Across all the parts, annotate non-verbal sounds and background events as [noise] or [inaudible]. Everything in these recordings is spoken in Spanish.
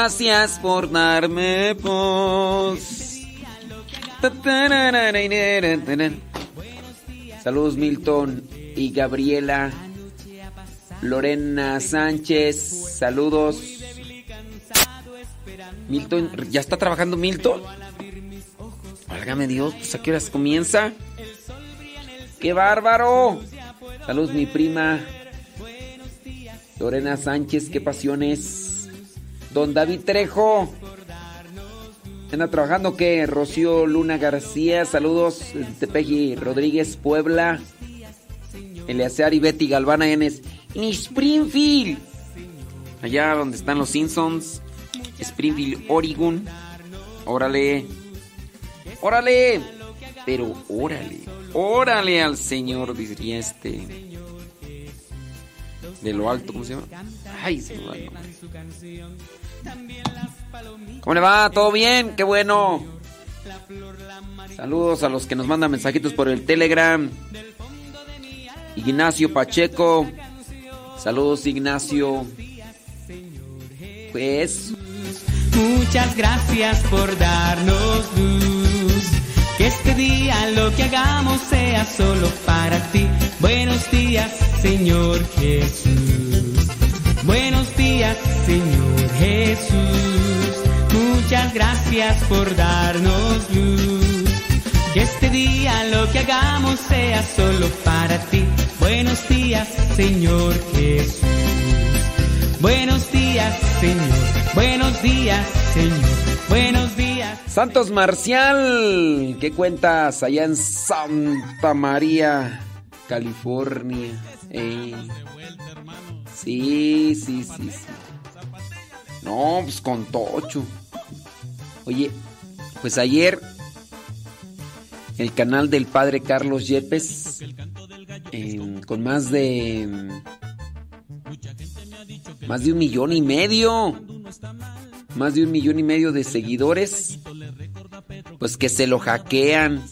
Gracias por darme voz. Saludos Milton y Gabriela. Lorena Sánchez, saludos. Milton, ¿ya está trabajando Milton? Válgame Dios, pues a qué horas comienza. ¡Qué bárbaro! Saludos mi prima. Lorena Sánchez, qué pasiones. Don David Trejo. ¿Anda trabajando qué? Rocío Luna García, saludos. Tepeji Rodríguez, Puebla. Eleazar y Betty Galvana en, Springfield. Allá donde están los Simpsons. Springfield, Oregon. Órale. Órale. Pero órale. Órale al Señor, diría este. De lo alto, ¿cómo se llama? Ay, se. ¿Cómo le va? ¿Todo bien? ¡Qué bueno! Saludos a los que nos mandan mensajitos por el Telegram. Ignacio Pacheco. Saludos, Ignacio. Pues. Muchas gracias por darnos luz. Que este día lo que hagamos sea solo para ti. Buenos días, Señor Jesús. Buenos días, Señor Jesús. Muchas gracias por darnos luz. Que este día lo que hagamos sea solo para ti. Buenos días, Señor Jesús. Buenos días, Señor. Buenos días, Señor. Buenos días. Santos Marcial, ¿qué cuentas allá en Santa María, California? Sí, sí, sí, sí. No, pues con Tocho. Oye, pues ayer el canal del padre Carlos Yepes, con más de más de un millón y medio, más de un millón y medio de seguidores, pues que se lo hackean,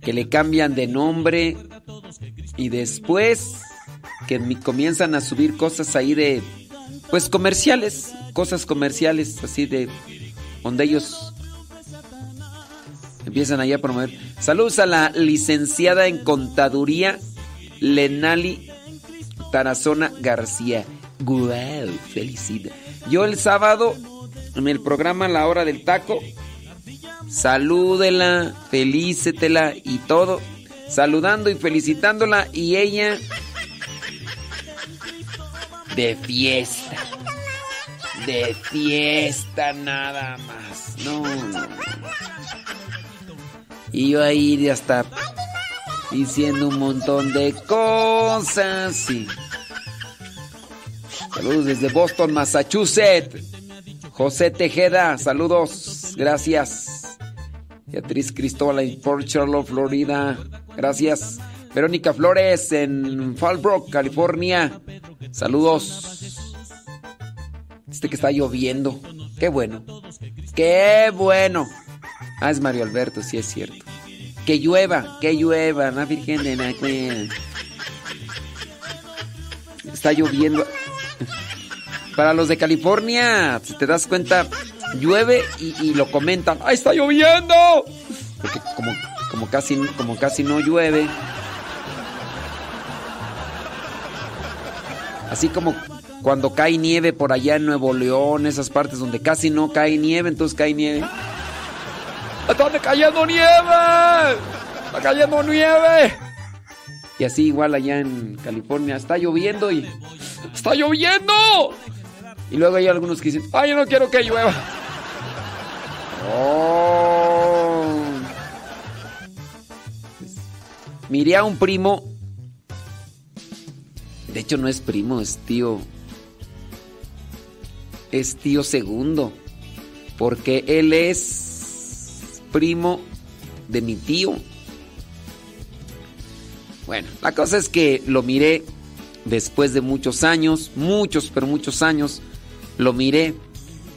que le cambian de nombre y después que comienzan a subir cosas ahí de, pues comerciales, cosas comerciales así de, donde ellos empiezan allá a promover. Saludos a la licenciada en contaduría Lenali Tarazona García. Guau, felicidad. Yo el sábado en el programa La Hora del Taco, salúdela, felicítela y todo, saludando y felicitándola y ella de fiesta. De fiesta nada más. No. Y yo ahí hasta diciendo un montón de cosas. Saludos desde Boston, Massachusetts. José Tejeda, saludos. Gracias. Beatriz Cristóbal en Port Charlotte, Florida. Gracias. Verónica Flores en Fallbrook, California. Saludos. Este que está lloviendo. Qué bueno. Qué bueno. Ah, es Mario Alberto, sí es cierto. Que llueva, que llueva, la Virgen de la Está lloviendo. Para los de California, si te das cuenta, llueve y, lo comentan. ¡Ay, está lloviendo! Porque como, casi, como casi no llueve. Así como cuando cae nieve por allá en Nuevo León, esas partes donde casi no cae nieve, entonces cae nieve. ¡Está cayendo nieve! ¡Está cayendo nieve! Y así igual allá en California, está lloviendo y... ¡Está lloviendo! Y luego hay algunos que dicen, ¡ay, yo no quiero que llueva! Oh. Miré a un primo. De hecho, no es primo, es tío. Es tío segundo. Porque él es primo de mi tío. Bueno, la cosa es que lo miré después de muchos años, muchos, pero muchos años, lo miré.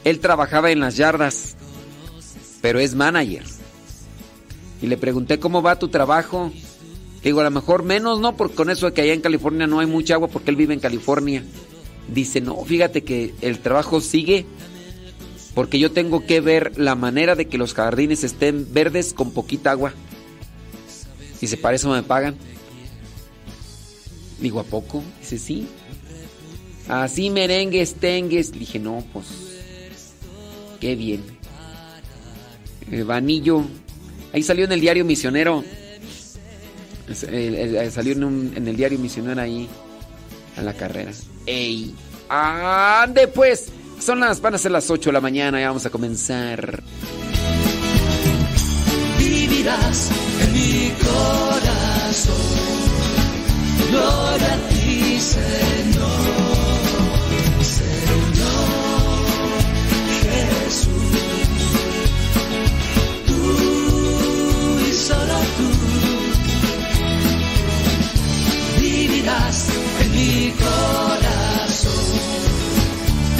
Él trabajaba en las yardas, pero es manager. Y le pregunté cómo va tu trabajo. Digo, a lo mejor menos, ¿no? Porque con eso de que allá en California no hay mucha agua porque él vive en California. Dice, no, fíjate que el trabajo sigue porque yo tengo que ver la manera de que los jardines estén verdes con poquita agua. Dice, para eso me pagan. Digo, ¿a poco? Dice, sí. Así merengues, tengues. Dije, no, pues. Qué bien. El vanillo. Ahí salió en el diario misionero. Salió en, el diario misionero ahí. A la carrera. ¡Ey! ¡Ande pues! Son las, van a ser las 8 de la mañana y vamos a comenzar. Vivirás en mi corazón gloria a ti, Señor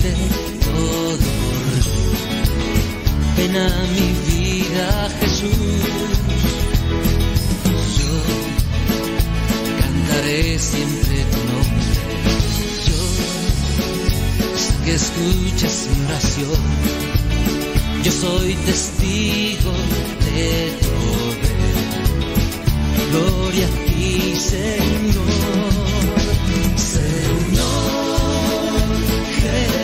todo Ven a mi vida, Jesús. Yo cantaré siempre tu nombre. Yo sé que escuchas mi oración. Yo soy testigo de tu Gloria a ti, Señor.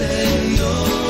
Señor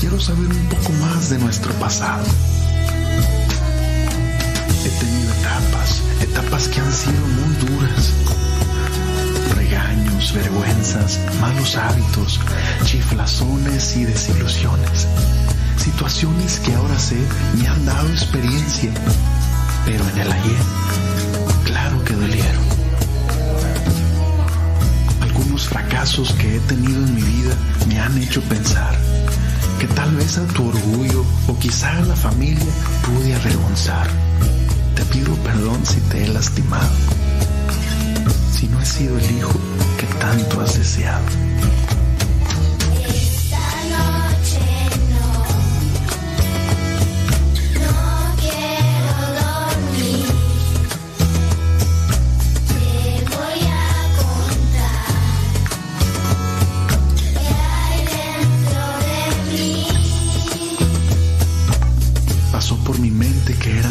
Quiero saber un poco más de nuestro pasado. He tenido etapas, etapas que han sido muy duras. Regaños, vergüenzas, malos hábitos, chiflazones y desilusiones. Situaciones que ahora sé me han dado experiencia, pero en el ayer, claro que dolieron. Algunos fracasos que he tenido en mi vida me han hecho pensar a tu orgullo o quizá a la familia pude avergonzar. Te pido perdón si te he lastimado, si no he sido el hijo que tanto has deseado.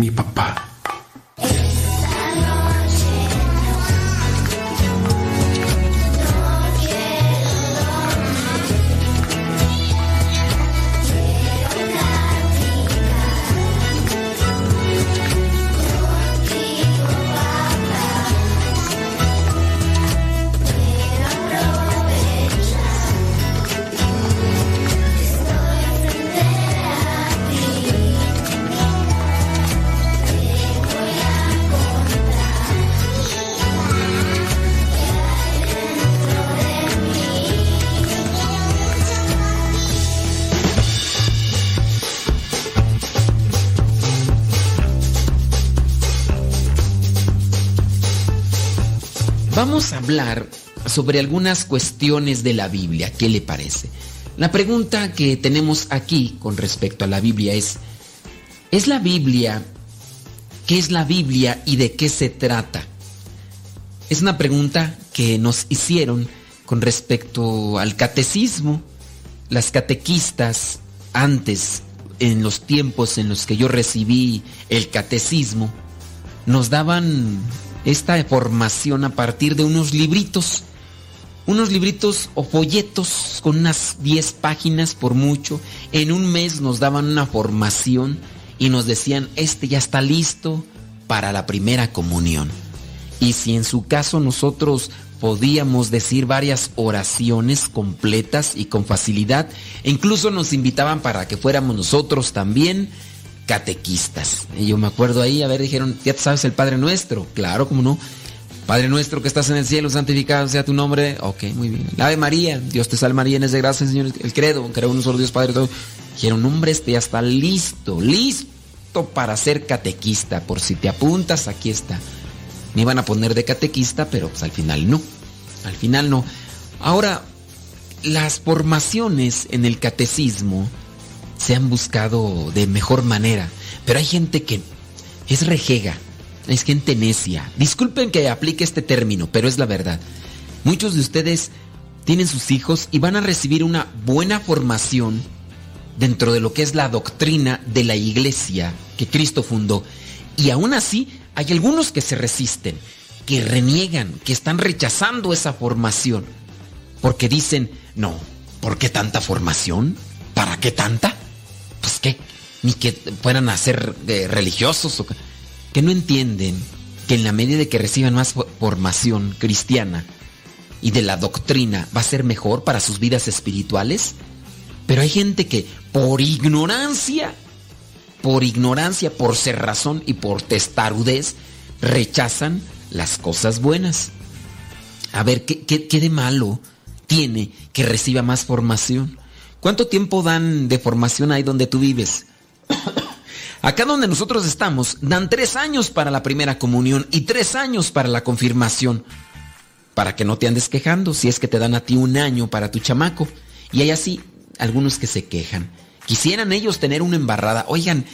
mi papá. Hablar sobre algunas cuestiones de la Biblia. ¿Qué le parece? La pregunta que tenemos aquí con respecto a la Biblia es, ¿es la Biblia? ¿Qué es la Biblia y de qué se trata? Es una pregunta que nos hicieron con respecto al catecismo. Las catequistas antes, en los tiempos en los que yo recibí el catecismo, nos daban esta formación a partir de unos libritos, unos libritos o folletos con unas 10 páginas por mucho. En un mes nos daban una formación y nos decían, este ya está listo para la primera comunión. Y si en su caso nosotros podíamos decir varias oraciones completas y con facilidad, incluso nos invitaban para que fuéramos nosotros también catequistas. Y yo me acuerdo ahí, a ver, dijeron, ya te sabes el Padre Nuestro. Claro, como no. Padre nuestro que estás en el cielo, santificado sea tu nombre. Ok, muy bien. La Ave María, Dios te salve María, es de gracia, Señor. El credo, creo un solo Dios Padre. Todo. Dijeron, hombre, este ya está listo, listo para ser catequista. Por si te apuntas, aquí está. Me iban a poner de catequista, pero pues al final no. Al final no. Ahora, las formaciones en el catecismo se han buscado de mejor manera, pero hay gente que es rejega, es gente necia. Disculpen que aplique este término, pero es la verdad. Muchos de ustedes tienen sus hijos y van a recibir una buena formación dentro de lo que es la doctrina de la iglesia que Cristo fundó. Y aún así hay algunos que se resisten, que reniegan, que están rechazando esa formación. Porque dicen, no, ¿por qué tanta formación? ¿Para qué tanta? Pues qué, ni que fueran a ser eh, religiosos o que, que no entienden que en la medida de que reciban más fo- formación cristiana y de la doctrina va a ser mejor para sus vidas espirituales. Pero hay gente que por ignorancia, por ignorancia, por cerrazón y por testarudez, rechazan las cosas buenas. A ver, ¿qué, qué, qué de malo tiene que reciba más formación? ¿Cuánto tiempo dan de formación ahí donde tú vives? Acá donde nosotros estamos, dan tres años para la primera comunión y tres años para la confirmación. Para que no te andes quejando si es que te dan a ti un año para tu chamaco. Y hay así algunos que se quejan. Quisieran ellos tener una embarrada. Oigan,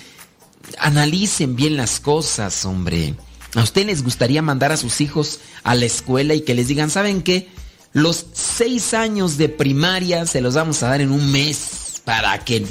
analicen bien las cosas, hombre. ¿A ustedes les gustaría mandar a sus hijos a la escuela y que les digan, ¿saben qué? Los seis años de primaria se los vamos a dar en un mes para que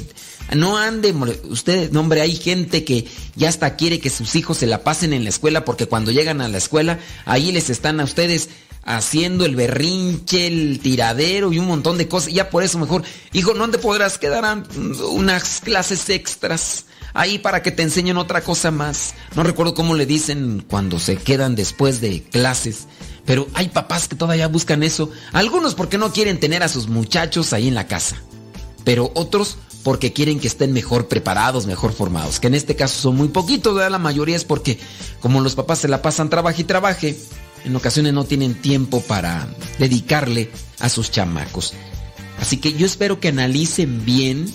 no mole- Ustedes, no, hombre, hay gente que ya hasta quiere que sus hijos se la pasen en la escuela porque cuando llegan a la escuela, ahí les están a ustedes haciendo el berrinche, el tiradero y un montón de cosas. Ya por eso mejor, hijo, ¿no te podrás quedar unas clases extras ahí para que te enseñen otra cosa más. No recuerdo cómo le dicen cuando se quedan después de clases, pero hay papás que todavía buscan eso. Algunos porque no quieren tener a sus muchachos ahí en la casa, pero otros porque quieren que estén mejor preparados, mejor formados, que en este caso son muy poquitos, la mayoría es porque como los papás se la pasan trabaje y trabaje, en ocasiones no tienen tiempo para dedicarle a sus chamacos. Así que yo espero que analicen bien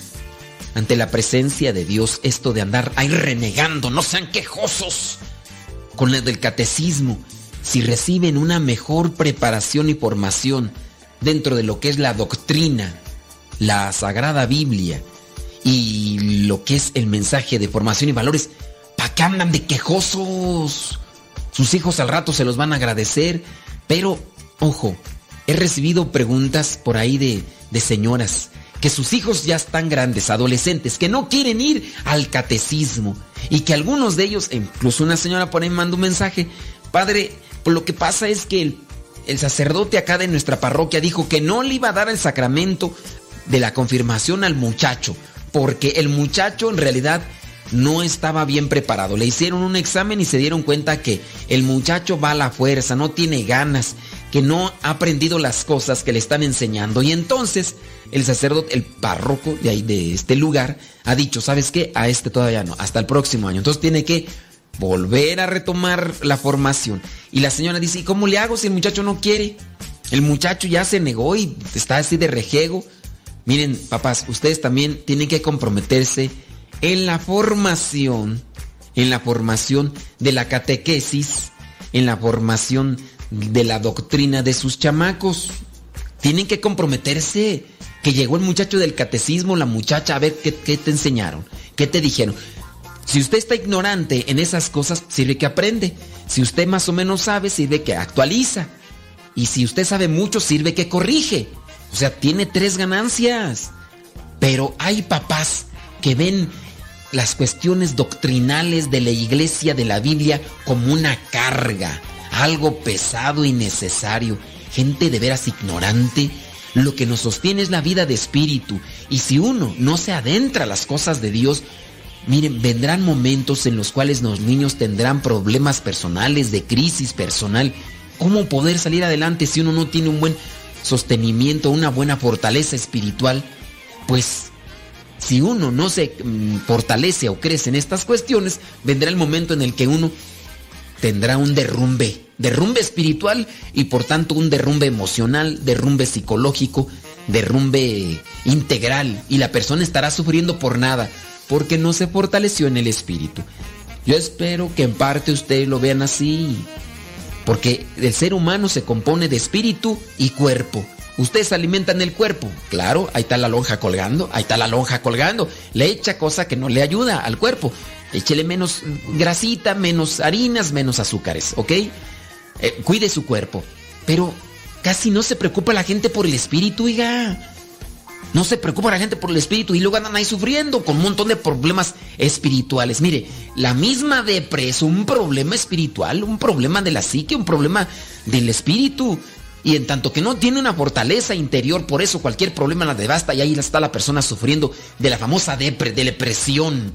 ante la presencia de Dios esto de andar ahí renegando, no sean quejosos con el del catecismo. Si reciben una mejor preparación y formación dentro de lo que es la doctrina, la Sagrada Biblia y lo que es el mensaje de formación y valores, ¿para qué andan de quejosos? Sus hijos al rato se los van a agradecer, pero ojo, he recibido preguntas por ahí de, de señoras que sus hijos ya están grandes, adolescentes, que no quieren ir al catecismo y que algunos de ellos, incluso una señora por ahí manda un mensaje, padre, pues lo que pasa es que el, el sacerdote acá de nuestra parroquia dijo que no le iba a dar el sacramento de la confirmación al muchacho, porque el muchacho en realidad no estaba bien preparado. Le hicieron un examen y se dieron cuenta que el muchacho va a la fuerza, no tiene ganas, que no ha aprendido las cosas que le están enseñando. Y entonces el sacerdote, el párroco de ahí de este lugar, ha dicho, ¿sabes qué? A este todavía no, hasta el próximo año. Entonces tiene que volver a retomar la formación. Y la señora dice, ¿y cómo le hago si el muchacho no quiere? El muchacho ya se negó y está así de rejego. Miren, papás, ustedes también tienen que comprometerse en la formación, en la formación de la catequesis, en la formación de la doctrina de sus chamacos. Tienen que comprometerse. Que llegó el muchacho del catecismo, la muchacha, a ver qué, qué te enseñaron, qué te dijeron. Si usted está ignorante en esas cosas, sirve que aprende. Si usted más o menos sabe, sirve que actualiza. Y si usted sabe mucho, sirve que corrige. O sea, tiene tres ganancias. Pero hay papás que ven las cuestiones doctrinales de la iglesia, de la Biblia, como una carga, algo pesado y necesario. Gente de veras ignorante. Lo que nos sostiene es la vida de espíritu. Y si uno no se adentra a las cosas de Dios, miren, vendrán momentos en los cuales los niños tendrán problemas personales, de crisis personal. ¿Cómo poder salir adelante si uno no tiene un buen sostenimiento, una buena fortaleza espiritual? Pues si uno no se mm, fortalece o crece en estas cuestiones, vendrá el momento en el que uno tendrá un derrumbe, derrumbe espiritual y por tanto un derrumbe emocional, derrumbe psicológico, derrumbe integral y la persona estará sufriendo por nada porque no se fortaleció en el espíritu. Yo espero que en parte ustedes lo vean así, porque el ser humano se compone de espíritu y cuerpo. Ustedes alimentan el cuerpo. Claro, ahí está la lonja colgando, ahí está la lonja colgando. Le echa cosa que no le ayuda al cuerpo. Échele menos grasita, menos harinas, menos azúcares, ¿ok? Eh, cuide su cuerpo. Pero casi no se preocupa la gente por el espíritu, oiga. No se preocupa la gente por el espíritu y luego andan ahí sufriendo con un montón de problemas espirituales. Mire, la misma depre es un problema espiritual, un problema de la psique, un problema del espíritu. Y en tanto que no tiene una fortaleza interior, por eso cualquier problema la devasta y ahí está la persona sufriendo de la famosa depre, de depresión.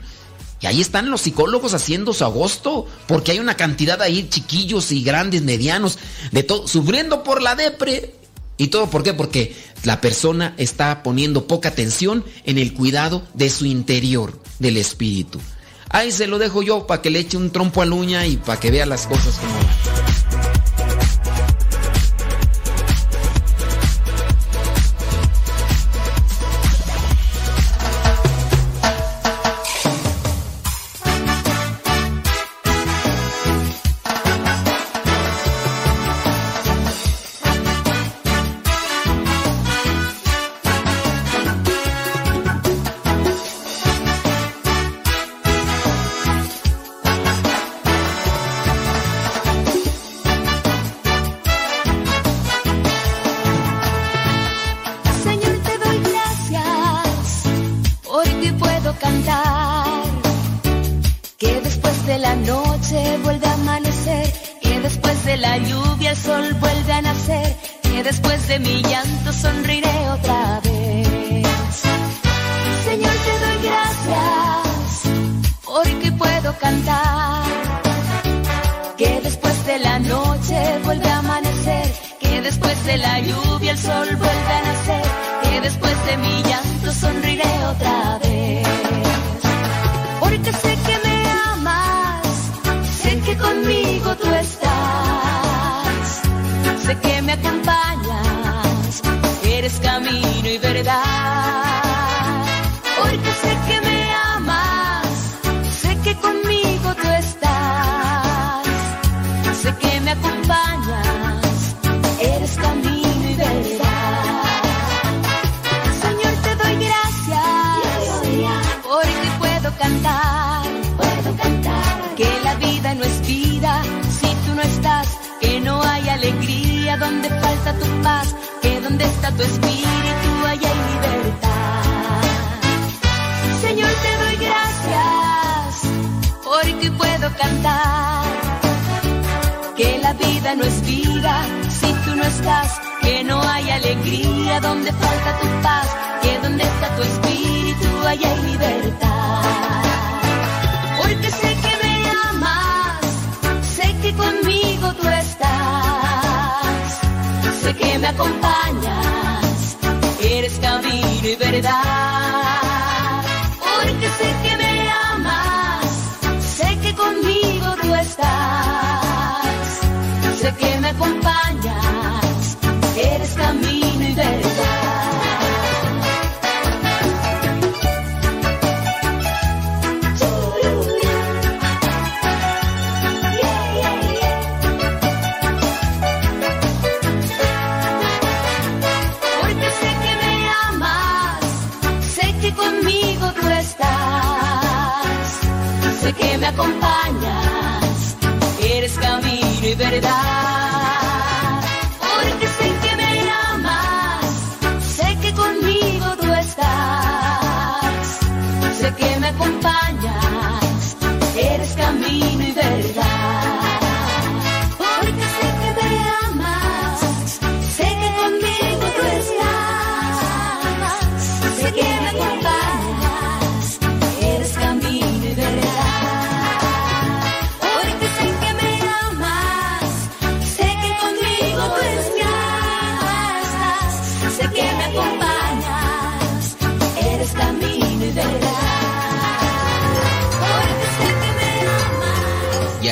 Y ahí están los psicólogos haciendo su agosto, porque hay una cantidad ahí, chiquillos y grandes, medianos, de todo, sufriendo por la depre. ¿Y todo por qué? Porque la persona está poniendo poca atención en el cuidado de su interior, del espíritu. Ahí se lo dejo yo para que le eche un trompo a la uña y para que vea las cosas como...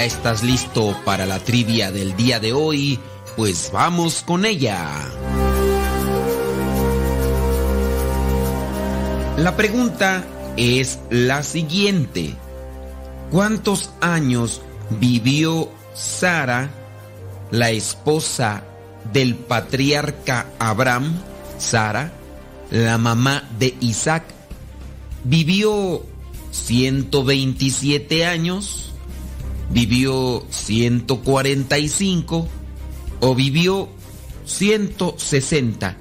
¿Ya estás listo para la trivia del día de hoy? Pues vamos con ella. La pregunta es la siguiente. ¿Cuántos años vivió Sara, la esposa del patriarca Abraham, Sara, la mamá de Isaac? ¿Vivió 127 años? ¿Vivió 145? ¿O vivió 160?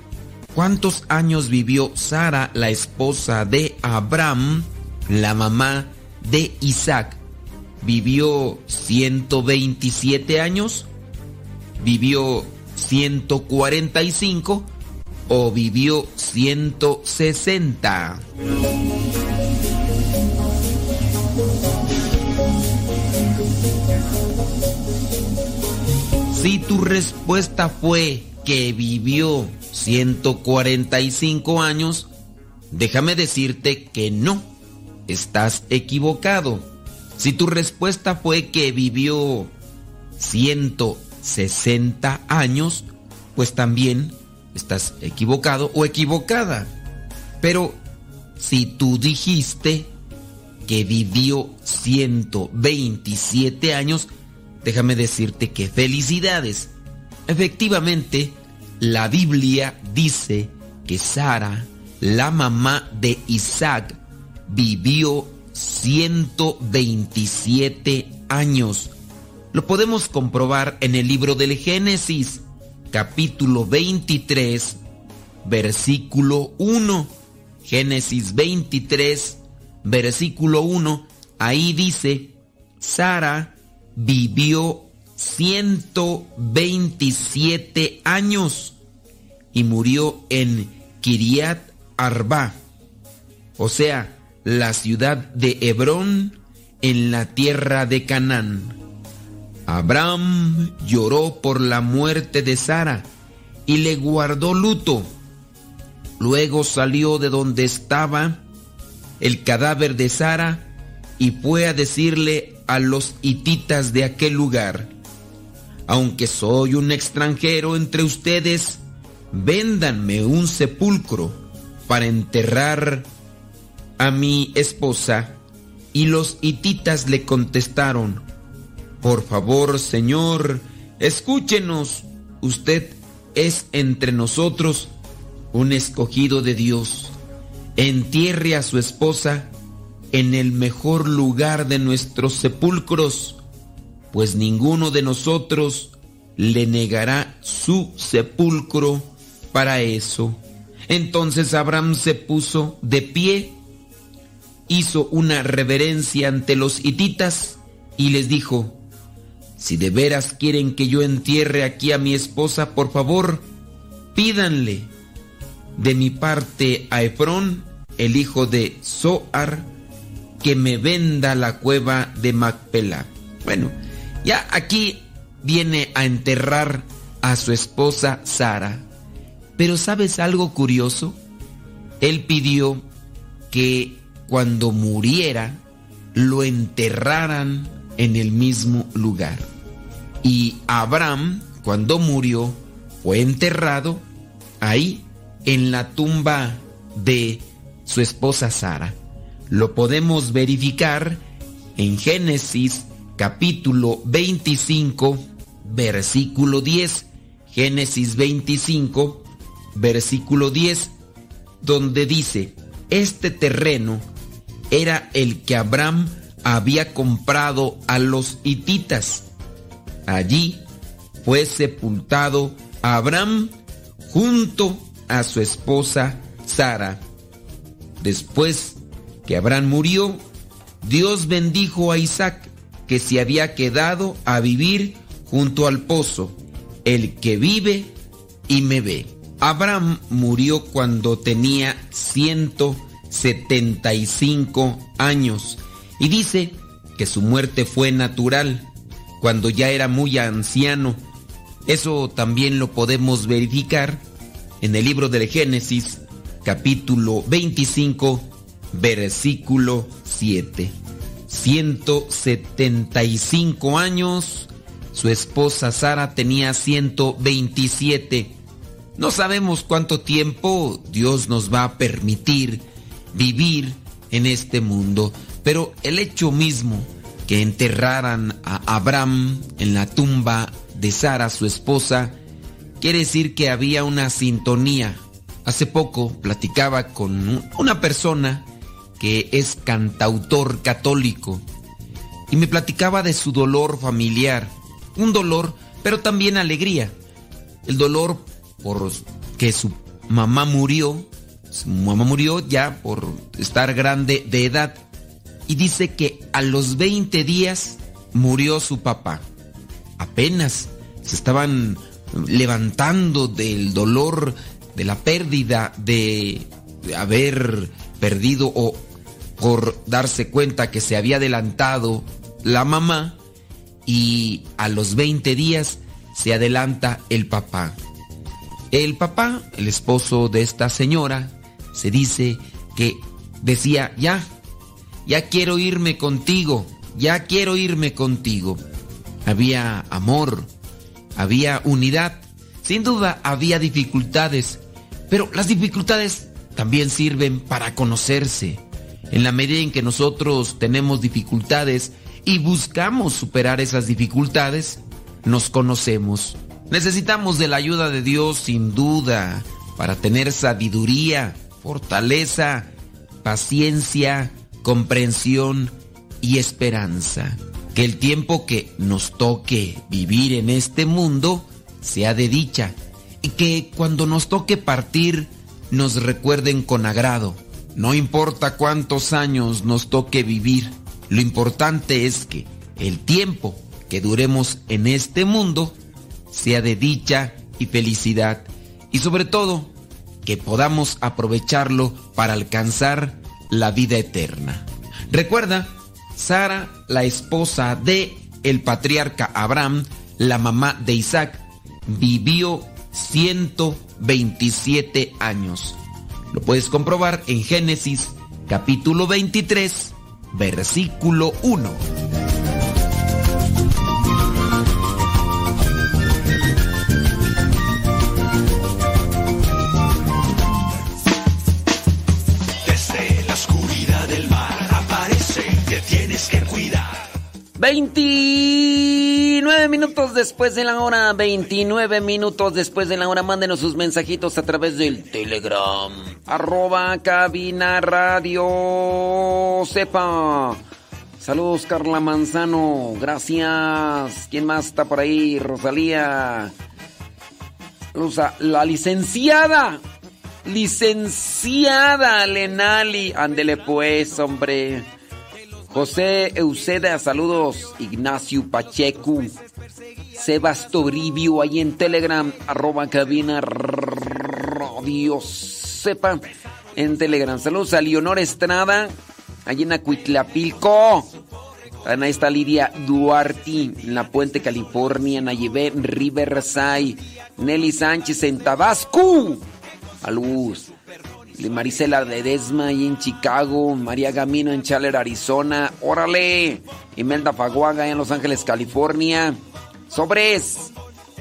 ¿Cuántos años vivió Sara, la esposa de Abraham, la mamá de Isaac? ¿Vivió 127 años? ¿Vivió 145? ¿O vivió 160? Si tu respuesta fue que vivió 145 años, déjame decirte que no, estás equivocado. Si tu respuesta fue que vivió 160 años, pues también estás equivocado o equivocada. Pero si tú dijiste que vivió 127 años, déjame decirte que felicidades. Efectivamente, la Biblia dice que Sara, la mamá de Isaac, vivió 127 años. Lo podemos comprobar en el libro del Génesis, capítulo 23, versículo 1. Génesis 23, versículo 1. Ahí dice, Sara vivió 127 años y murió en Kiriat Arba, o sea, la ciudad de Hebrón en la tierra de Canaán. Abraham lloró por la muerte de Sara y le guardó luto. Luego salió de donde estaba el cadáver de Sara y fue a decirle a los hititas de aquel lugar, aunque soy un extranjero entre ustedes, véndanme un sepulcro para enterrar a mi esposa. Y los hititas le contestaron, por favor, Señor, escúchenos, usted es entre nosotros un escogido de Dios. Entierre a su esposa en el mejor lugar de nuestros sepulcros, pues ninguno de nosotros le negará su sepulcro para eso. Entonces Abraham se puso de pie, hizo una reverencia ante los hititas y les dijo, si de veras quieren que yo entierre aquí a mi esposa, por favor, pídanle de mi parte a Efrón, el hijo de Zoar, que me venda la cueva de Macpela. Bueno, ya aquí viene a enterrar a su esposa Sara. Pero ¿sabes algo curioso? Él pidió que cuando muriera lo enterraran en el mismo lugar. Y Abraham, cuando murió, fue enterrado ahí en la tumba de su esposa Sara. Lo podemos verificar en Génesis capítulo 25, versículo 10. Génesis 25, versículo 10, donde dice, este terreno era el que Abraham había comprado a los hititas. Allí fue sepultado Abraham junto a su esposa Sara. Después que Abraham murió, Dios bendijo a Isaac, que se había quedado a vivir junto al pozo, el que vive y me ve. Abraham murió cuando tenía 175 años y dice que su muerte fue natural, cuando ya era muy anciano. Eso también lo podemos verificar en el libro del Génesis, capítulo 25, versículo 7. 175 años, su esposa Sara tenía 127. No sabemos cuánto tiempo Dios nos va a permitir vivir en este mundo, pero el hecho mismo que enterraran a Abraham en la tumba de Sara, su esposa, quiere decir que había una sintonía. Hace poco platicaba con una persona que es cantautor católico y me platicaba de su dolor familiar. Un dolor, pero también alegría. El dolor por que su mamá murió, su mamá murió ya por estar grande de edad y dice que a los 20 días murió su papá. Apenas se estaban levantando del dolor, de la pérdida, de haber perdido o por darse cuenta que se había adelantado la mamá y a los 20 días se adelanta el papá. El papá, el esposo de esta señora, se dice que decía, ya, ya quiero irme contigo, ya quiero irme contigo. Había amor, había unidad, sin duda había dificultades, pero las dificultades también sirven para conocerse. En la medida en que nosotros tenemos dificultades y buscamos superar esas dificultades, nos conocemos. Necesitamos de la ayuda de Dios sin duda para tener sabiduría, fortaleza, paciencia, comprensión y esperanza. Que el tiempo que nos toque vivir en este mundo sea de dicha y que cuando nos toque partir nos recuerden con agrado. No importa cuántos años nos toque vivir, lo importante es que el tiempo que duremos en este mundo sea de dicha y felicidad y sobre todo que podamos aprovecharlo para alcanzar la vida eterna. Recuerda, Sara, la esposa de el patriarca Abraham, la mamá de Isaac, vivió 127 años. Lo puedes comprobar en Génesis capítulo 23, versículo 1. 29 minutos después de la hora, 29 minutos después de la hora, mándenos sus mensajitos a través del Telegram. Arroba cabina radio sepa. Saludos Carla Manzano, gracias. ¿Quién más está por ahí? Rosalía. Saludos a la licenciada. Licenciada Lenali. Ándele pues, hombre. José Euseda, saludos. Ignacio Pacheco. Sebas Toribio, ahí en Telegram, arroba cabina radio sepa en Telegram. Saludos a Leonor Estrada, allí en Acuitlapilco. Ahí está Lidia Duarte, en La Puente, California. Nayibé Riverside. Nelly Sánchez en Tabasco. A luz. Marisela Ledesma ahí en Chicago, María Gamino en Chandler, Arizona, órale, Imelda Faguaga en Los Ángeles, California, Sobres,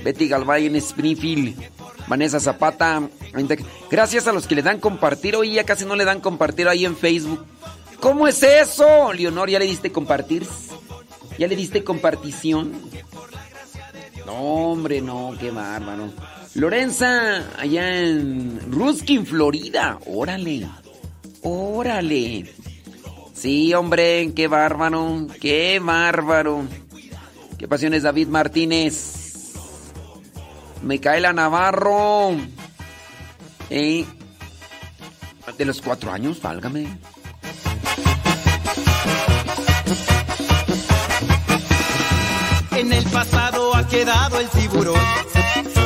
Betty Galvay en Springfield, Vanessa Zapata, gracias a los que le dan compartir, hoy ya casi no le dan compartir ahí en Facebook. ¿Cómo es eso? Leonor, ¿ya le diste compartir? ¿Ya le diste compartición? No, hombre, no, qué bárbaro. Lorenza, allá en Ruskin, Florida. Órale. Órale. Sí, hombre, qué bárbaro. Qué bárbaro. Qué pasiones, David Martínez. Micaela Navarro. ¿Eh? De los cuatro años, válgame. En el pasado ha quedado el tiburón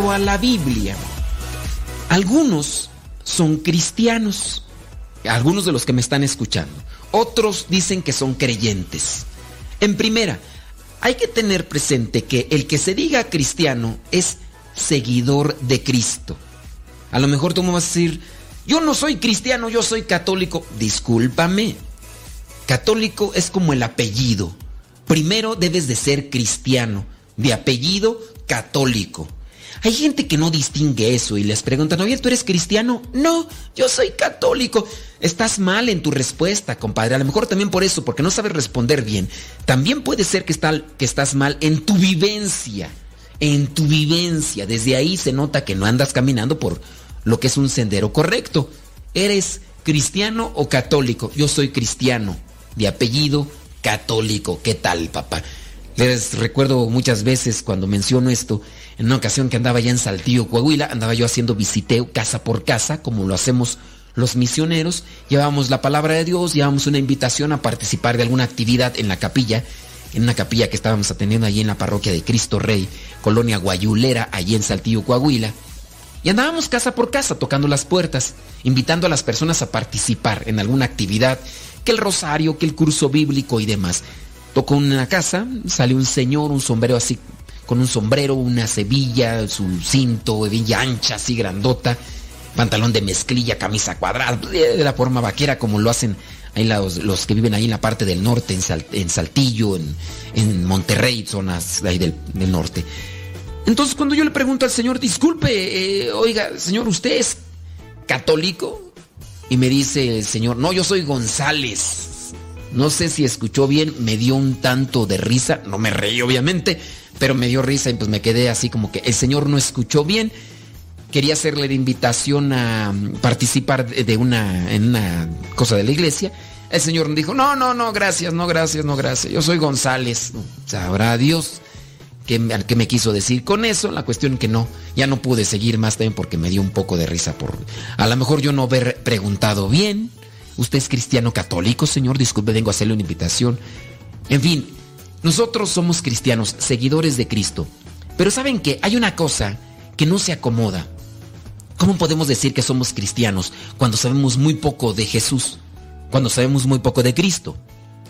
a la Biblia, algunos son cristianos, algunos de los que me están escuchando, otros dicen que son creyentes. En primera, hay que tener presente que el que se diga cristiano es seguidor de Cristo. A lo mejor tú me vas a decir, yo no soy cristiano, yo soy católico. Discúlpame. Católico es como el apellido. Primero debes de ser cristiano, de apellido católico. Hay gente que no distingue eso y les preguntan, oye, ¿tú eres cristiano? No, yo soy católico. Estás mal en tu respuesta, compadre. A lo mejor también por eso, porque no sabes responder bien. También puede ser que, está, que estás mal en tu vivencia. En tu vivencia. Desde ahí se nota que no andas caminando por lo que es un sendero correcto. ¿Eres cristiano o católico? Yo soy cristiano, de apellido católico. ¿Qué tal, papá? Les recuerdo muchas veces cuando menciono esto, en una ocasión que andaba ya en Saltillo, Coahuila, andaba yo haciendo visiteo casa por casa, como lo hacemos los misioneros, llevábamos la palabra de Dios, llevábamos una invitación a participar de alguna actividad en la capilla, en una capilla que estábamos atendiendo allí en la parroquia de Cristo Rey, Colonia Guayulera, allí en Saltillo, Coahuila. Y andábamos casa por casa tocando las puertas, invitando a las personas a participar en alguna actividad, que el rosario, que el curso bíblico y demás. Tocó una casa, sale un señor, un sombrero así, con un sombrero, una cebilla, su cinto, hebilla ancha, así grandota, pantalón de mezclilla, camisa cuadrada, de la forma vaquera como lo hacen ahí los, que viven ahí en la parte del norte, en, Saltillo, en, Monterrey, zonas ahí del, norte. Entonces cuando yo le pregunto al Señor, disculpe, eh, oiga, Señor, ¿usted es católico? Y me dice el Señor, no, yo soy González. No sé si escuchó bien, me dio un tanto de risa, no me reí obviamente, pero me dio risa y pues me quedé así como que el Señor no escuchó bien. Quería hacerle la invitación a participar de una, en una cosa de la iglesia. El Señor me dijo, no, no, no, gracias, no, gracias, no, gracias. Yo soy González. Sabrá Dios qué, qué me quiso decir con eso. La cuestión que no, ya no pude seguir más también porque me dio un poco de risa por... A lo mejor yo no haber preguntado bien ¿Usted es cristiano católico, señor? Disculpe, vengo a hacerle una invitación. En fin, nosotros somos cristianos, seguidores de Cristo. Pero ¿saben qué? Hay una cosa que no se acomoda. ¿Cómo podemos decir que somos cristianos cuando sabemos muy poco de Jesús? Cuando sabemos muy poco de Cristo.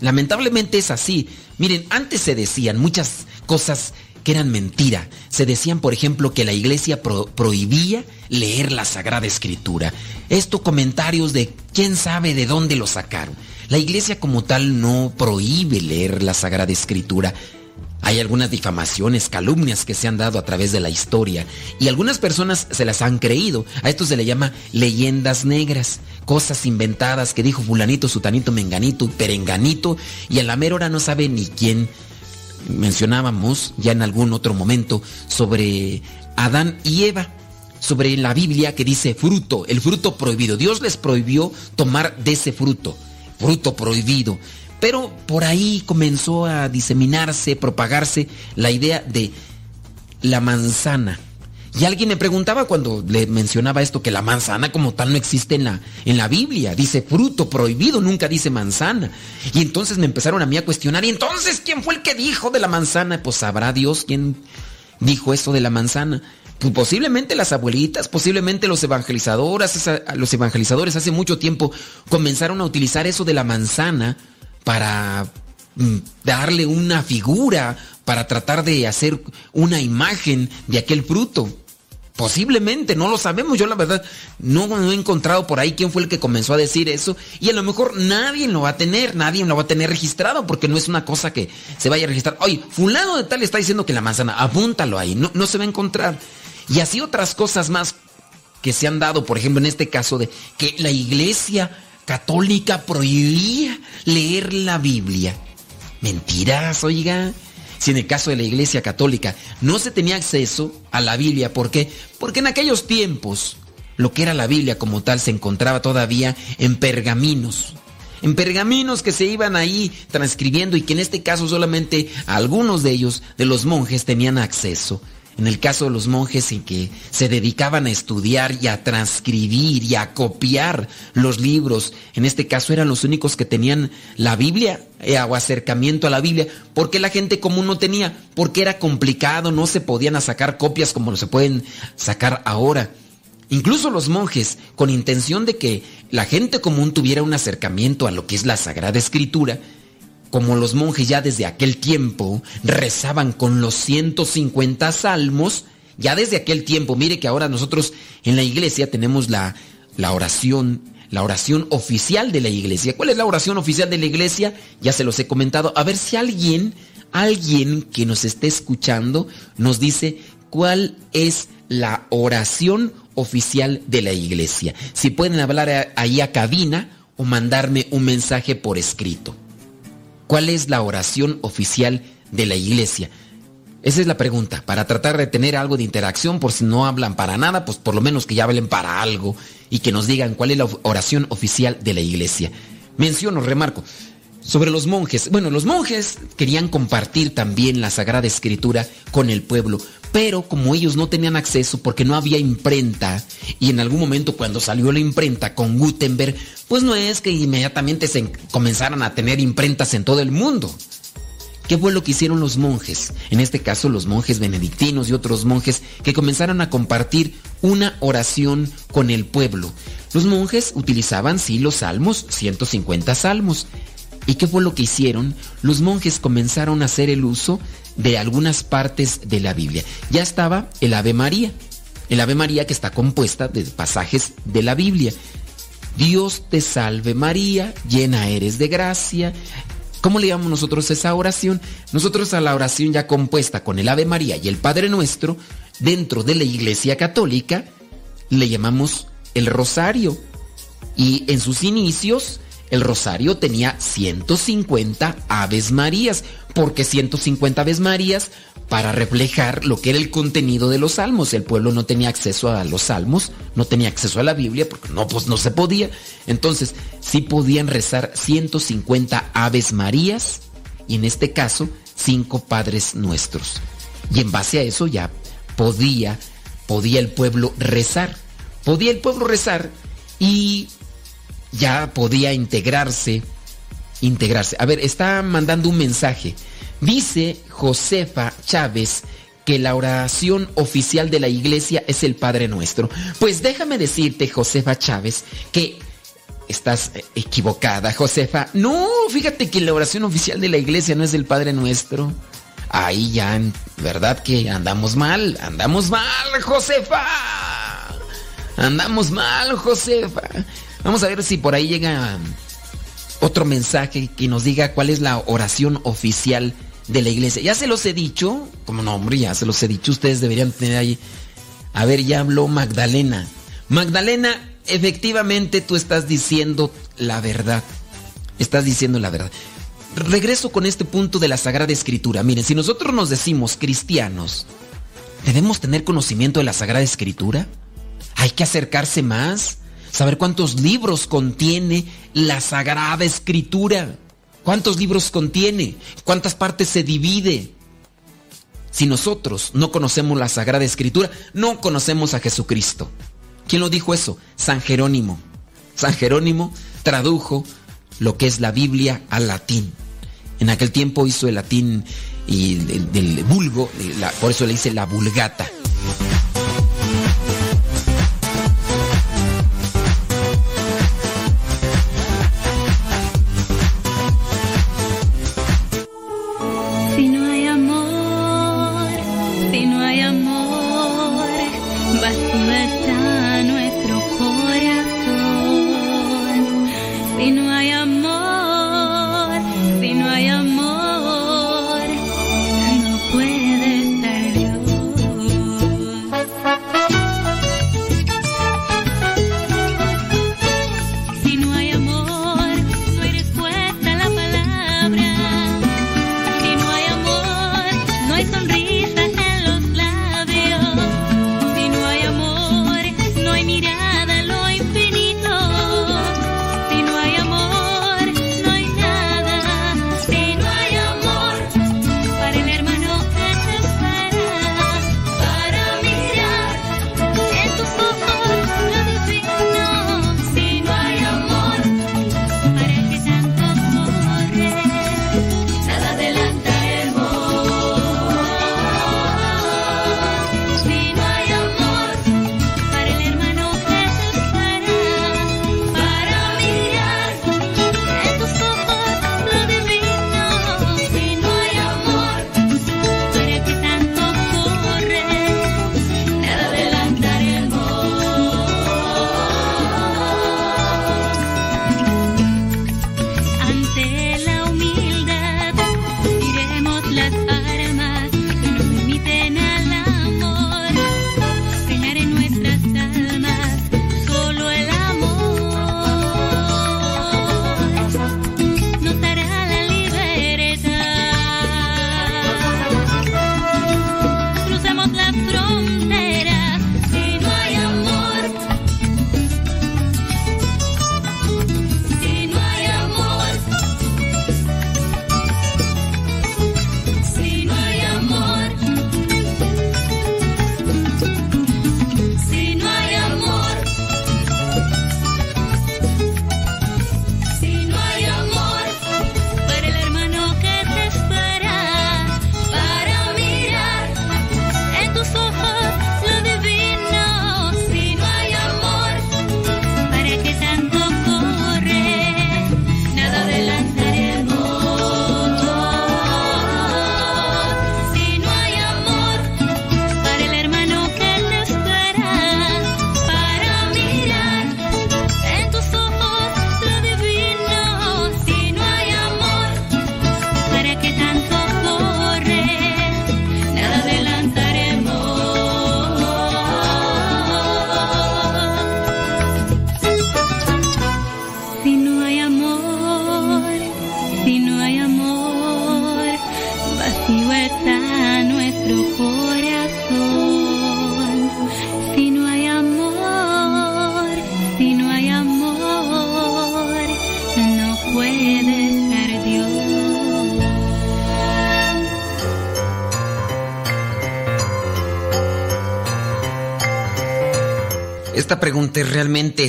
Lamentablemente es así. Miren, antes se decían muchas cosas que eran mentira. Se decían, por ejemplo, que la iglesia prohibía leer la Sagrada Escritura. Estos comentarios de quién sabe de dónde lo sacaron. La iglesia como tal no prohíbe leer la Sagrada Escritura. Hay algunas difamaciones, calumnias que se han dado a través de la historia y algunas personas se las han creído. A esto se le llama leyendas negras, cosas inventadas que dijo fulanito, sutanito, menganito, perenganito y a la mera hora no sabe ni quién mencionábamos ya en algún otro momento sobre Adán y Eva, sobre la Biblia que dice fruto, el fruto prohibido. Dios les prohibió tomar de ese fruto, fruto prohibido. Pero por ahí comenzó a diseminarse, propagarse la idea de la manzana y alguien me preguntaba cuando le mencionaba esto que la manzana como tal no existe en la, en la Biblia. Dice fruto prohibido, nunca dice manzana. Y entonces me empezaron a mí a cuestionar. ¿Y entonces quién fue el que dijo de la manzana? Pues sabrá Dios quién dijo eso de la manzana. Pues posiblemente las abuelitas, posiblemente los evangelizadores, los evangelizadores hace mucho tiempo comenzaron a utilizar eso de la manzana para mm, darle una figura, para tratar de hacer una imagen de aquel fruto. Posiblemente, no lo sabemos. Yo la verdad no, he encontrado por ahí quién fue el que comenzó a decir eso. Y a lo mejor nadie lo va a tener, nadie lo va a tener registrado porque no es una cosa que se vaya a registrar. Oye, fulano de tal está diciendo que la manzana, apúntalo ahí, no, no se va a encontrar. Y así otras cosas más que se han dado, por ejemplo, en este caso de que la iglesia católica prohibía leer la Biblia. Mentiras, oiga. Si en el caso de la Iglesia Católica no se tenía acceso a la Biblia, ¿por qué? Porque en aquellos tiempos lo que era la Biblia como tal se encontraba todavía en pergaminos. En pergaminos que se iban ahí transcribiendo y que en este caso solamente algunos de ellos, de los monjes, tenían acceso en el caso de los monjes en que se dedicaban a estudiar y a transcribir y a copiar los libros, en este caso eran los únicos que tenían la Biblia eh, o acercamiento a la Biblia, porque la gente común no tenía, porque era complicado, no se podían sacar copias como se pueden sacar ahora. Incluso los monjes, con intención de que la gente común tuviera un acercamiento a lo que es la Sagrada Escritura, como los monjes ya desde aquel tiempo rezaban con los 150 salmos, ya desde aquel tiempo, mire que ahora nosotros en la iglesia tenemos la, la oración, la oración oficial de la iglesia. ¿Cuál es la oración oficial de la iglesia? Ya se los he comentado. A ver si alguien, alguien que nos esté escuchando nos dice cuál es la oración oficial de la iglesia. Si pueden hablar ahí a cabina o mandarme un mensaje por escrito. ¿Cuál es la oración oficial de la iglesia? Esa es la pregunta, para tratar de tener algo de interacción, por si no hablan para nada, pues por lo menos que ya hablen para algo y que nos digan cuál es la oración oficial de la iglesia. Menciono, remarco, sobre los monjes. Bueno, los monjes querían compartir también la Sagrada Escritura con el pueblo, pero como ellos no tenían acceso porque no había imprenta, y en algún momento cuando salió la imprenta con Gutenberg, pues no es que inmediatamente se comenzaran a tener imprentas en todo el mundo. ¿Qué fue lo que hicieron los monjes? En este caso los monjes benedictinos y otros monjes que comenzaron a compartir una oración con el pueblo. Los monjes utilizaban, sí, los salmos, 150 salmos. ¿Y qué fue lo que hicieron? Los monjes comenzaron a hacer el uso de algunas partes de la Biblia. Ya estaba el Ave María. El Ave María que está compuesta de pasajes de la Biblia. Dios te salve María, llena eres de gracia, ¿Cómo le llamamos nosotros esa oración? Nosotros a la oración ya compuesta con el Ave María y el Padre Nuestro, dentro de la Iglesia Católica, le llamamos el Rosario. Y en sus inicios, el Rosario tenía 150 Aves Marías. ¿Por qué 150 Aves Marías? para reflejar lo que era el contenido de los salmos. El pueblo no tenía acceso a los salmos, no tenía acceso a la Biblia, porque no, pues no se podía. Entonces, sí podían rezar 150 Aves Marías y en este caso, cinco Padres Nuestros. Y en base a eso ya podía, podía el pueblo rezar. Podía el pueblo rezar y ya podía integrarse, integrarse. A ver, está mandando un mensaje. Dice Josefa Chávez que la oración oficial de la iglesia es el Padre Nuestro. Pues déjame decirte, Josefa Chávez, que estás equivocada, Josefa. No, fíjate que la oración oficial de la iglesia no es el Padre Nuestro. Ahí ya, ¿verdad que andamos mal? Andamos mal, Josefa. Andamos mal, Josefa. Vamos a ver si por ahí llega otro mensaje que nos diga cuál es la oración oficial de la iglesia. Ya se los he dicho, como no, hombre, ya se los he dicho, ustedes deberían tener ahí. A ver, ya habló Magdalena. Magdalena, efectivamente tú estás diciendo la verdad. Estás diciendo la verdad. Regreso con este punto de la Sagrada Escritura. Miren, si nosotros nos decimos cristianos, ¿debemos tener conocimiento de la Sagrada Escritura? Hay que acercarse más, saber cuántos libros contiene la Sagrada Escritura. ¿Cuántos libros contiene? ¿Cuántas partes se divide? Si nosotros no conocemos la Sagrada Escritura, no conocemos a Jesucristo. ¿Quién lo dijo eso? San Jerónimo. San Jerónimo tradujo lo que es la Biblia al latín. En aquel tiempo hizo el latín y del, vulgo, por eso le dice la vulgata.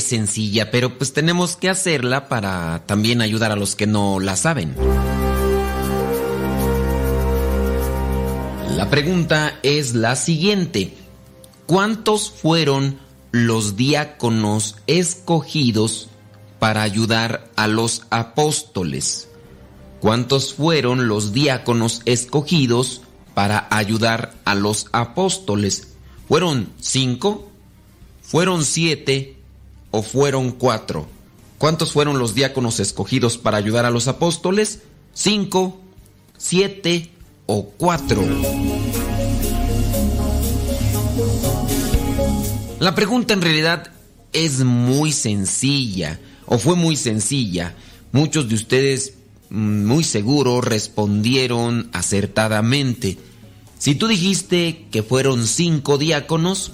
Sencilla, pero pues tenemos que hacerla para también ayudar a los que no la saben. La pregunta es la siguiente. ¿Cuántos fueron los diáconos escogidos para ayudar a los apóstoles? ¿Cuántos fueron los diáconos escogidos para ayudar a los apóstoles? ¿Fueron cinco? ¿Fueron siete? ¿O fueron cuatro? ¿Cuántos fueron los diáconos escogidos para ayudar a los apóstoles? ¿Cinco? ¿Siete? ¿O cuatro? La pregunta en realidad es muy sencilla, o fue muy sencilla. Muchos de ustedes mm, muy seguro respondieron acertadamente. Si tú dijiste que fueron cinco diáconos,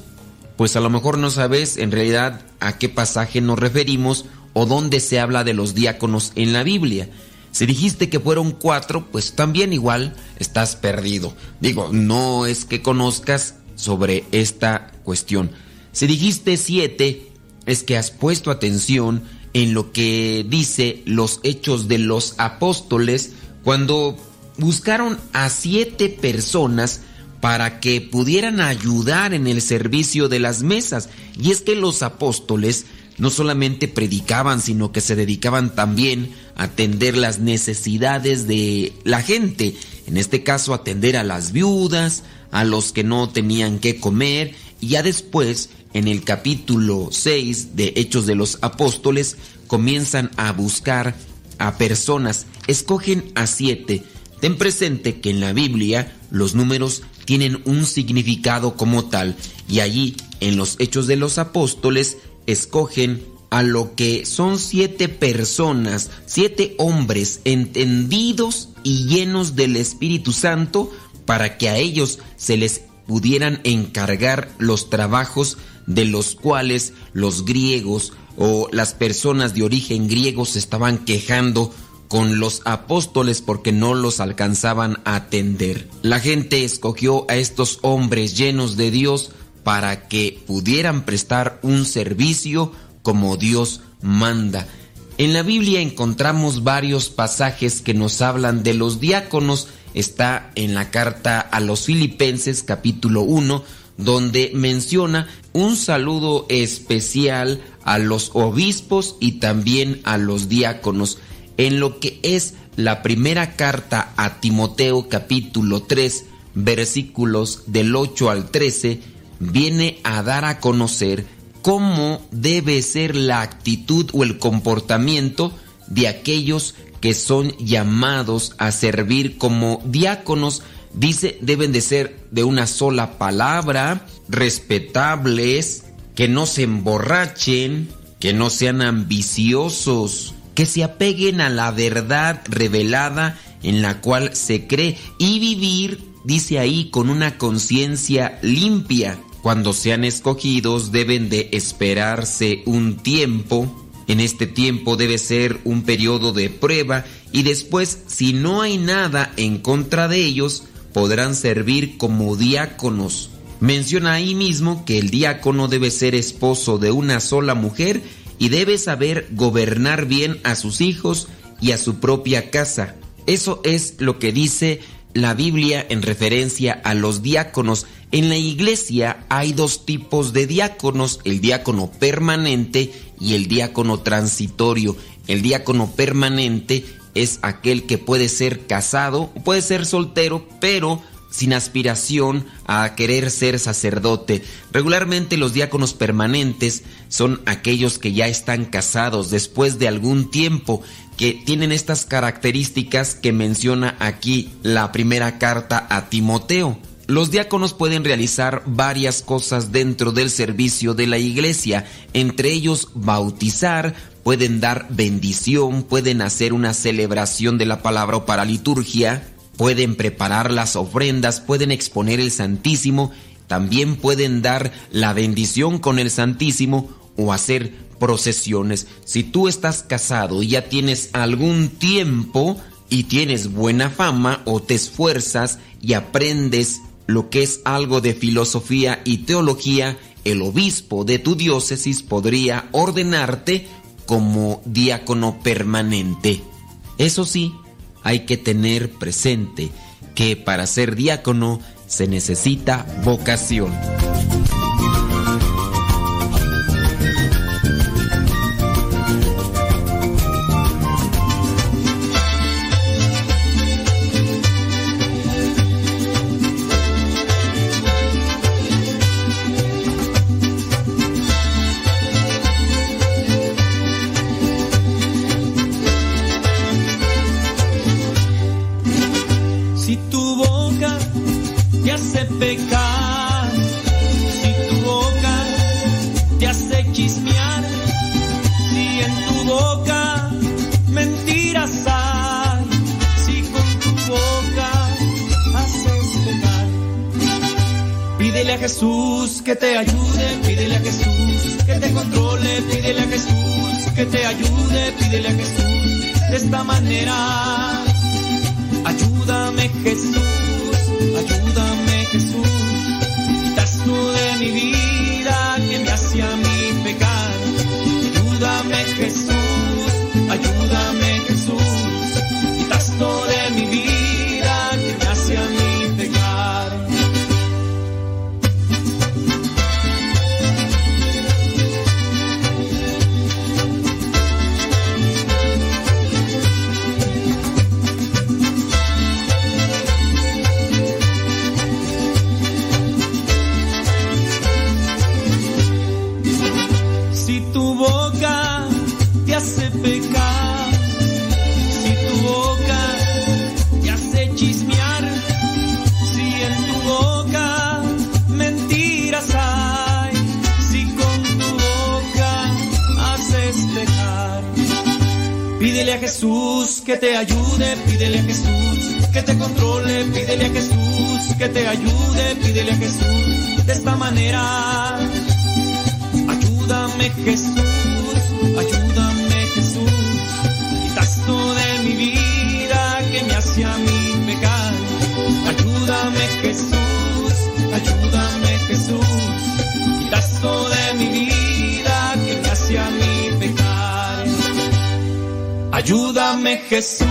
pues a lo mejor no sabes en realidad a qué pasaje nos referimos o dónde se habla de los diáconos en la Biblia. Si dijiste que fueron cuatro, pues también igual estás perdido. Digo, no es que conozcas sobre esta cuestión. Si dijiste siete, es que has puesto atención en lo que dice los hechos de los apóstoles cuando buscaron a siete personas para que pudieran ayudar en el servicio de las mesas. Y es que los apóstoles no solamente predicaban, sino que se dedicaban también a atender las necesidades de la gente. En este caso, atender a las viudas, a los que no tenían que comer. Y ya después en el capítulo 6 de Hechos de los Apóstoles comienzan a buscar a personas, escogen a siete. Ten presente que en la Biblia los números tienen un significado como tal y allí en los Hechos de los Apóstoles escogen a lo que son siete personas, siete hombres entendidos y llenos del Espíritu Santo para que a ellos se les pudieran encargar los trabajos de los cuales los griegos o las personas de origen griego se estaban quejando con los apóstoles porque no los alcanzaban a atender. La gente escogió a estos hombres llenos de Dios para que pudieran prestar un servicio como Dios manda. En la Biblia encontramos varios pasajes que nos hablan de los diáconos. Está en la carta a los Filipenses capítulo 1, donde menciona un saludo especial a los obispos y también a los diáconos. En lo que es la primera carta a Timoteo capítulo 3 versículos del 8 al 13, viene a dar a conocer cómo debe ser la actitud o el comportamiento de aquellos que son llamados a servir como diáconos. Dice, deben de ser de una sola palabra, respetables, que no se emborrachen, que no sean ambiciosos, que se apeguen a la verdad revelada en la cual se cree y vivir, dice ahí, con una conciencia limpia. Cuando sean escogidos deben de esperarse un tiempo. En este tiempo debe ser un periodo de prueba y después, si no hay nada en contra de ellos, podrán servir como diáconos. Menciona ahí mismo que el diácono debe ser esposo de una sola mujer y debe saber gobernar bien a sus hijos y a su propia casa. Eso es lo que dice la Biblia en referencia a los diáconos. En la iglesia hay dos tipos de diáconos, el diácono permanente y el diácono transitorio. El diácono permanente es aquel que puede ser casado, puede ser soltero, pero sin aspiración a querer ser sacerdote. Regularmente los diáconos permanentes son aquellos que ya están casados después de algún tiempo, que tienen estas características que menciona aquí la primera carta a Timoteo. Los diáconos pueden realizar varias cosas dentro del servicio de la iglesia, entre ellos bautizar, pueden dar bendición, pueden hacer una celebración de la palabra o para liturgia, pueden preparar las ofrendas, pueden exponer el Santísimo, también pueden dar la bendición con el Santísimo o hacer procesiones. Si tú estás casado y ya tienes algún tiempo y tienes buena fama o te esfuerzas y aprendes lo que es algo de filosofía y teología, el obispo de tu diócesis podría ordenarte como diácono permanente. Eso sí, hay que tener presente que para ser diácono se necesita vocación. Que te ayude, pídele a Jesús que te controle, pídele a Jesús que te ayude, pídele a Jesús de esta manera. Ayúdame Jesús, ayúdame Jesús, tú de mi vida que te ayude, pídele a Jesús de esta manera. Ayúdame Jesús, ayúdame Jesús, quitas de mi vida que me hace a mí pecar. Ayúdame Jesús, ayúdame Jesús, quitas de mi vida que me hace a mí Ayúdame Jesús,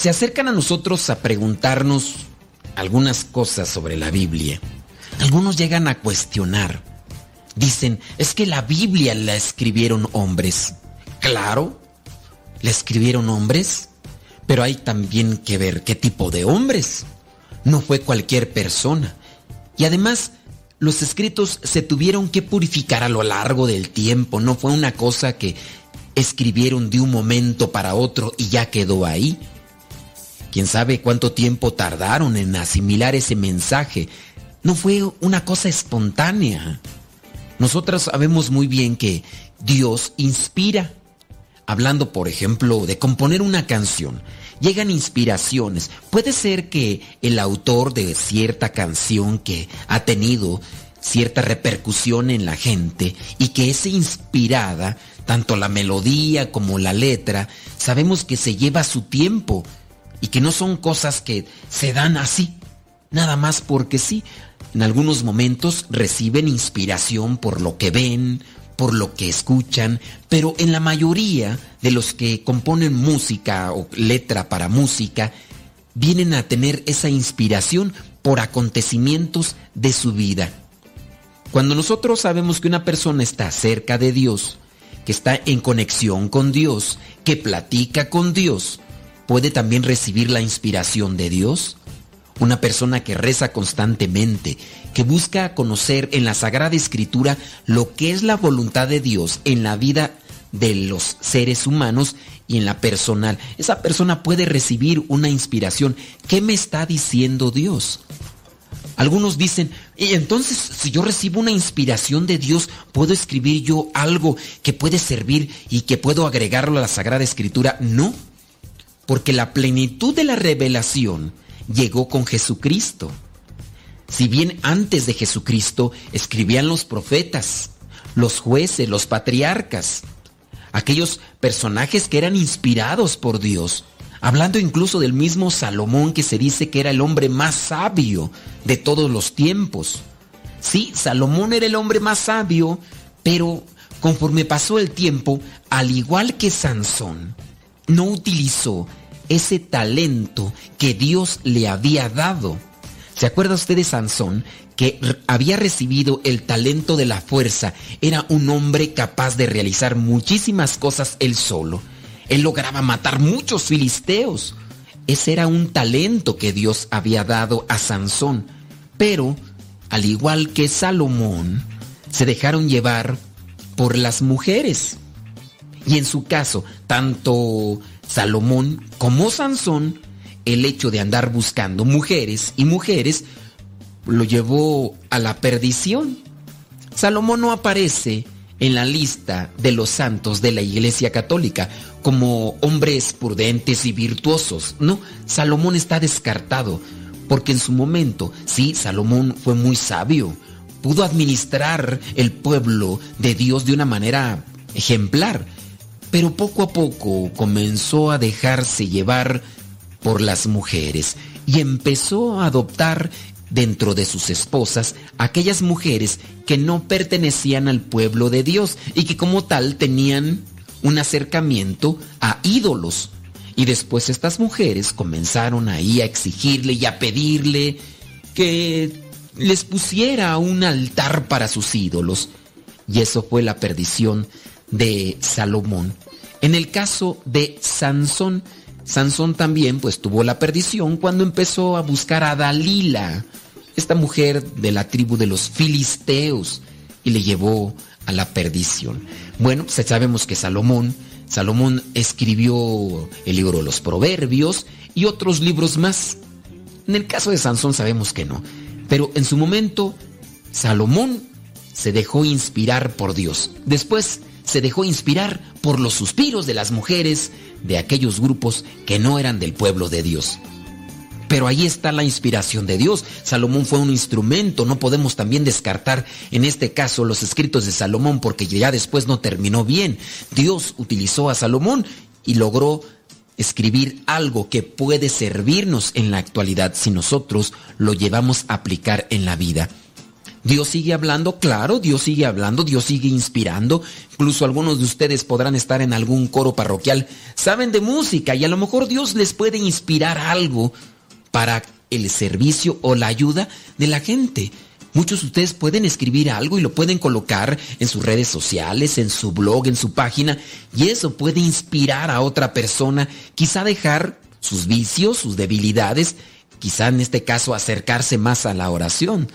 se acercan a nosotros a preguntarnos algunas cosas sobre la Biblia, algunos llegan a cuestionar. Dicen, es que la Biblia la escribieron hombres. Claro, la escribieron hombres, pero hay también que ver qué tipo de hombres. No fue cualquier persona. Y además, los escritos se tuvieron que purificar a lo largo del tiempo. No fue una cosa que escribieron de un momento para otro y ya quedó ahí. Quién sabe cuánto tiempo tardaron en asimilar ese mensaje. No fue una cosa espontánea. Nosotros sabemos muy bien que Dios inspira. Hablando, por ejemplo, de componer una canción, llegan inspiraciones. Puede ser que el autor de cierta canción que ha tenido cierta repercusión en la gente y que es inspirada tanto la melodía como la letra, sabemos que se lleva su tiempo y que no son cosas que se dan así, nada más porque sí. En algunos momentos reciben inspiración por lo que ven, por lo que escuchan, pero en la mayoría de los que componen música o letra para música, vienen a tener esa inspiración por acontecimientos de su vida. Cuando nosotros sabemos que una persona está cerca de Dios, que está en conexión con Dios, que platica con Dios, puede también recibir la inspiración de Dios. Una persona que reza constantemente, que busca conocer en la Sagrada Escritura lo que es la voluntad de Dios en la vida de los seres humanos y en la personal. Esa persona puede recibir una inspiración. ¿Qué me está diciendo Dios? Algunos dicen, y entonces si yo recibo una inspiración de Dios, ¿puedo escribir yo algo que puede servir y que puedo agregarlo a la Sagrada Escritura? No, porque la plenitud de la revelación llegó con Jesucristo. Si bien antes de Jesucristo escribían los profetas, los jueces, los patriarcas, aquellos personajes que eran inspirados por Dios, hablando incluso del mismo Salomón que se dice que era el hombre más sabio de todos los tiempos. Sí, Salomón era el hombre más sabio, pero conforme pasó el tiempo, al igual que Sansón, no utilizó ese talento que Dios le había dado ¿Se acuerda usted de Sansón que había recibido el talento de la fuerza? Era un hombre capaz de realizar muchísimas cosas él solo. Él lograba matar muchos filisteos. Ese era un talento que Dios había dado a Sansón. Pero, al igual que Salomón, se dejaron llevar por las mujeres. Y en su caso, tanto Salomón como Sansón el hecho de andar buscando mujeres y mujeres lo llevó a la perdición. Salomón no aparece en la lista de los santos de la Iglesia Católica como hombres prudentes y virtuosos. No, Salomón está descartado, porque en su momento, sí, Salomón fue muy sabio, pudo administrar el pueblo de Dios de una manera ejemplar, pero poco a poco comenzó a dejarse llevar por las mujeres y empezó a adoptar dentro de sus esposas aquellas mujeres que no pertenecían al pueblo de Dios y que como tal tenían un acercamiento a ídolos. Y después estas mujeres comenzaron ahí a exigirle y a pedirle que les pusiera un altar para sus ídolos. Y eso fue la perdición de Salomón. En el caso de Sansón, Sansón también pues tuvo la perdición cuando empezó a buscar a Dalila, esta mujer de la tribu de los filisteos, y le llevó a la perdición. Bueno, pues sabemos que Salomón, Salomón escribió el libro de los Proverbios y otros libros más. En el caso de Sansón sabemos que no, pero en su momento Salomón se dejó inspirar por Dios. Después se dejó inspirar por los suspiros de las mujeres de aquellos grupos que no eran del pueblo de Dios. Pero ahí está la inspiración de Dios. Salomón fue un instrumento. No podemos también descartar en este caso los escritos de Salomón porque ya después no terminó bien. Dios utilizó a Salomón y logró escribir algo que puede servirnos en la actualidad si nosotros lo llevamos a aplicar en la vida. Dios sigue hablando, claro, Dios sigue hablando, Dios sigue inspirando. Incluso algunos de ustedes podrán estar en algún coro parroquial, saben de música y a lo mejor Dios les puede inspirar algo para el servicio o la ayuda de la gente. Muchos de ustedes pueden escribir algo y lo pueden colocar en sus redes sociales, en su blog, en su página, y eso puede inspirar a otra persona, quizá dejar sus vicios, sus debilidades, quizá en este caso acercarse más a la oración.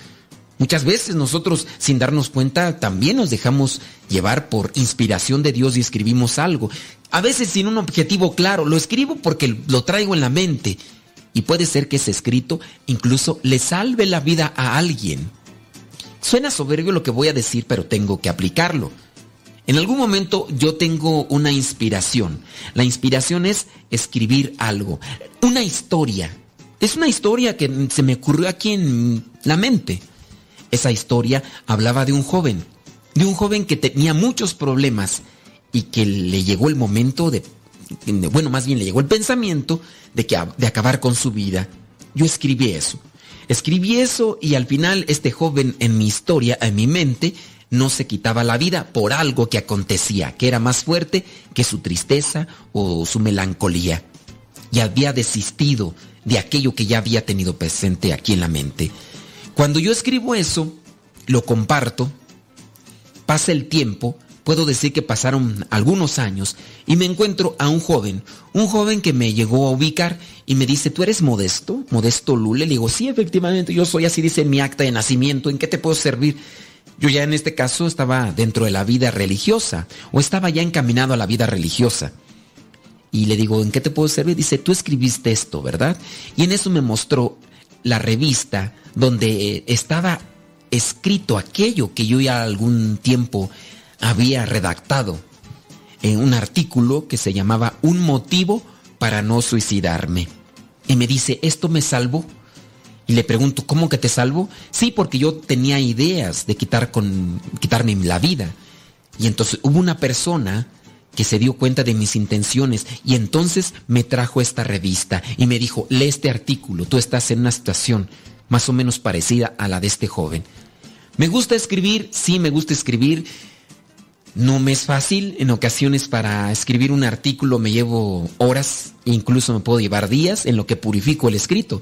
Muchas veces nosotros, sin darnos cuenta, también nos dejamos llevar por inspiración de Dios y escribimos algo. A veces sin un objetivo claro, lo escribo porque lo traigo en la mente. Y puede ser que ese escrito incluso le salve la vida a alguien. Suena soberbio lo que voy a decir, pero tengo que aplicarlo. En algún momento yo tengo una inspiración. La inspiración es escribir algo, una historia. Es una historia que se me ocurrió aquí en la mente. Esa historia hablaba de un joven, de un joven que tenía muchos problemas y que le llegó el momento de, bueno, más bien le llegó el pensamiento de, que, de acabar con su vida. Yo escribí eso. Escribí eso y al final este joven en mi historia, en mi mente, no se quitaba la vida por algo que acontecía, que era más fuerte que su tristeza o su melancolía. Y había desistido de aquello que ya había tenido presente aquí en la mente. Cuando yo escribo eso, lo comparto, pasa el tiempo, puedo decir que pasaron algunos años y me encuentro a un joven, un joven que me llegó a ubicar y me dice, ¿tú eres modesto? Modesto Lule. Le digo, sí, efectivamente, yo soy así, dice mi acta de nacimiento, ¿en qué te puedo servir? Yo ya en este caso estaba dentro de la vida religiosa o estaba ya encaminado a la vida religiosa. Y le digo, ¿en qué te puedo servir? Dice, tú escribiste esto, ¿verdad? Y en eso me mostró la revista donde estaba escrito aquello que yo ya algún tiempo había redactado en un artículo que se llamaba Un motivo para no suicidarme. Y me dice, ¿esto me salvó? Y le pregunto, ¿cómo que te salvo? Sí, porque yo tenía ideas de quitar con, quitarme la vida. Y entonces hubo una persona que se dio cuenta de mis intenciones y entonces me trajo esta revista y me dijo, lee este artículo, tú estás en una situación más o menos parecida a la de este joven. ¿Me gusta escribir? Sí, me gusta escribir. No me es fácil, en ocasiones para escribir un artículo me llevo horas, incluso me puedo llevar días en lo que purifico el escrito.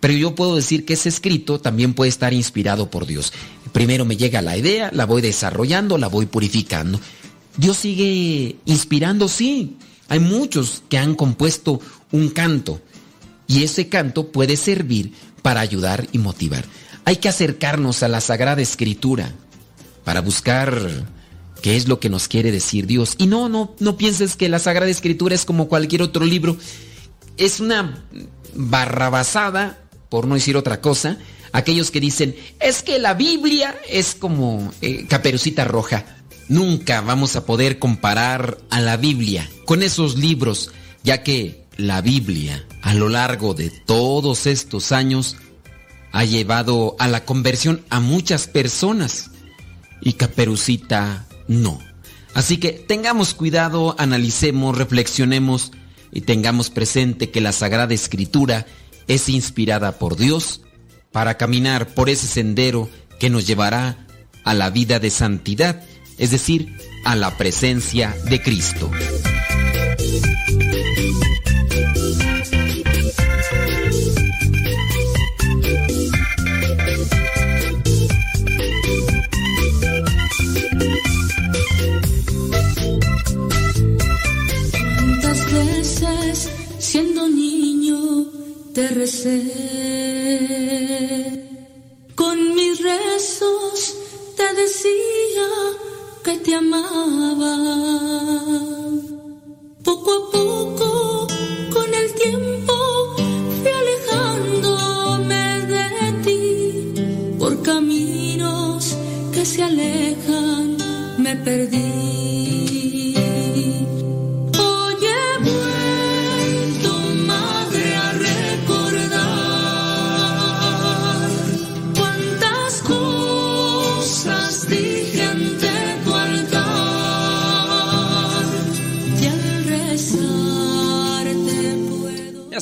Pero yo puedo decir que ese escrito también puede estar inspirado por Dios. Primero me llega la idea, la voy desarrollando, la voy purificando. Dios sigue inspirando, sí. Hay muchos que han compuesto un canto y ese canto puede servir para ayudar y motivar. Hay que acercarnos a la Sagrada Escritura para buscar qué es lo que nos quiere decir Dios. Y no, no, no pienses que la Sagrada Escritura es como cualquier otro libro. Es una barrabasada, por no decir otra cosa. Aquellos que dicen, es que la Biblia es como eh, caperucita roja. Nunca vamos a poder comparar a la Biblia con esos libros, ya que la Biblia a lo largo de todos estos años ha llevado a la conversión a muchas personas y Caperucita no. Así que tengamos cuidado, analicemos, reflexionemos y tengamos presente que la Sagrada Escritura es inspirada por Dios para caminar por ese sendero que nos llevará a la vida de santidad es decir, a la presencia de Cristo. ¿Cuántas veces siendo niño te recé? Con mis rezos te decía que te amaba. Poco a poco, con el tiempo, fui alejándome de ti. Por caminos que se alejan, me perdí.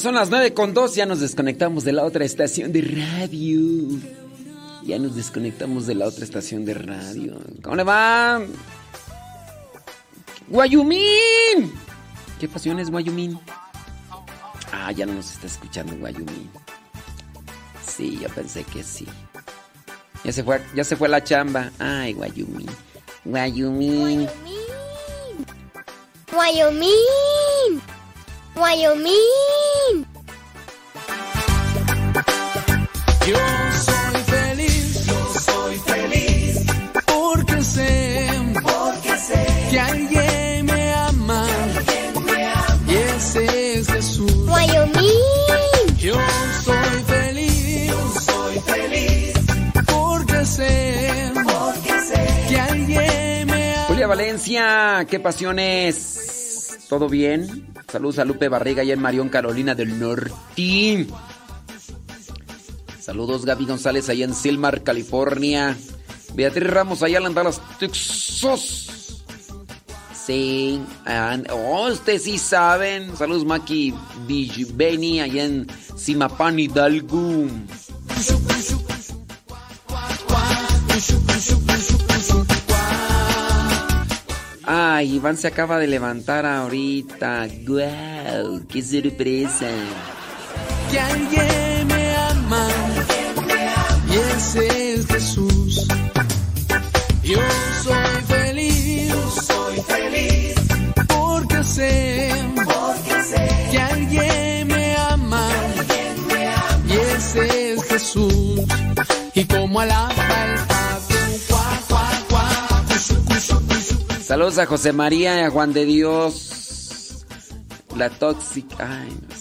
Son las 9 con 2, ya nos desconectamos de la otra estación de radio. Ya nos desconectamos de la otra estación de radio. ¿Cómo le va? ¡Guayumín! ¿Qué pasión es Guayumín? Ah, ya no nos está escuchando Guayumín. Sí, yo pensé que sí. Ya se fue, ya se fue la chamba. Ay, Guayumín. Guayumín. Guayumín. Wyoming. Yo Valencia, qué pasiones. ¿Todo bien? Saludos a Lupe Barriga y en Marión Carolina del Norte. Saludos Gaby González allá en Silmar, California. Beatriz Ramos allá en Dallas, Texas. Sí. oh, ustedes sí saben. Saludos Maki Beni allá en Simapán, Hidalgo. Ay, Iván se acaba de levantar ahorita. ¡Guau! ¡Qué sorpresa! Que alguien me ama y ese es Jesús. Yo soy feliz, yo soy feliz porque sé, porque sé que alguien me ama, alguien me ama y ese es Jesús. Y como alaba el Padre Saludos a José María y a Juan de Dios. La tóxica. Ay, no,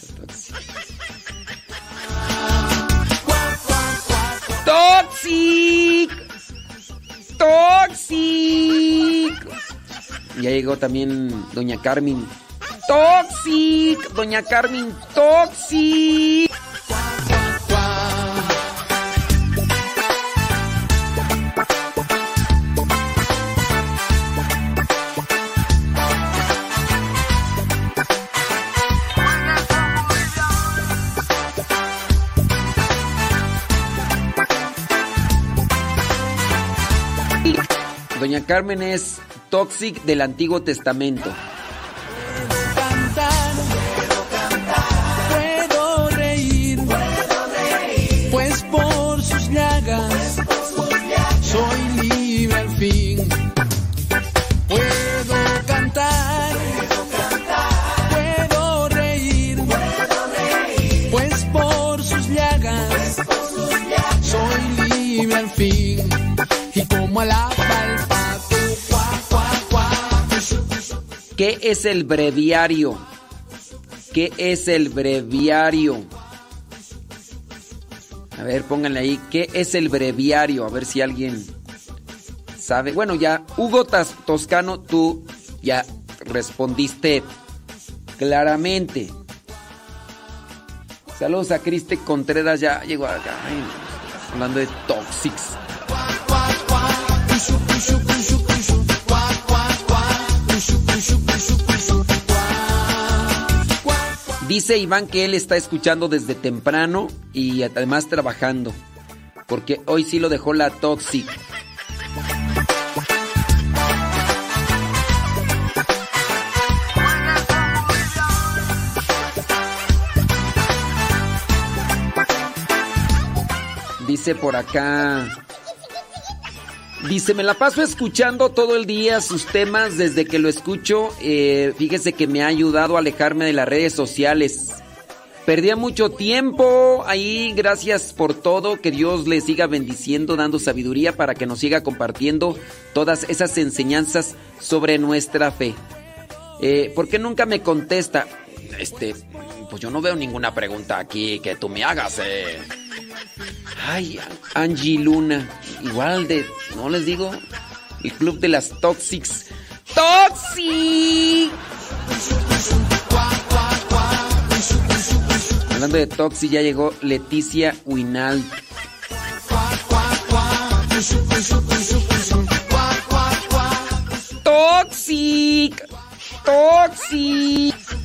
¡Toxic! ¡Toxic! Ya llegó también Doña Carmen. ¡Toxic! Doña Carmen, ¡Toxic! Doña Carmen es Toxic del Antiguo Testamento. ¿Qué es el breviario? ¿Qué es el breviario? A ver, pónganle ahí, ¿qué es el breviario? A ver si alguien sabe. Bueno, ya, Hugo Toscano, tú ya respondiste claramente. Saludos a Criste Contreras, ya llegó acá. Hablando de Toxics. Dice Iván que él está escuchando desde temprano y además trabajando. Porque hoy sí lo dejó la Toxic. Dice por acá. Dice, me la paso escuchando todo el día sus temas desde que lo escucho. eh, fíjese que me ha ayudado a alejarme de las redes sociales. Perdía mucho tiempo ahí, gracias por todo, que Dios le siga bendiciendo, dando sabiduría para que nos siga compartiendo todas esas enseñanzas sobre nuestra fe. Eh, ¿Por qué nunca me contesta? Este, pues yo no veo ninguna pregunta aquí que tú me hagas. Eh. Ay, Angie Luna, igual de, no les digo, el club de las Toxics. ¡Toxic! Hablando de Toxic, ya llegó Leticia Winal. Toxic, Toxic.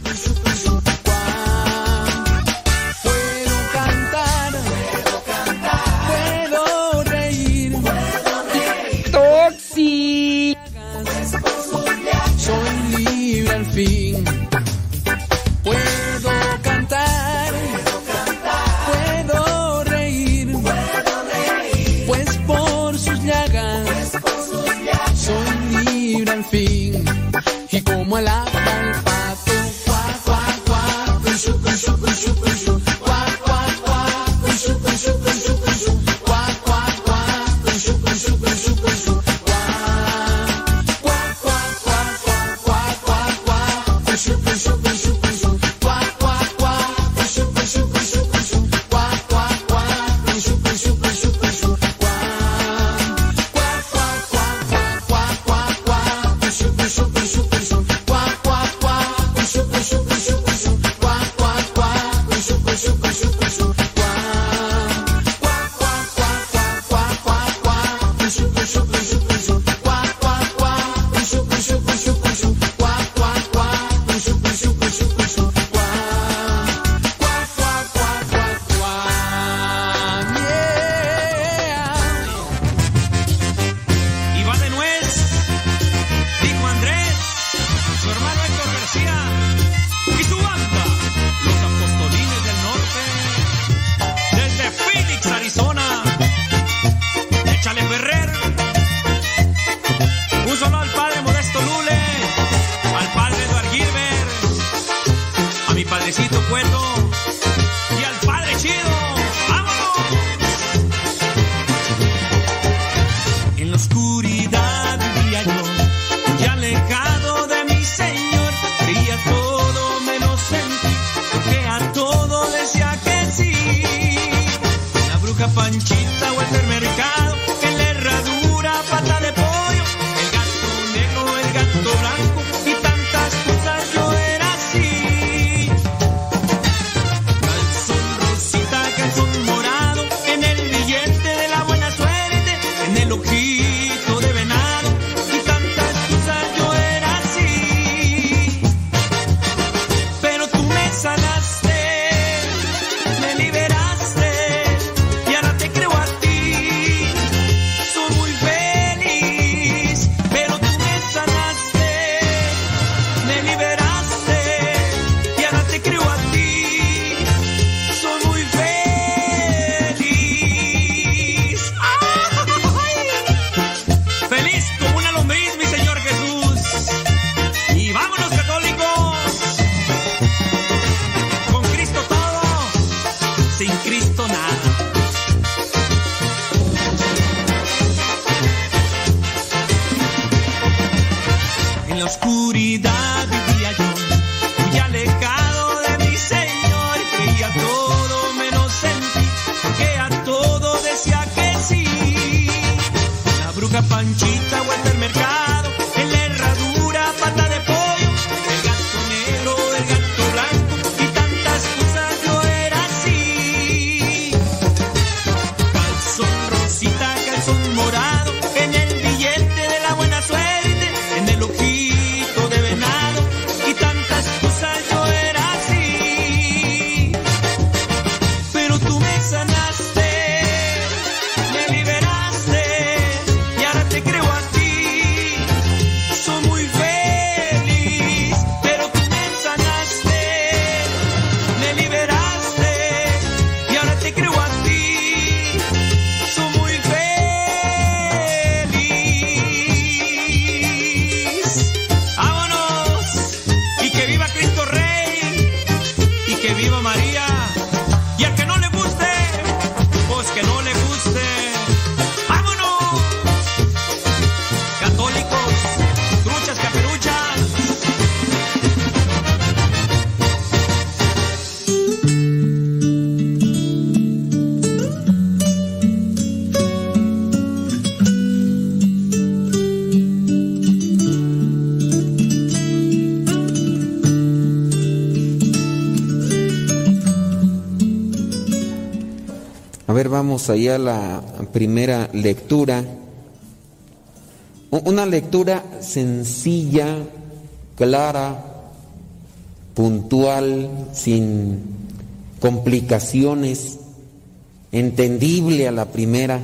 Vamos allá a la primera lectura. Una lectura sencilla, clara, puntual, sin complicaciones, entendible a la primera.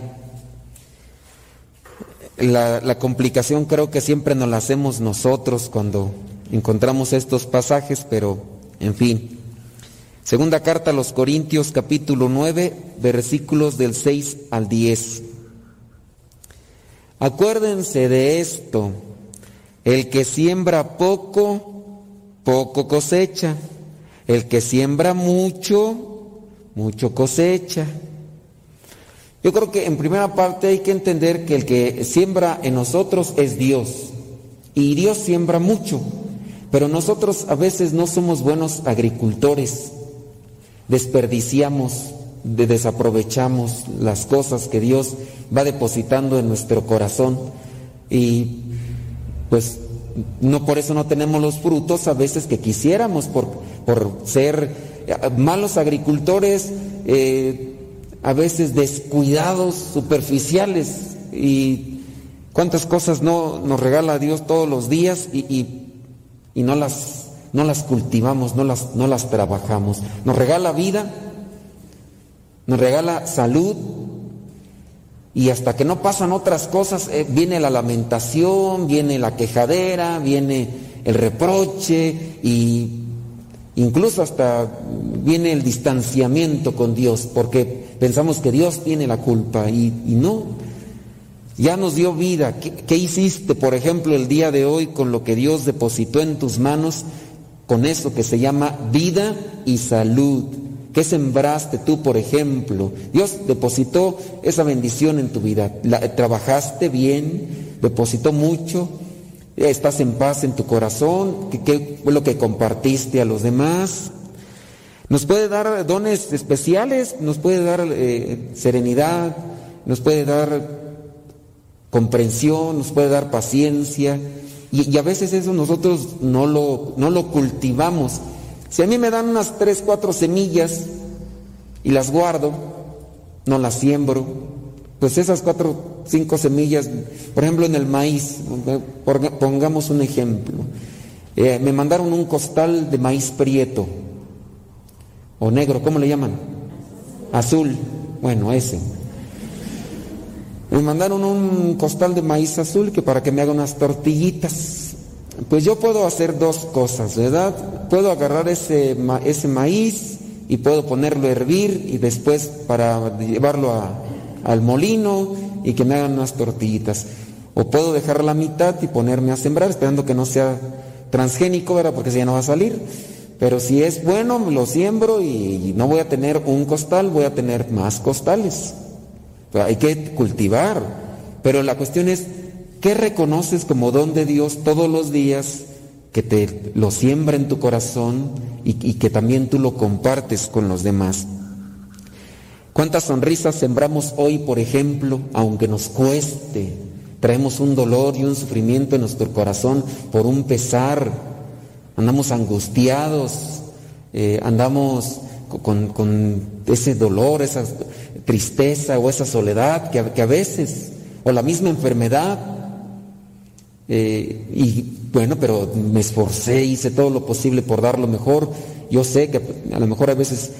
La complicación creo que siempre nos la hacemos nosotros cuando encontramos estos pasajes, pero en fin. Segunda carta a los Corintios capítulo 9 versículos del 6 al 10. Acuérdense de esto, el que siembra poco, poco cosecha, el que siembra mucho, mucho cosecha. Yo creo que en primera parte hay que entender que el que siembra en nosotros es Dios. Y Dios siembra mucho, pero nosotros a veces no somos buenos agricultores desperdiciamos, de- desaprovechamos las cosas que Dios va depositando en nuestro corazón. Y pues no por eso no tenemos los frutos a veces que quisiéramos por, por ser eh, malos agricultores, eh, a veces descuidados, superficiales. Y cuántas cosas no nos regala Dios todos los días y, y- y no las no las cultivamos, no las, no las trabajamos. Nos regala vida, nos regala salud y hasta que no pasan otras cosas eh, viene la lamentación, viene la quejadera, viene el reproche y incluso hasta viene el distanciamiento con Dios porque pensamos que Dios tiene la culpa y, no. Ya nos dio vida. ¿Qué, qué hiciste, por ejemplo, el día de hoy con lo que Dios depositó en tus manos? Con eso que se llama vida y salud. ¿Qué sembraste tú, por ejemplo? Dios depositó esa bendición en tu vida. Trabajaste bien, depositó mucho, estás en paz en tu corazón, ¿qué, qué fue lo que compartiste a los demás? Nos puede dar dones especiales, nos puede dar eh, serenidad, nos puede dar comprensión, nos puede dar paciencia. Y, a veces eso nosotros no lo, no lo cultivamos. Si a mí me dan unas tres, cuatro semillas y las guardo, no las siembro, pues esas cuatro, cinco semillas, por ejemplo en el maíz, pongamos un ejemplo, eh, me mandaron un costal de maíz prieto o negro, ¿cómo le llaman? Azul, bueno, ese. Me mandaron un costal de maíz azul que para que me haga unas tortillitas. Pues yo puedo hacer dos cosas, ¿verdad? Puedo agarrar ese, ese maíz y puedo ponerlo a hervir y después para llevarlo al molino y que me hagan unas tortillitas. O puedo dejar la mitad y ponerme a sembrar esperando que no sea transgénico, ¿verdad? Porque si ya no va a salir. Pero si es bueno, lo siembro y no voy a tener un costal, voy a tener más costales. Hay que cultivar. Pero la cuestión es, ¿qué reconoces como don de Dios todos los días que te lo siembra en tu corazón y, que también tú lo compartes con los demás? ¿Cuántas sonrisas sembramos hoy, por ejemplo, aunque nos cueste? Traemos un dolor y un sufrimiento en nuestro corazón por un pesar. Andamos angustiados, eh, andamos con, ese dolor, esa tristeza o esa soledad que, a veces, o la misma enfermedad. Eh, y bueno, pero me esforcé, hice todo lo posible por dar lo mejor. Yo sé que a lo mejor a veces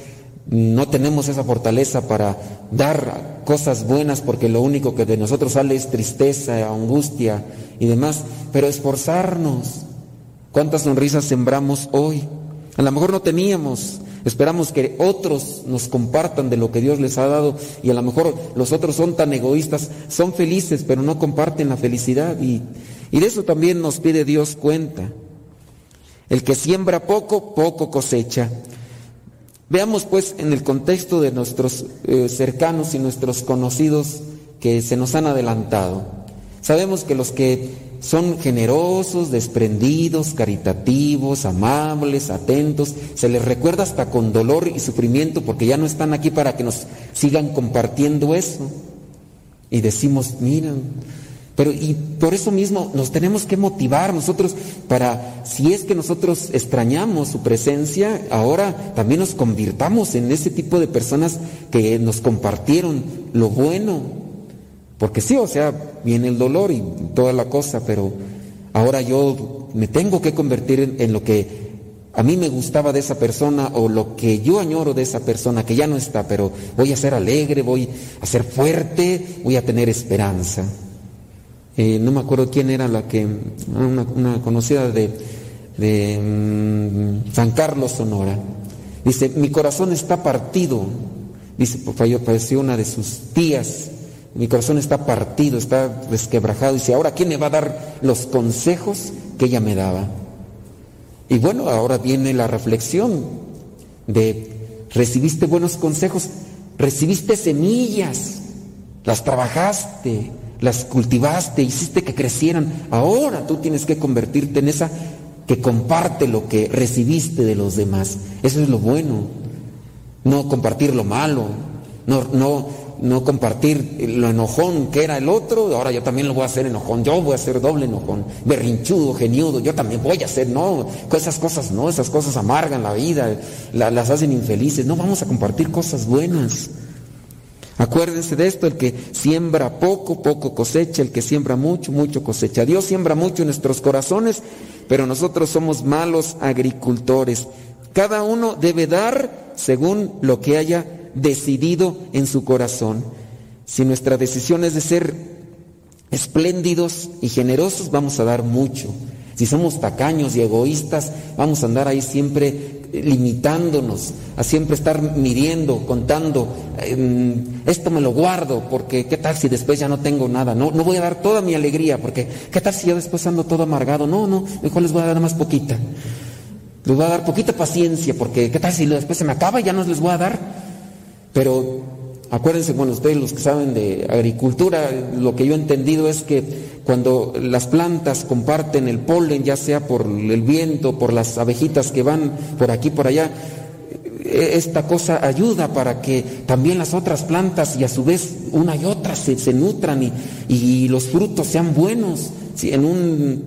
no tenemos esa fortaleza para dar cosas buenas porque lo único que de nosotros sale es tristeza, angustia y demás, pero esforzarnos. ¿Cuántas sonrisas sembramos hoy? A lo mejor no teníamos, esperamos que otros nos compartan de lo que Dios les ha dado y a lo mejor los otros son tan egoístas, son felices pero no comparten la felicidad y, de eso también nos pide Dios cuenta. El que siembra poco, poco cosecha. Veamos pues en el contexto de nuestros eh, cercanos y nuestros conocidos que se nos han adelantado. Sabemos que los que son generosos, desprendidos, caritativos, amables, atentos, se les recuerda hasta con dolor y sufrimiento porque ya no están aquí para que nos sigan compartiendo eso. Y decimos, miren, pero y por eso mismo nos tenemos que motivar nosotros para, si es que nosotros extrañamos su presencia, ahora también nos convirtamos en ese tipo de personas que nos compartieron lo bueno. Porque sí, o sea, viene el dolor y toda la cosa, pero ahora yo me tengo que convertir en, lo que a mí me gustaba de esa persona o lo que yo añoro de esa persona que ya no está, pero voy a ser alegre, voy a ser fuerte, voy a tener esperanza. Eh, no me acuerdo quién era la que, una, conocida de, mm, San Carlos Sonora. Dice, mi corazón está partido. Dice, falleció una de sus tías. Mi corazón está partido, está desquebrajado. Dice, ahora ¿quién me va a dar los consejos que ella me daba? Y bueno, ahora viene la reflexión de, recibiste buenos consejos, recibiste semillas, las trabajaste, las cultivaste, hiciste que crecieran. Ahora tú tienes que convertirte en esa que comparte lo que recibiste de los demás. Eso es lo bueno. No compartir lo malo, no, no, no compartir lo enojón que era el otro, ahora yo también lo voy a hacer enojón, yo voy a ser doble enojón, berrinchudo, geniudo, yo también voy a hacer, no, esas cosas no, esas cosas amargan la vida, las hacen infelices, no vamos a compartir cosas buenas. Acuérdense de esto, el que siembra poco, poco cosecha, el que siembra mucho, mucho cosecha. Dios siembra mucho en nuestros corazones, pero nosotros somos malos agricultores. Cada uno debe dar según lo que haya decidido en su corazón. Si nuestra decisión es de ser espléndidos y generosos, vamos a dar mucho. Si somos tacaños y egoístas, vamos a andar ahí siempre limitándonos, a siempre estar midiendo, contando, em, esto me lo guardo, porque qué tal si después ya no tengo nada, no, no voy a dar toda mi alegría, porque qué tal si yo después ando todo amargado, no, no, mejor les voy a dar más poquita, les voy a dar poquita paciencia, porque qué tal si después se me acaba y ya no les voy a dar, pero acuérdense, bueno, ustedes los que saben de agricultura, lo que yo he entendido es que cuando las plantas comparten el polen, ya sea por el viento, por las abejitas que van por aquí, por allá, eh, esta cosa ayuda para que también las otras plantas y a su vez una y otra se, nutran y, y, los frutos sean buenos. Si en un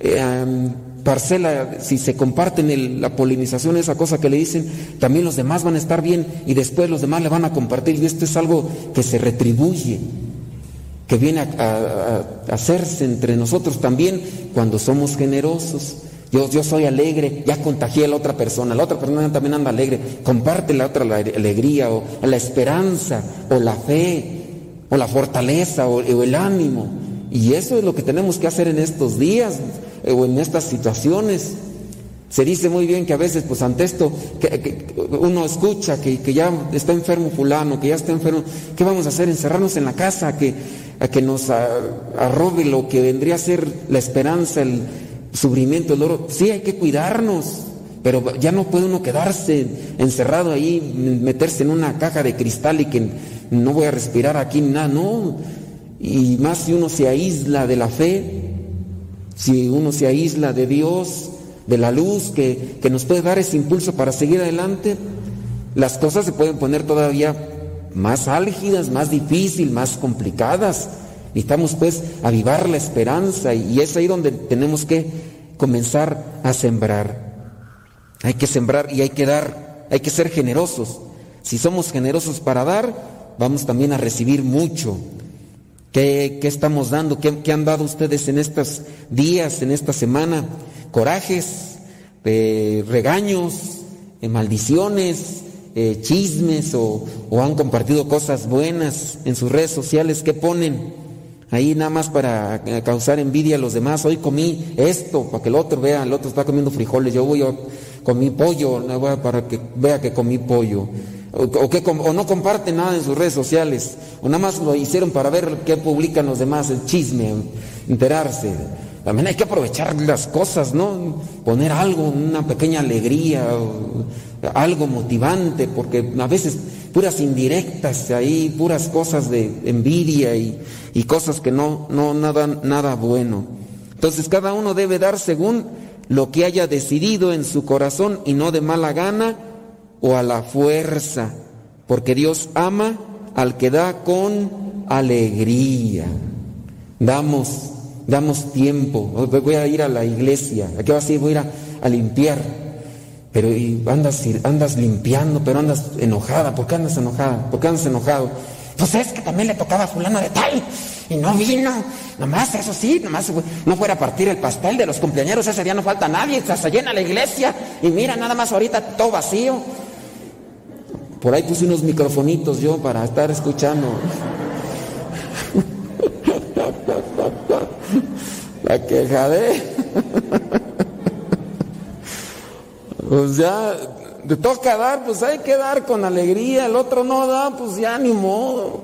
eh, parcela, si se comparten el, la polinización, esa cosa que le dicen, también los demás van a estar bien y después los demás le van a compartir. Y esto es algo que se retribuye, que viene a, hacerse entre nosotros también cuando somos generosos. Yo, yo soy alegre, ya contagié a la otra persona, la otra persona también anda alegre, comparte la otra la alegría o la esperanza o la fe o la fortaleza o, el ánimo. Y eso es lo que tenemos que hacer en estos días o en estas situaciones. Se dice muy bien que a veces, pues ante esto, que, uno escucha que, que, ya está enfermo fulano, que ya está enfermo, ¿qué vamos a hacer? Encerrarnos en la casa, que, que nos arrobe lo que vendría a ser la esperanza, el sufrimiento, el oro. Sí, hay que cuidarnos, pero ya no puede uno quedarse encerrado ahí, meterse en una caja de cristal y que no voy a respirar aquí, nada, no. Y más si uno se aísla de la fe, si uno se aísla de Dios, de la luz que, que nos puede dar ese impulso para seguir adelante, las cosas se pueden poner todavía más álgidas, más difíciles, más complicadas. Necesitamos pues avivar la esperanza y es ahí donde tenemos que comenzar a sembrar. Hay que sembrar y hay que dar, hay que ser generosos. Si somos generosos para dar, vamos también a recibir mucho. ¿Qué, estamos dando? ¿Qué, ¿Qué, han dado ustedes en estos días, en esta semana? Corajes, eh, regaños, eh, maldiciones, eh, chismes o, han compartido cosas buenas en sus redes sociales. ¿Qué ponen? ahí nada más para causar envidia a los demás. Hoy comí esto, para que el otro vea, el otro está comiendo frijoles, yo voy a comí pollo, para que vea que comí pollo. O, que, o no comparten nada en sus redes sociales, o nada más lo hicieron para ver qué publican los demás, el chisme, enterarse. También hay que aprovechar las cosas, ¿no? Poner algo, una pequeña alegría, algo motivante, porque a veces puras indirectas ahí, puras cosas de envidia y, y cosas que no, no nada, nada bueno. Entonces cada uno debe dar según lo que haya decidido en su corazón y no de mala gana o a la fuerza, porque Dios ama al que da con alegría. Damos, damos tiempo. Voy a ir a la iglesia. ¿A qué vas a ir? Voy a ir a, limpiar. Pero y andas, andas limpiando, pero andas enojada. ¿Por qué andas enojada? ¿Por qué andas enojado? Pues es que también le tocaba a fulano de tal y no vino. Nomás, eso sí, nomás no fuera a partir el pastel de los cumpleaños, ese día no falta nadie, se llena la iglesia y mira, nada más ahorita todo vacío. Por ahí puse unos microfonitos yo para estar escuchando. La queja de. Pues ya te toca dar, pues hay que dar con alegría, el otro no da, pues ya ni modo.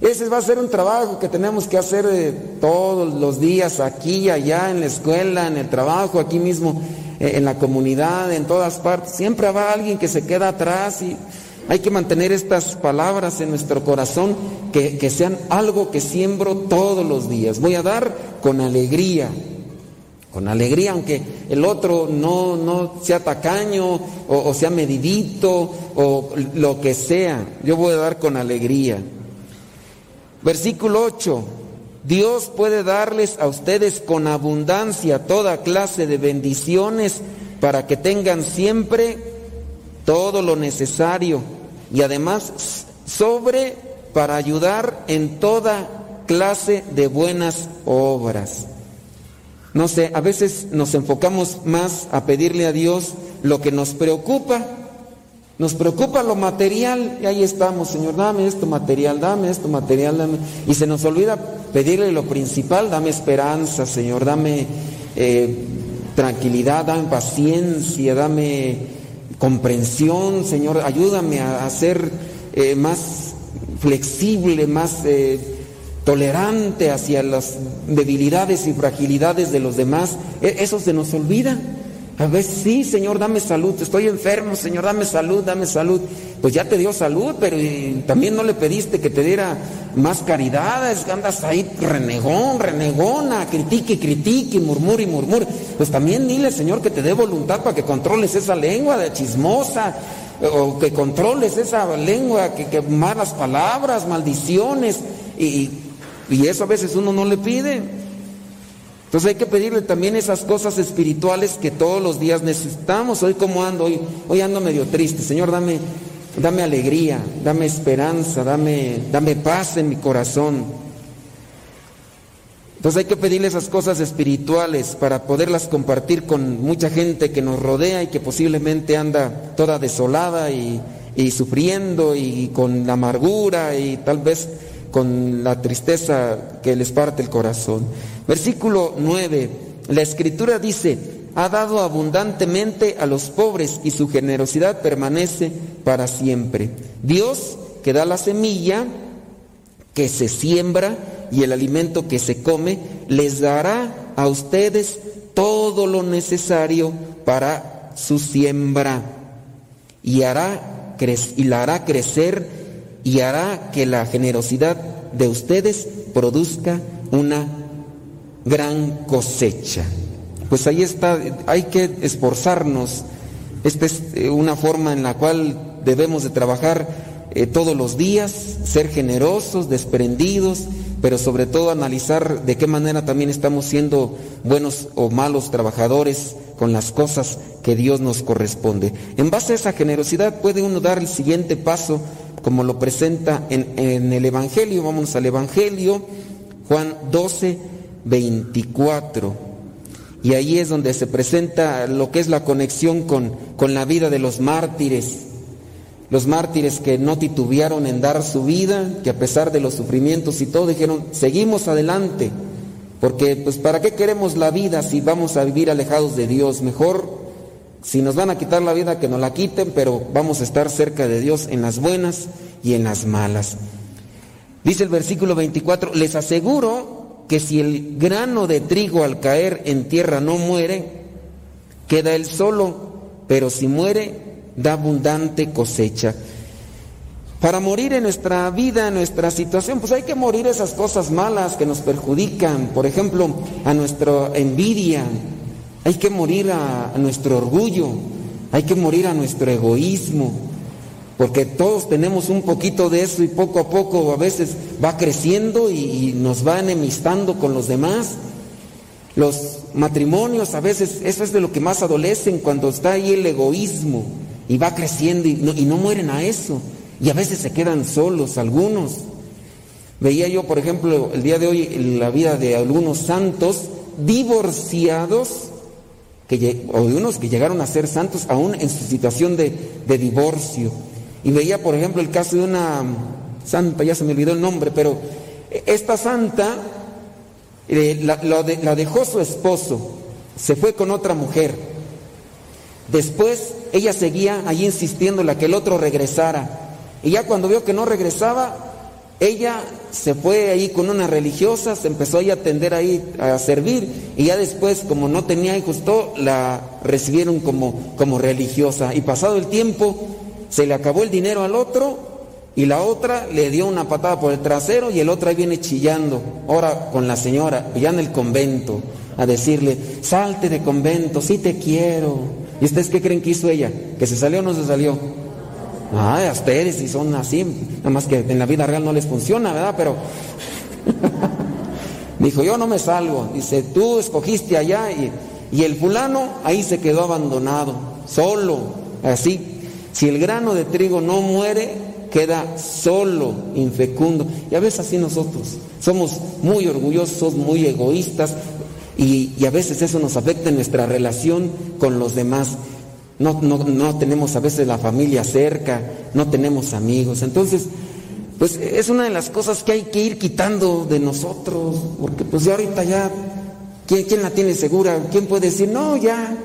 Ese va a ser un trabajo que tenemos que hacer eh, todos los días, aquí allá, en la escuela, en el trabajo, aquí mismo, eh, en la comunidad, en todas partes. Siempre habrá alguien que se queda atrás y hay que mantener estas palabras en nuestro corazón, que, que sean algo que siembro todos los días. Voy a dar con alegría, con alegría, aunque el otro no, no sea tacaño o, o, sea medidito o lo que sea, yo voy a dar con alegría. Versículo 8, Dios puede darles a ustedes con abundancia toda clase de bendiciones para que tengan siempre todo lo necesario y además sobre para ayudar en toda clase de buenas obras. No sé, a veces nos enfocamos más a pedirle a Dios lo que nos preocupa. Nos preocupa lo material y ahí estamos, Señor, dame esto material, dame esto material, dame. Y se nos olvida pedirle lo principal, dame esperanza, Señor, dame eh, tranquilidad, dame paciencia, dame comprensión, Señor, ayúdame a, ser eh, más flexible, más... Eh, tolerante hacia las debilidades y fragilidades de los demás, eso se nos olvida. A veces, sí, Señor, dame salud, estoy enfermo, Señor, dame salud, dame salud. Pues ya te dio salud, pero también no le pediste que te diera más caridad, andas ahí renegón, renegona, critique, critique, murmure y murmure. Pues también dile, Señor, que te dé voluntad para que controles esa lengua de chismosa, o que controles esa lengua, que, que malas palabras, maldiciones, y, y eso a veces uno no le pide. Entonces hay que pedirle también esas cosas espirituales que todos los días necesitamos. Hoy como ando, hoy, hoy ando medio triste. Señor, dame, dame alegría, dame esperanza, dame, dame paz en mi corazón. Entonces hay que pedirle esas cosas espirituales para poderlas compartir con mucha gente que nos rodea y que posiblemente anda toda desolada y, y sufriendo y con amargura y tal vez con la tristeza que les parte el corazón. Versículo 9, la escritura dice, ha dado abundantemente a los pobres y su generosidad permanece para siempre. Dios que da la semilla que se siembra y el alimento que se come, les dará a ustedes todo lo necesario para su siembra y, hará, y la hará crecer y hará que la generosidad de ustedes produzca una gran cosecha. Pues ahí está, hay que esforzarnos. Esta es eh, una forma en la cual debemos de trabajar eh, todos los días, ser generosos, desprendidos, pero sobre todo analizar de qué manera también estamos siendo buenos o malos trabajadores con las cosas que Dios nos corresponde. En base a esa generosidad puede uno dar el siguiente paso como lo presenta en, el Evangelio. Vamos al Evangelio, Juan 12, 24. Y ahí es donde se presenta lo que es la conexión con, con la vida de los mártires. Los mártires que no titubearon en dar su vida, que a pesar de los sufrimientos y todo, dijeron, seguimos adelante. Porque, pues, ¿para qué queremos la vida si vamos a vivir alejados de Dios? Mejor si nos van a quitar la vida, que nos la quiten, pero vamos a estar cerca de Dios en las buenas y en las malas. Dice el versículo 24, les aseguro que si el grano de trigo al caer en tierra no muere, queda él solo, pero si muere, da abundante cosecha. Para morir en nuestra vida, en nuestra situación, pues hay que morir esas cosas malas que nos perjudican, por ejemplo, a nuestra envidia, hay que morir a, nuestro orgullo, hay que morir a nuestro egoísmo, porque todos tenemos un poquito de eso y poco a poco a veces va creciendo y, nos va enemistando con los demás. Los matrimonios a veces, eso es de lo que más adolecen cuando está ahí el egoísmo y va creciendo y no, y no mueren a eso. Y a veces se quedan solos algunos. Veía yo, por ejemplo, el día de hoy la vida de algunos santos divorciados que, o de unos que llegaron a ser santos aún en su situación de, divorcio. Y veía, por ejemplo, el caso de una santa, ya se me olvidó el nombre, pero esta santa eh, la, la dejó su esposo, se fue con otra mujer. Después ella seguía ahí insistiendo la que el otro regresara. Y ya cuando vio que no regresaba, ella se fue ahí con una religiosa, se empezó ahí a atender ahí a servir y ya después como no tenía hijos todo, la recibieron como, como religiosa y pasado el tiempo se le acabó el dinero al otro y la otra le dio una patada por el trasero y el otro ahí viene chillando, ahora con la señora, ya en el convento, a decirle, salte de convento, sí te quiero. ¿Y ustedes qué creen que hizo ella? ¿Que se salió o no se salió? Ay, ustedes si son así, nada más que en la vida real no les funciona, ¿verdad? Pero [laughs] dijo, yo no me salgo. Dice, tú escogiste allá y, y el fulano ahí se quedó abandonado, solo, así. Si el grano de trigo no muere, queda solo, infecundo. Y a veces así nosotros somos muy orgullosos, muy egoístas y, y, a veces eso nos afecta en nuestra relación con los demás. No, no, tenemos a veces la familia cerca, no tenemos amigos. Entonces, pues es una de las cosas que hay que ir quitando de nosotros, porque pues ya ahorita ya, ¿quién, la tiene segura? ¿Quién puede decir, no, ya,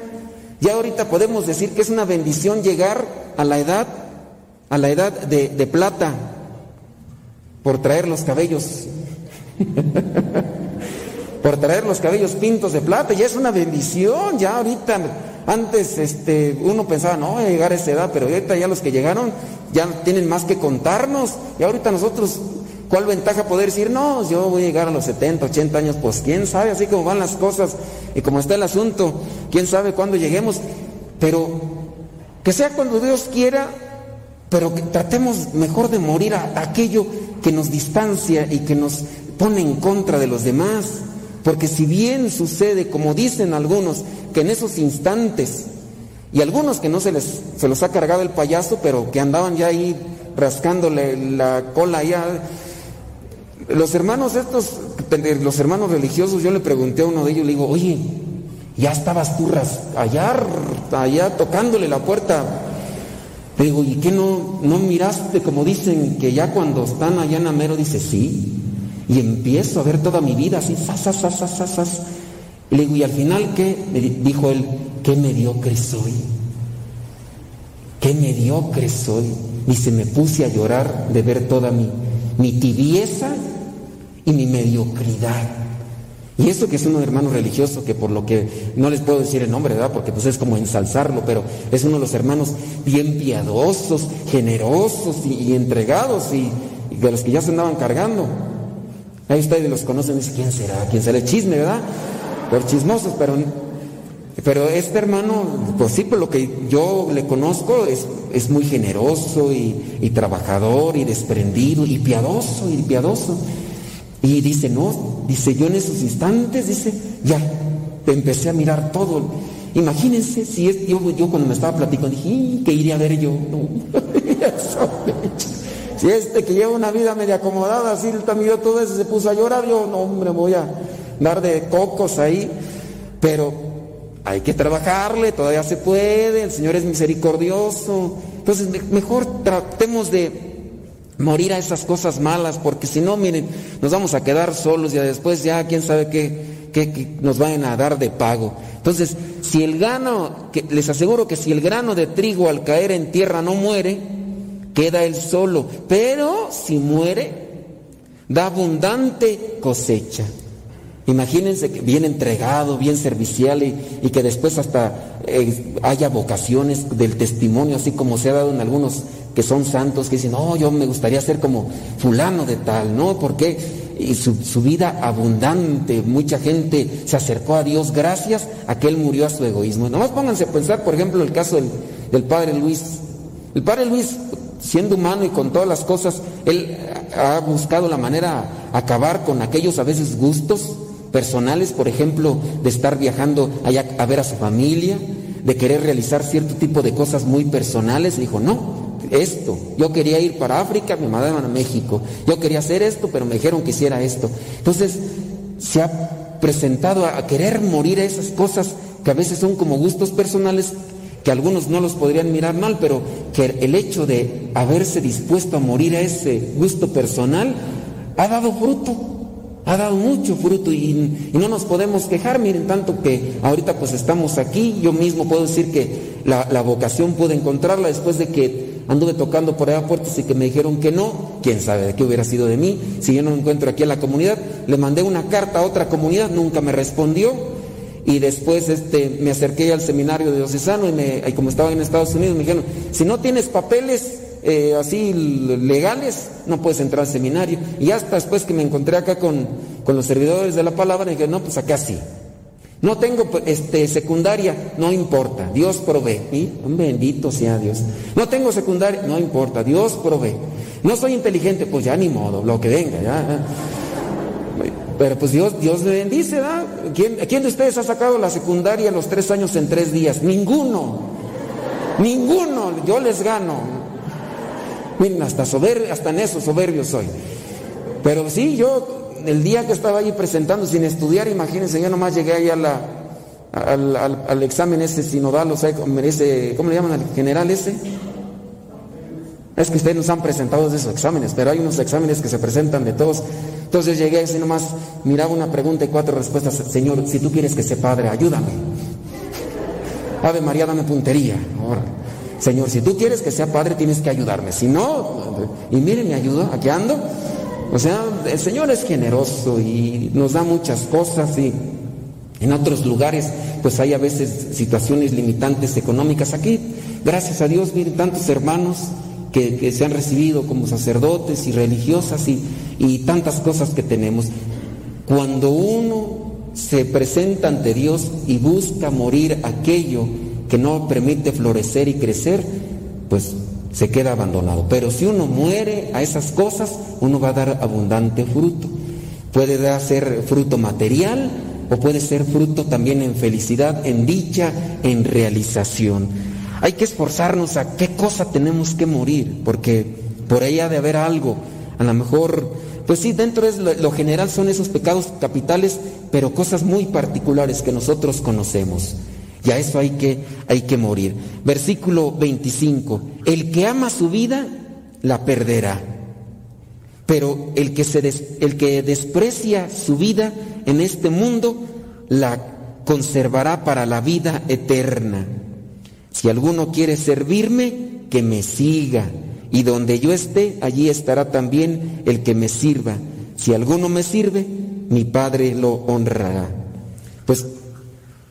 ya ahorita podemos decir que es una bendición llegar a la edad, a la edad de, de plata, por traer los cabellos, [laughs] por traer los cabellos pintos de plata, ya es una bendición, ya ahorita antes este, uno pensaba, no, voy a llegar a esa edad, pero ahorita ya los que llegaron ya tienen más que contarnos. Y ahorita nosotros, ¿cuál ventaja poder decir, no, yo voy a llegar a los 70, 80 años? Pues quién sabe, así como van las cosas y como está el asunto, quién sabe cuándo lleguemos. Pero Que sea cuando Dios quiera, pero que tratemos mejor de morir a aquello que nos distancia y que nos pone en contra de los demás. Porque si bien sucede, como dicen algunos, que en esos instantes, y algunos que no se les se los ha cargado el payaso, pero que andaban ya ahí rascándole la cola ya. Los hermanos estos, los hermanos religiosos, yo le pregunté a uno de ellos, le digo, oye, ya estabas tú allá, allá tocándole la puerta. Le digo, ¿y qué no, no miraste como dicen que ya cuando están allá en Amero? Dice, sí. Y empiezo a ver toda mi vida así, sas, Y le digo, ¿y al final qué? Me dijo él, qué mediocre soy. Qué mediocre soy. Y se me puse a llorar de ver toda mi, mi tibieza y mi mediocridad. Y eso que es un hermano religioso, que por lo que no les puedo decir el nombre, ¿verdad? Porque pues es como ensalzarlo, pero es uno de los hermanos bien piadosos, generosos y, entregados y, de los que ya se andaban cargando. Ahí ustedes los conocen dicen, ¿quién será? ¿Quién será el chisme, verdad? Por chismosos, pero, pero este hermano, pues sí, por lo que yo le conozco, es, es muy generoso y, trabajador y desprendido y piadoso y piadoso. Y dice, no, dice, yo en esos instantes, dice, ya, empecé a mirar todo. Imagínense si es, yo, yo cuando me estaba platicando dije, ¿qué iría a ver yo? [laughs] si este que lleva una vida media acomodada, así también todo eso se puso a llorar, yo, no, hombre, voy a dar de cocos ahí. Pero hay que trabajarle, todavía se puede, el Señor es misericordioso. Entonces, mejor tratemos de morir a esas cosas malas, porque si no, miren, nos vamos a quedar solos y después ya quién sabe qué, qué, nos vayan a dar de pago. Entonces, si el grano, que, les aseguro que si el grano de trigo al caer en tierra no muere, queda él solo, pero si muere, da abundante cosecha. Imagínense que bien entregado, bien servicial y, que después hasta eh, haya vocaciones del testimonio, así como se ha dado en algunos que son santos, que dicen, no, yo me gustaría ser como fulano de tal, ¿no? Porque su, vida abundante, mucha gente se acercó a Dios gracias a que Él murió a su egoísmo. Nomás pónganse a pensar, por ejemplo, el caso del Padre Luis. El Padre Luis, siendo humano y con todas las cosas, Él ha buscado la manera de acabar con aquellos a veces gustos personales, por ejemplo, de estar viajando allá a ver a su familia, de querer realizar cierto tipo de cosas muy personales. Dijo, no, esto, yo quería ir para África, me mandaron a México. Yo quería hacer esto, pero me dijeron que hiciera esto. Entonces, se ha presentado a querer morir a esas cosas que a veces son como gustos personales, que algunos no los podrían mirar mal, pero que el hecho de haberse dispuesto a morir a ese gusto personal ha dado fruto ha dado mucho fruto y, no nos podemos quejar, miren, tanto que ahorita pues estamos aquí, yo mismo puedo decir que la, vocación pude encontrarla después de que anduve tocando por allá puertas y que me dijeron que no, quién sabe de qué hubiera sido de mí, si yo no me encuentro aquí en la comunidad, le mandé una carta a otra comunidad, nunca me respondió, y después este, me acerqué al seminario diocesano y, me, y como estaba en Estados Unidos me dijeron, si no tienes papeles, eh, así legales, no puedes entrar al seminario. Y hasta después que me encontré acá con, con los servidores de la palabra, dije, no, pues acá sí. No tengo este, secundaria, no importa, Dios provee. ¿Y? Bendito sea Dios. No tengo secundaria, no importa, Dios provee. No soy inteligente, pues ya ni modo, lo que venga, ya. Pero pues Dios, Dios me bendice, ¿verdad? ¿Quién, ¿Quién de ustedes ha sacado la secundaria los tres años en tres días? Ninguno. Ninguno. Yo les gano. Miren, hasta, hasta en eso soberbio soy. Pero sí, yo el día que estaba allí presentando sin estudiar, imagínense, yo nomás llegué ahí a la, al, examen ese sinodal, o sea, ¿cómo le llaman al general ese? Es que ustedes nos han presentado esos exámenes, pero hay unos exámenes que se presentan de todos. Entonces llegué así nomás, miraba una pregunta y cuatro respuestas. Señor, si tú quieres que sea padre, ayúdame. Ave María, dame puntería. Ahora. Señor, si tú quieres que sea padre, tienes que ayudarme. Si no, y mire, me ayudo, aquí ando. O sea, el Señor es generoso y nos da muchas cosas y en otros lugares pues hay a veces situaciones limitantes económicas. Aquí, gracias a Dios, miren tantos hermanos que, se han recibido como sacerdotes y religiosas y, y tantas cosas que tenemos. Cuando uno se presenta ante Dios y busca morir aquello que no permite florecer y crecer, pues se queda abandonado. Pero si uno muere a esas cosas, uno va a dar abundante fruto. Puede ser fruto material o puede ser fruto también en felicidad, en dicha, en realización. Hay que esforzarnos a qué cosa tenemos que morir, porque por ahí ha de haber algo. A lo mejor, pues sí, dentro de lo, general son esos pecados capitales, pero cosas muy particulares que nosotros conocemos. Y a eso hay que, hay que morir. Versículo 25. El que ama su vida, la perderá. Pero el que, se el que desprecia su vida en este mundo, la conservará para la vida eterna. Si alguno quiere servirme, que me siga. Y donde yo esté, allí estará también el que me sirva. Si alguno me sirve, mi Padre lo honrará. Pues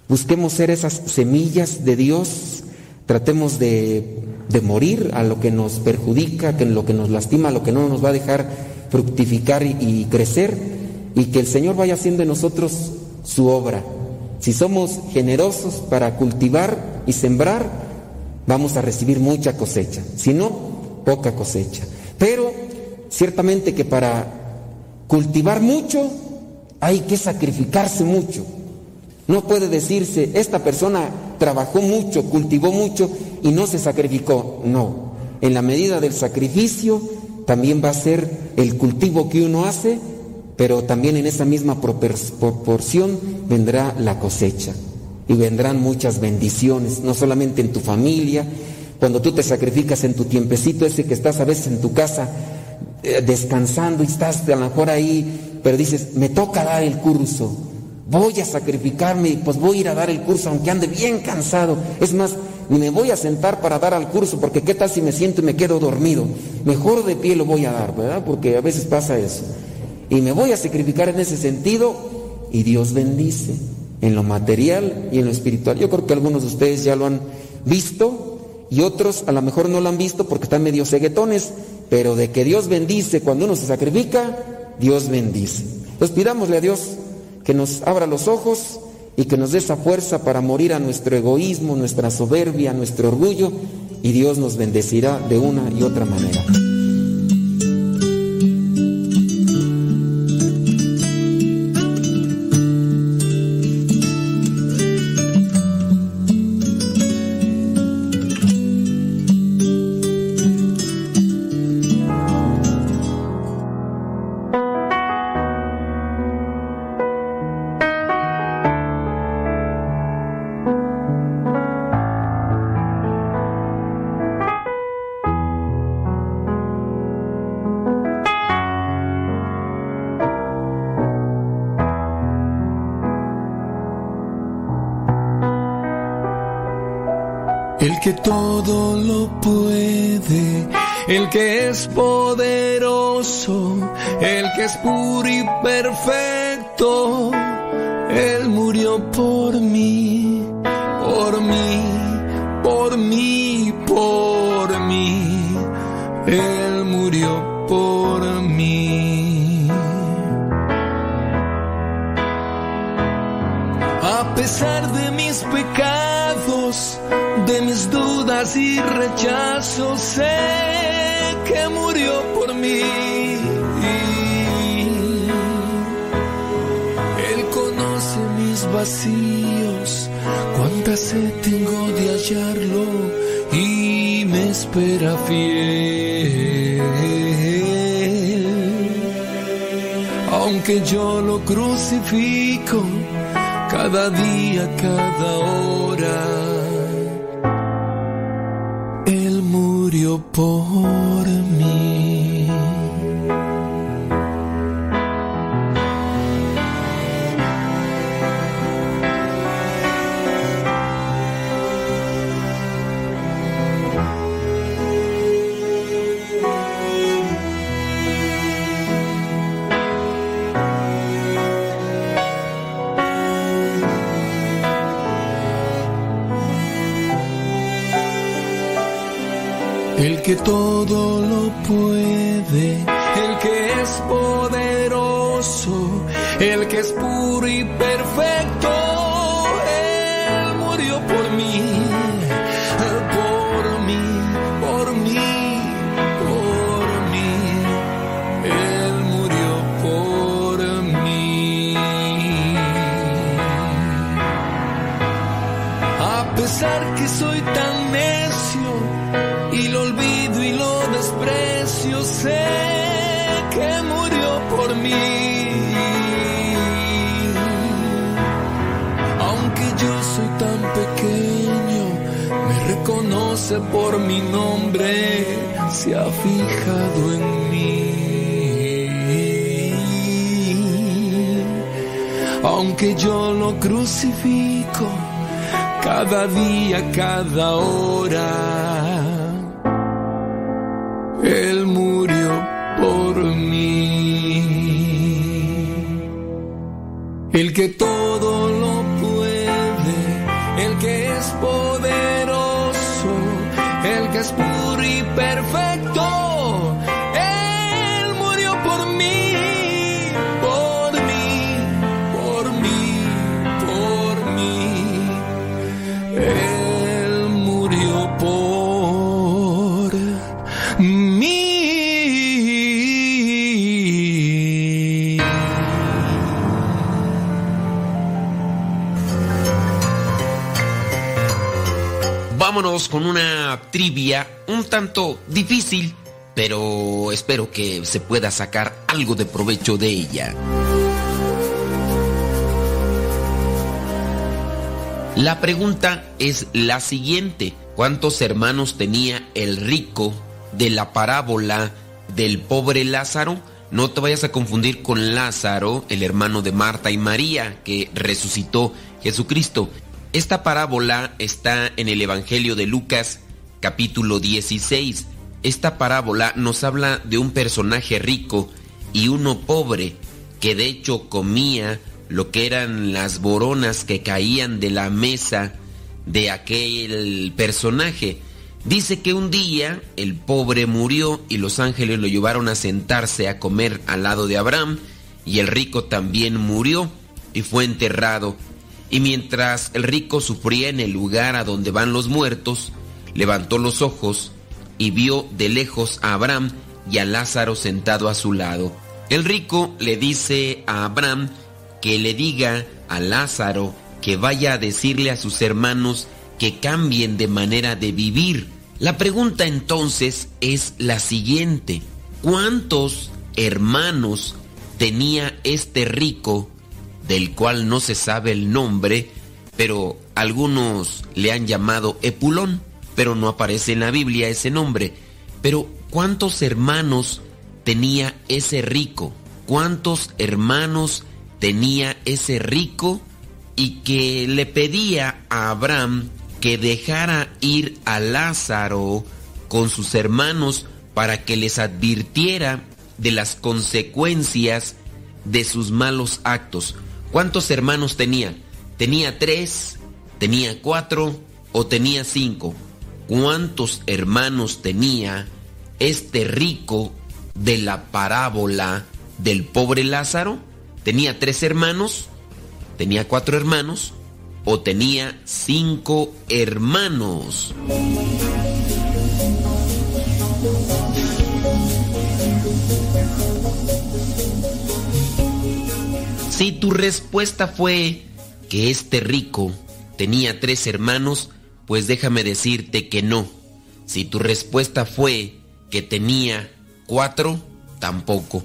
busquemos ser esas semillas de Dios, tratemos de, de morir a lo que nos perjudica, que lo que nos lastima, a lo que no nos va a dejar fructificar y, y crecer, y que el Señor vaya haciendo en nosotros su obra. Si somos generosos para cultivar y sembrar, vamos a recibir mucha cosecha. Si no, poca cosecha. Pero ciertamente que para cultivar mucho hay que sacrificarse mucho. No puede decirse, esta persona trabajó mucho, cultivó mucho y no se sacrificó. No, en la medida del sacrificio también va a ser el cultivo que uno hace, pero también en esa misma propor- proporción vendrá la cosecha y vendrán muchas bendiciones, no solamente en tu familia, cuando tú te sacrificas en tu tiempecito ese que estás a veces en tu casa eh, descansando y estás a lo mejor ahí, pero dices, me toca dar el curso, voy a sacrificarme y pues voy a ir a dar el curso aunque ande bien cansado. Es más, me voy a sentar para dar al curso porque qué tal si me siento y me quedo dormido. Mejor de pie lo voy a dar, ¿verdad? Porque a veces pasa eso. Y me voy a sacrificar en ese sentido y Dios bendice en lo material y en lo espiritual. Yo creo que algunos de ustedes ya lo han visto y otros a lo mejor no lo han visto porque están medio ceguetones, pero de que Dios bendice cuando uno se sacrifica, Dios bendice. Entonces pidámosle a Dios que nos abra los ojos y que nos dé esa fuerza para morir a nuestro egoísmo, nuestra soberbia, nuestro orgullo, y Dios nos bendecirá de una y otra manera. Que es puro crucifico cada día, cada hora. Él murió por mí. Que todo lo puede, el que es poderoso, el que es puro y perfecto, Por mi nombre se ha fijado en mí. Aunque yo lo crucifico cada día, cada hora, Él murió por mí. El que todo lo puede, el que es el que es puro y perfecto. Él murió por mí, por mí, por mí, por mí. Él murió por mí. Vámonos con una trivia un tanto difícil, pero espero que se pueda sacar algo de provecho de ella. La pregunta es la siguiente. ¿Cuántos hermanos tenía el rico de la parábola del pobre Lázaro? No te vayas a confundir con Lázaro, el hermano de Marta y María, que resucitó Jesucristo. Esta parábola está en el Evangelio de Lucas capítulo 16. Esta parábola nos habla de un personaje rico y uno pobre que de hecho comía lo que eran las boronas que caían de la mesa de aquel personaje. Dice que un día el pobre murió y los ángeles lo llevaron a sentarse a comer al lado de Abraham y el rico también murió y fue enterrado. Y mientras el rico sufría en el lugar a donde van los muertos, levantó los ojos y vio de lejos a Abraham y a Lázaro sentado a su lado. El rico le dice a Abraham que le diga a Lázaro que vaya a decirle a sus hermanos que cambien de manera de vivir. La pregunta entonces es la siguiente. ¿Cuántos hermanos tenía este rico del cual no se sabe el nombre, pero algunos le han llamado Epulón, pero no aparece en la Biblia ese nombre? Pero ¿cuántos hermanos tenía ese rico? ¿Cuántos hermanos tenía ese rico y que le pedía a Abraham que dejara ir a Lázaro con sus hermanos para que les advirtiera de las consecuencias de sus malos actos. ¿Cuántos hermanos tenía? ¿Tenía tres? ¿Tenía cuatro? ¿O tenía cinco? ¿Cuántos hermanos tenía este rico de la parábola del pobre Lázaro? ¿Tenía tres hermanos? ¿Tenía cuatro hermanos? ¿O tenía cinco hermanos? Si tu respuesta fue que este rico tenía tres hermanos, pues déjame decirte que no. Si tu respuesta fue que tenía cuatro, tampoco.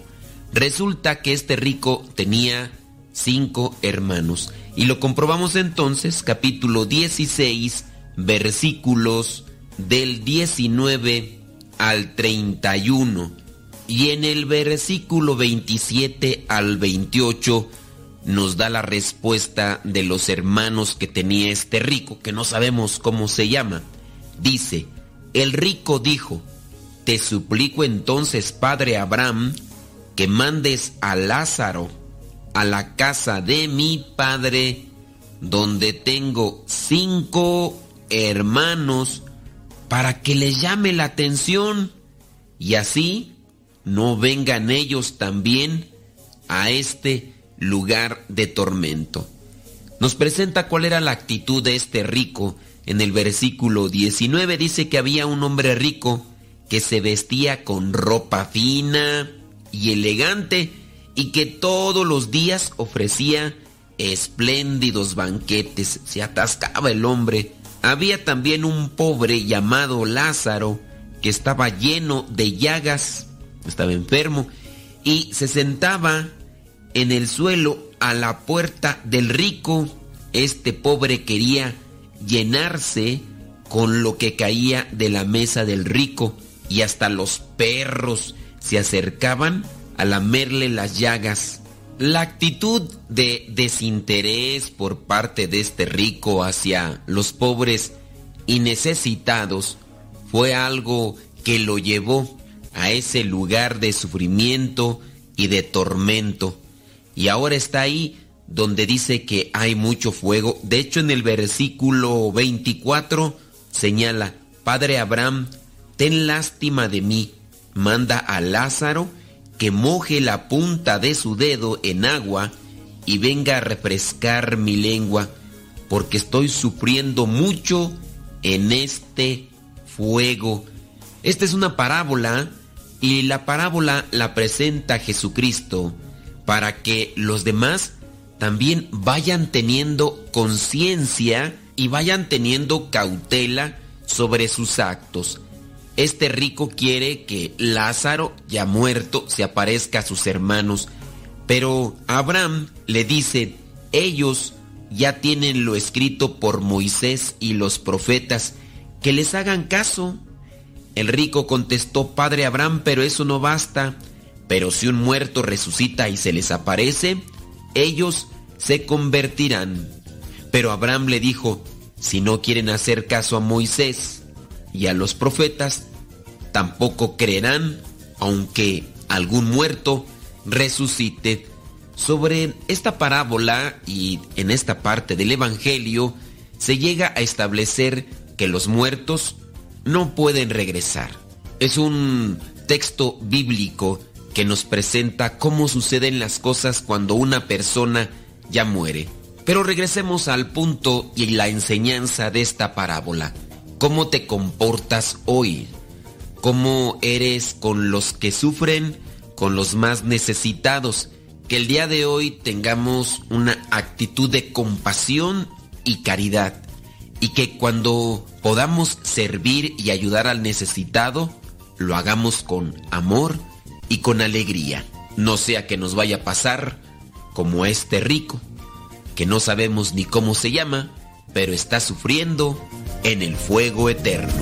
Resulta que este rico tenía cinco hermanos. Y lo comprobamos entonces, capítulo 16, versículos del 19 al 31. Y en el versículo 27 al 28 nos da la respuesta de los hermanos que tenía este rico, que no sabemos cómo se llama. Dice, el rico dijo, te suplico entonces, padre Abraham, que mandes a Lázaro a la casa de mi padre, donde tengo cinco hermanos, para que les llame la atención y así no vengan ellos también a este lugar de tormento. Nos presenta cuál era la actitud de este rico. En el versículo 19 dice que había un hombre rico que se vestía con ropa fina y elegante y que todos los días ofrecía espléndidos banquetes. Se atascaba el hombre. Había también un pobre llamado Lázaro que estaba lleno de llagas, estaba enfermo, y se sentaba en el suelo a la puerta del rico. Este pobre quería llenarse con lo que caía de la mesa del rico y hasta los perros se acercaban a lamerle las llagas. La actitud de desinterés por parte de este rico hacia los pobres y necesitados fue algo que lo llevó a ese lugar de sufrimiento y de tormento. Y ahora está ahí donde dice que hay mucho fuego. De hecho, en el versículo 24 señala, Padre Abraham, ten lástima de mí, manda a Lázaro que moje la punta de su dedo en agua y venga a refrescar mi lengua, porque estoy sufriendo mucho en este fuego. Esta es una parábola y la parábola la presenta Jesucristo para que los demás también vayan teniendo conciencia y vayan teniendo cautela sobre sus actos. Este rico quiere que Lázaro, ya muerto, se aparezca a sus hermanos, pero Abraham le dice, ellos ya tienen lo escrito por Moisés y los profetas, que les hagan caso. El rico contestó, Padre Abraham, pero eso no basta. Pero si un muerto resucita y se les aparece, ellos se convertirán. Pero Abraham le dijo, si no quieren hacer caso a Moisés y a los profetas, tampoco creerán, aunque algún muerto resucite. Sobre esta parábola y en esta parte del Evangelio se llega a establecer que los muertos no pueden regresar. Es un texto bíblico que nos presenta cómo suceden las cosas cuando una persona ya muere. Pero regresemos al punto y la enseñanza de esta parábola. ¿Cómo te comportas hoy? ¿Cómo eres con los que sufren, con los más necesitados? Que el día de hoy tengamos una actitud de compasión y caridad. Y que cuando podamos servir y ayudar al necesitado, lo hagamos con amor y con alegría. No sea que nos vaya a pasar como este rico, que no sabemos ni cómo se llama, pero está sufriendo en el fuego eterno.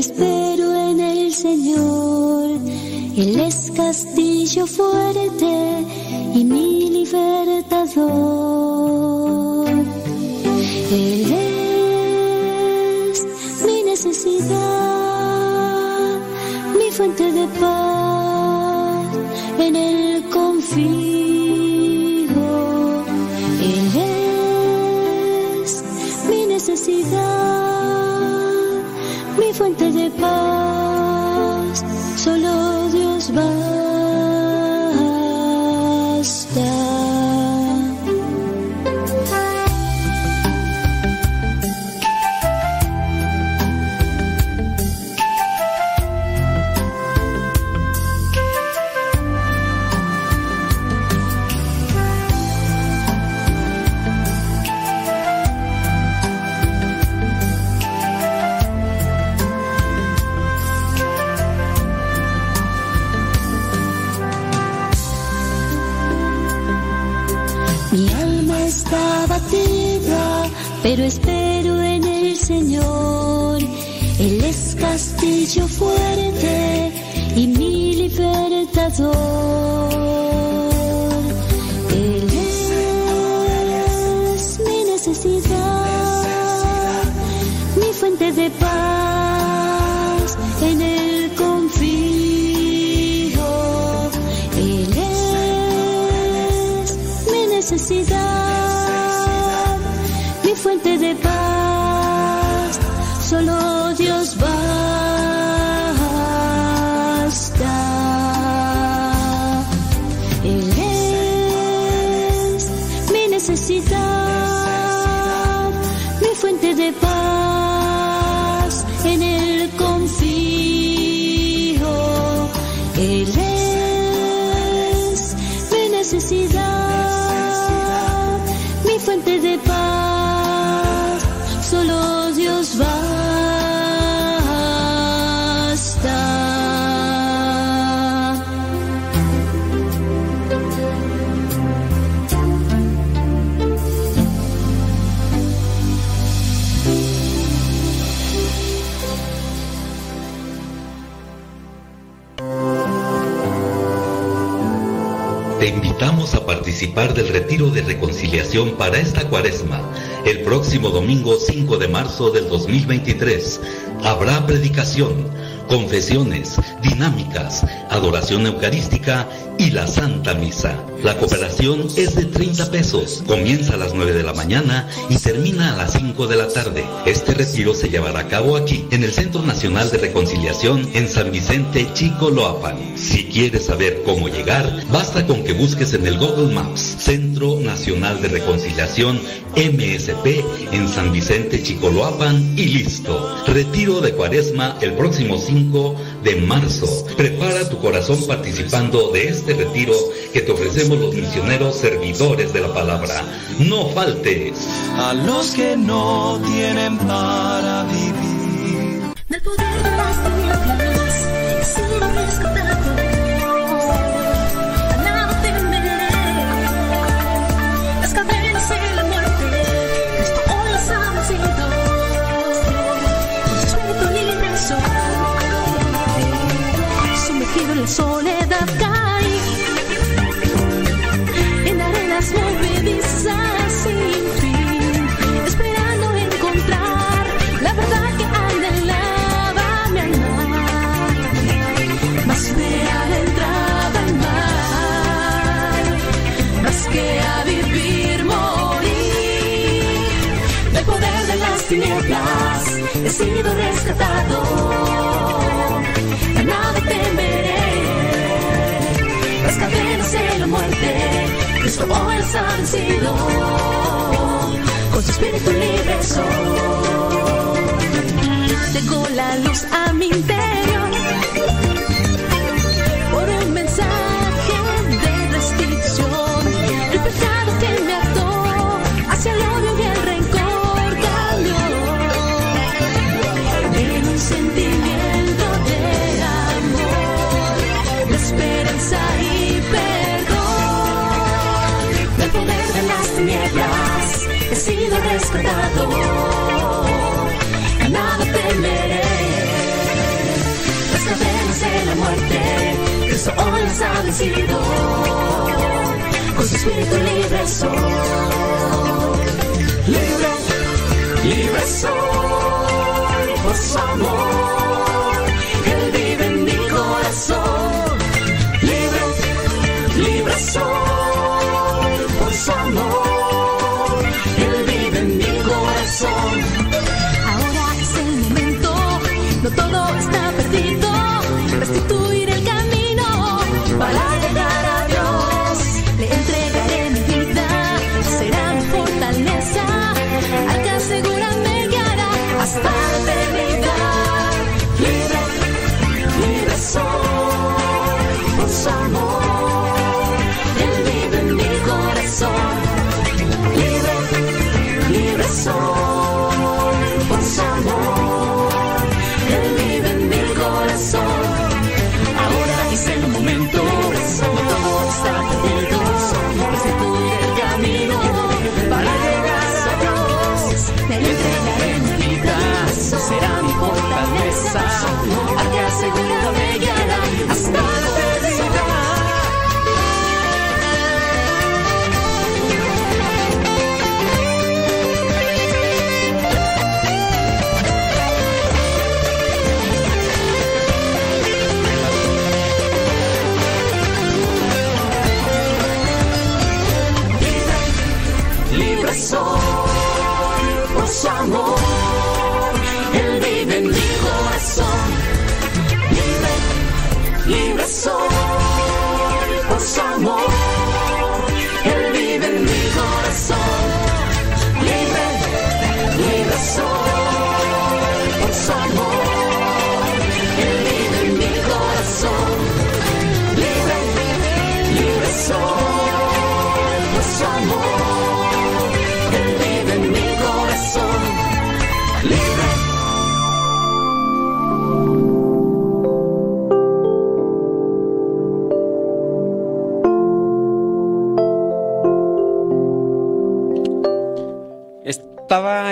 Espero en el Señor. Él es castillo fuerte para esta cuaresma, el próximo domingo 5 de marzo del 2023. Habrá predicación, confesiones, dinámicas, adoración eucarística y la Santa Misa. La cooperación es de 30 pesos. Comienza a las 9 de la mañana y termina a las 5 de la tarde. Este retiro se llevará a cabo aquí, en el Centro Nacional de Reconciliación en San Vicente Chico Loapan. Si quieres saber cómo llegar, basta con que busques en el Google Maps Centro Nacional de Reconciliación MSP en San Vicente Chicoloapan y listo. Retiro de Cuaresma el próximo 5 de marzo. Corazón participando de este retiro que te ofrecemos los misioneros servidores de la palabra. No faltes. A los que no tienen para he sido rescatado. A nada temeré. Las cadenas de la muerte, Cristo hoy las ha vencido. Con su espíritu libre soy. Llegó la luz a mi interior A nada temeré. Las cadenas de la muerte, Cristo hoy las ha vencido. Con su espíritu libre soy.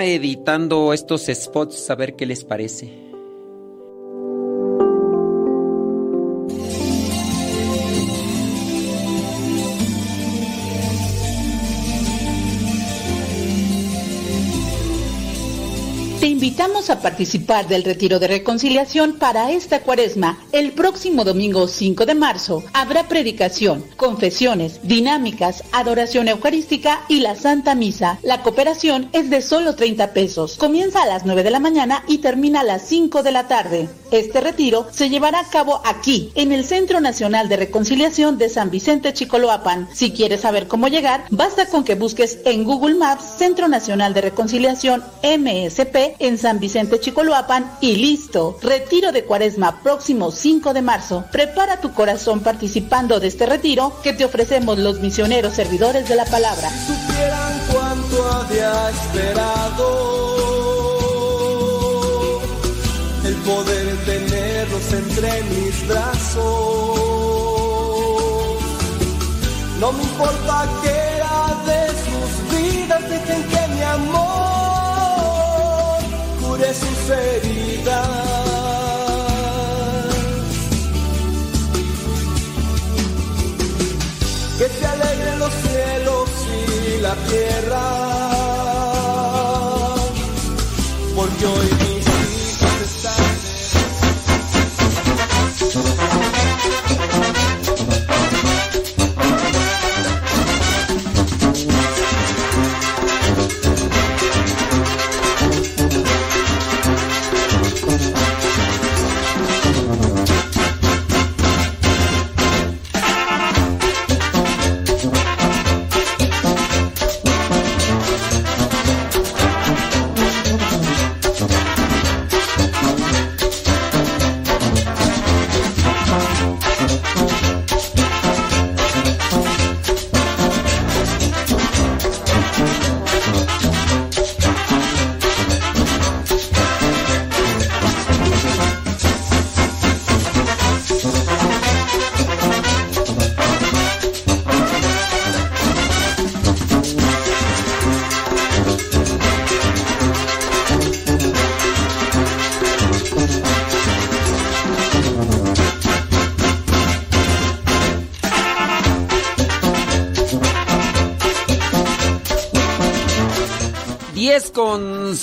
Editando estos spots a ver qué les parece. Participar del retiro de reconciliación para esta cuaresma. El próximo domingo 5 de marzo habrá predicación, confesiones, dinámicas, adoración eucarística y la Santa Misa. La cooperación es de solo 30 pesos. Comienza a las 9 de la mañana y termina a las 5 de la tarde. Este retiro se llevará a cabo aquí, en el Centro Nacional de Reconciliación de San Vicente Chicoloapan. Si quieres saber cómo llegar, basta con que busques en Google Maps Centro Nacional de Reconciliación MSP en San Vicente Chicoloapan y listo. Retiro de Cuaresma próximo 5 de marzo. Prepara tu corazón participando de este retiro que te ofrecemos los misioneros servidores de la palabra. supieran cuánto había esperado el poder tenerlos entre mis brazos. No me importa que era de sus vidas, dejen que mi amor cure sus heridas. Que se alegren los cielos y la tierra. Porque hoy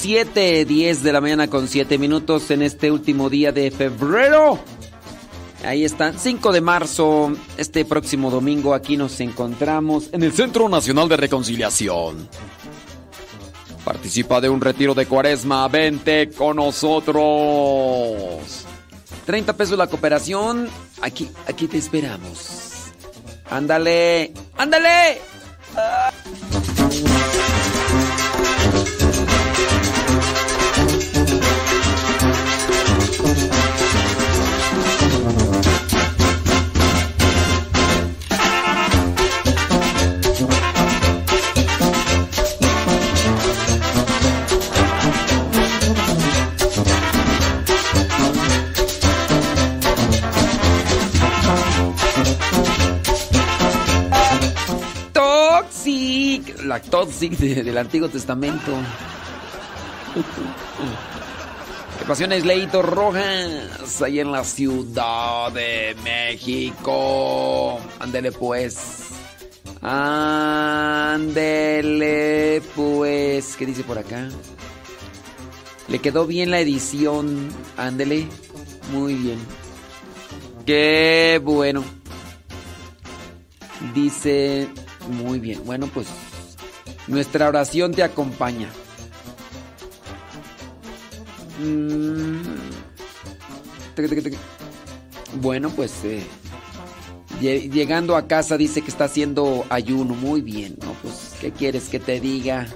7, 10 de la mañana con 7 minutos en este último día de febrero. Ahí están, 5 de marzo, este próximo domingo aquí nos encontramos en el Centro Nacional de Reconciliación. Participa de un retiro de cuaresma, vente con nosotros. 30 pesos la cooperación, aquí, aquí te esperamos. Ándale, ándale. Ah. La Toxic de- del Antiguo Testamento. ¿Qué pasiones, Leito Rojas? Ahí en la Ciudad de México. Ándele pues. Ándele pues. ¿Qué dice por acá? Le quedó bien la edición. Ándele. Muy bien. Qué bueno. Dice, muy bien. Bueno, pues nuestra oración te acompaña. Mm. Bueno, pues eh, lle- llegando a casa dice que está haciendo ayuno. Muy bien, ¿no? Pues, ¿qué quieres que te diga?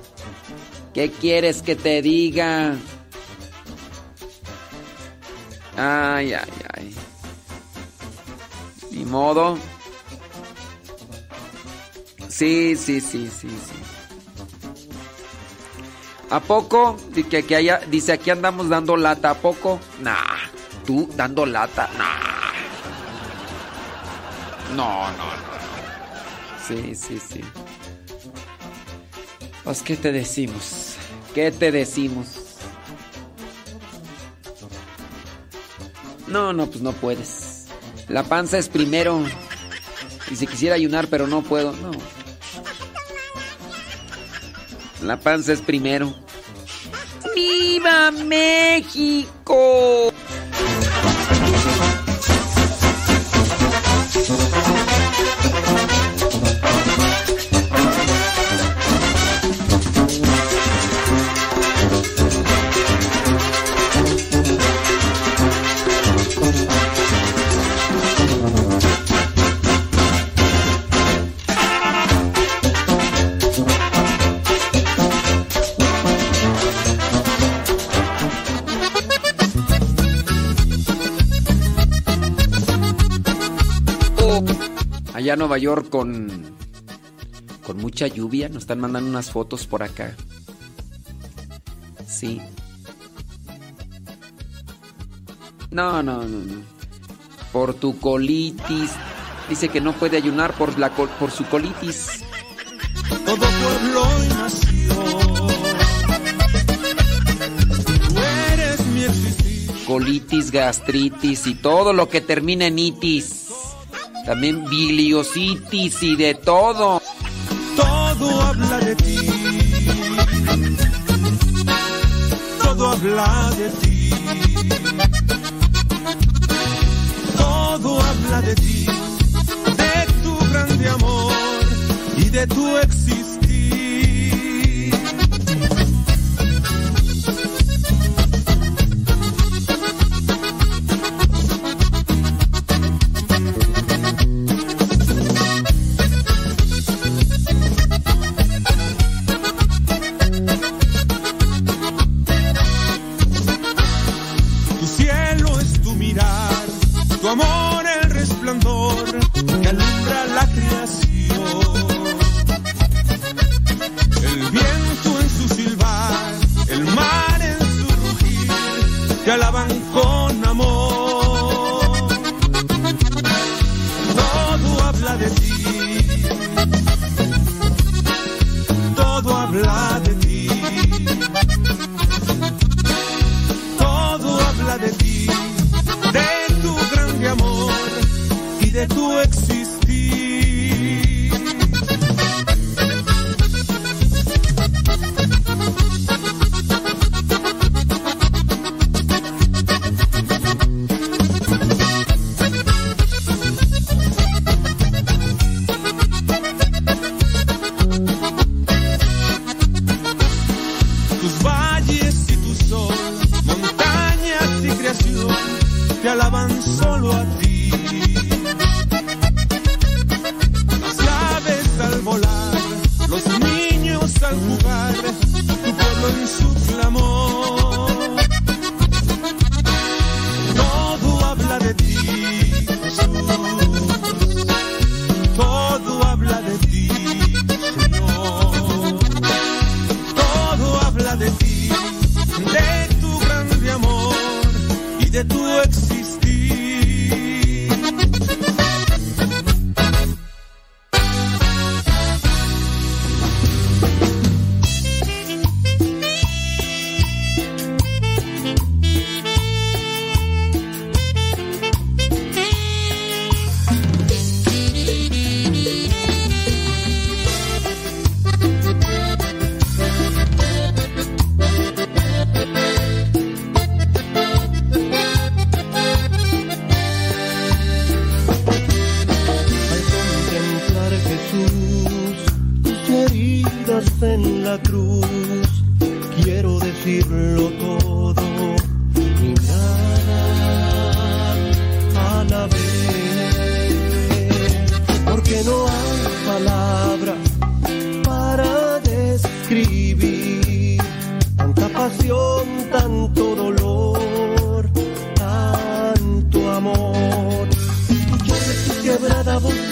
¿Qué quieres que te diga? Ay, ay, ay. Ni modo. Sí, sí, sí, sí, sí. ¿A poco? Que aquí haya- dice aquí andamos dando lata. ¿A poco? Nah. ¿Tú dando lata? Nah. No, no, no. no. Sí, sí, sí. Pues, ¿qué te decimos? ¿Qué te decimos? No, no, pues no puedes. La panza es primero. Y si quisiera ayunar, pero no puedo. No. La panza es primero. ¡Viva México! allá Nueva York con, con mucha lluvia. Nos están mandando unas fotos por acá. Sí. No, no, no, no. Por tu colitis. Dice que no puede ayunar por, la por su colitis. Todo pueblo nació. Colitis, gastritis y todo lo que termina en itis también biliositis y de todo. Todo habla de ti. Todo habla de ti. Todo habla de ti, de tu grande amor y de tu existencia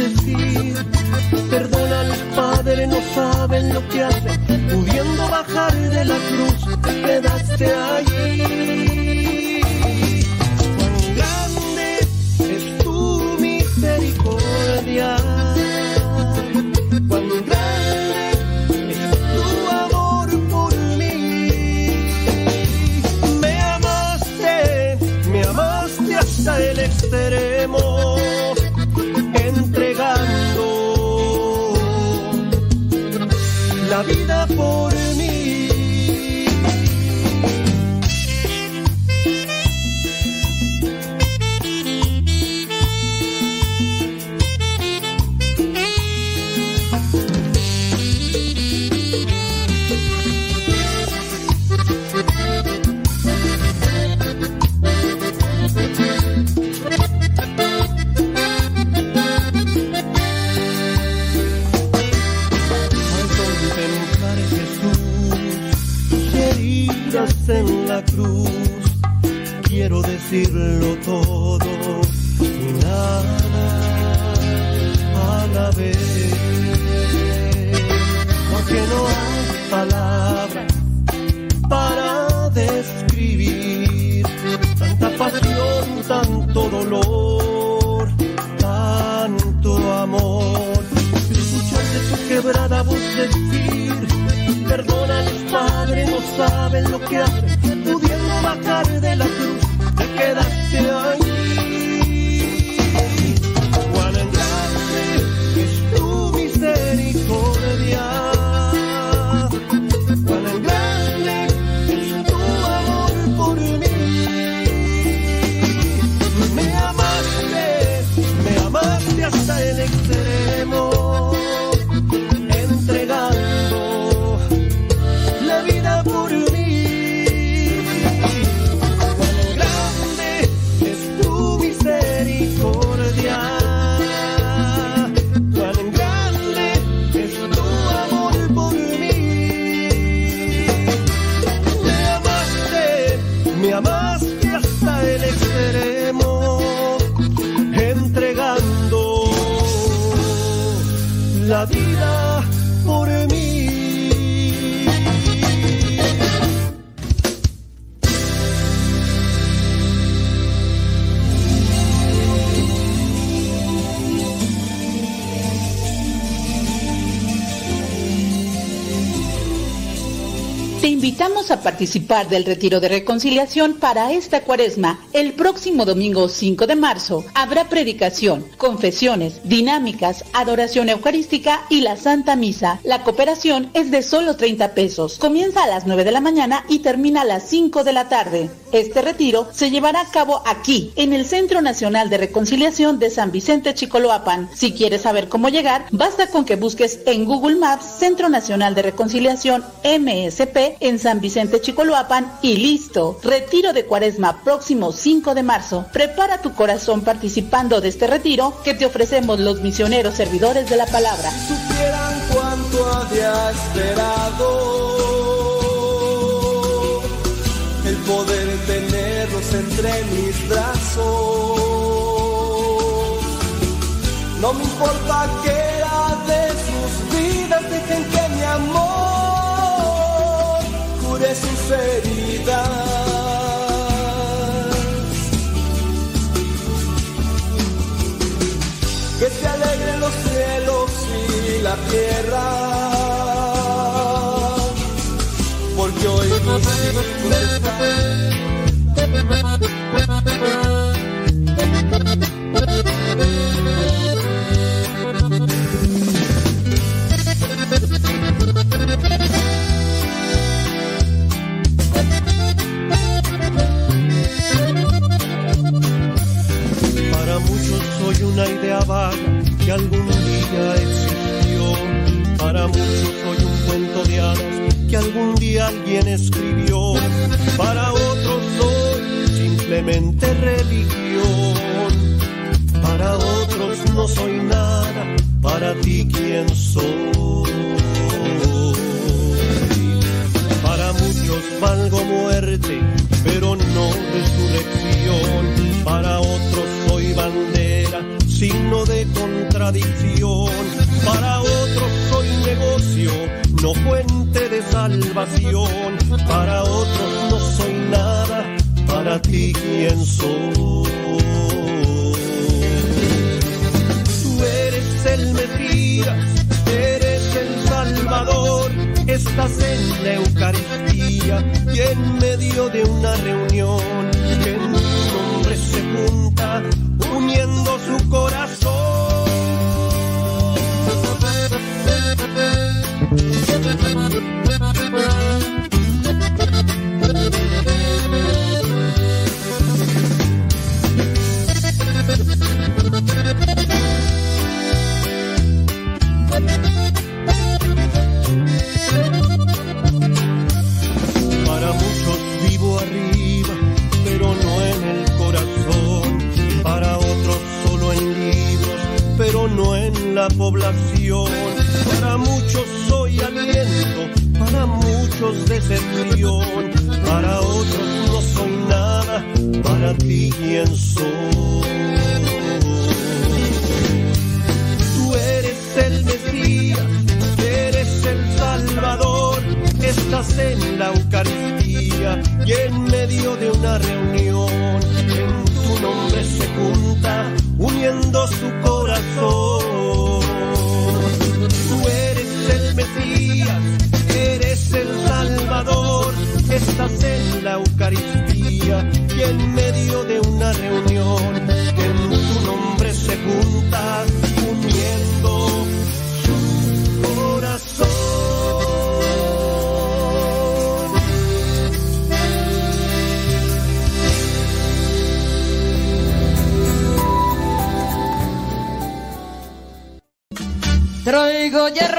decir. a participar del retiro de reconciliación para esta cuaresma. El próximo domingo 5 de marzo habrá predicación, confesiones, dinámicas, adoración eucarística y la Santa Misa. La cooperación es de solo 30 pesos. Comienza a las 9 de la mañana y termina a las 5 de la tarde. Este retiro se llevará a cabo aquí, en el Centro Nacional de Reconciliación de San Vicente Chicoloapan. Si quieres saber cómo llegar, basta con que busques en Google Maps Centro Nacional de Reconciliación MSP en San Vicente Chicoloapan y listo. Retiro de Cuaresma próximo 5 de marzo. Prepara tu corazón participando de este retiro que te ofrecemos los misioneros servidores de la palabra. supieran cuánto había esperado el poder tenerlos entre mis brazos. No me importa que cure sus heridas. que se alegren los cielos y la tierra, porque hoy mis hijos Para una idea vaga que algún día existió. Para muchos soy un cuento de hadas que algún día alguien escribió. Para otros soy simplemente religión. Para otros no soy nada. Para ti quién soy. Para muchos valgo muerte, pero no resurrección. Para otros soy bandera, signo de contradicción. Para otros soy negocio, no fuente de salvación. Para otros no soy nada, para ti quién soy. Tú eres el Mesías, eres el Salvador, estás en la Eucaristía y en medio de una reunión que en tu se junta, uniendo su Para la población. Para muchos soy aliento, para muchos decepción, para otros no soy nada, para ti quién soy. Tú eres el Mesías, eres el Salvador, estás en la Eucaristía y en medio de una reunión, en tu nombre se junta, uniendo su Roger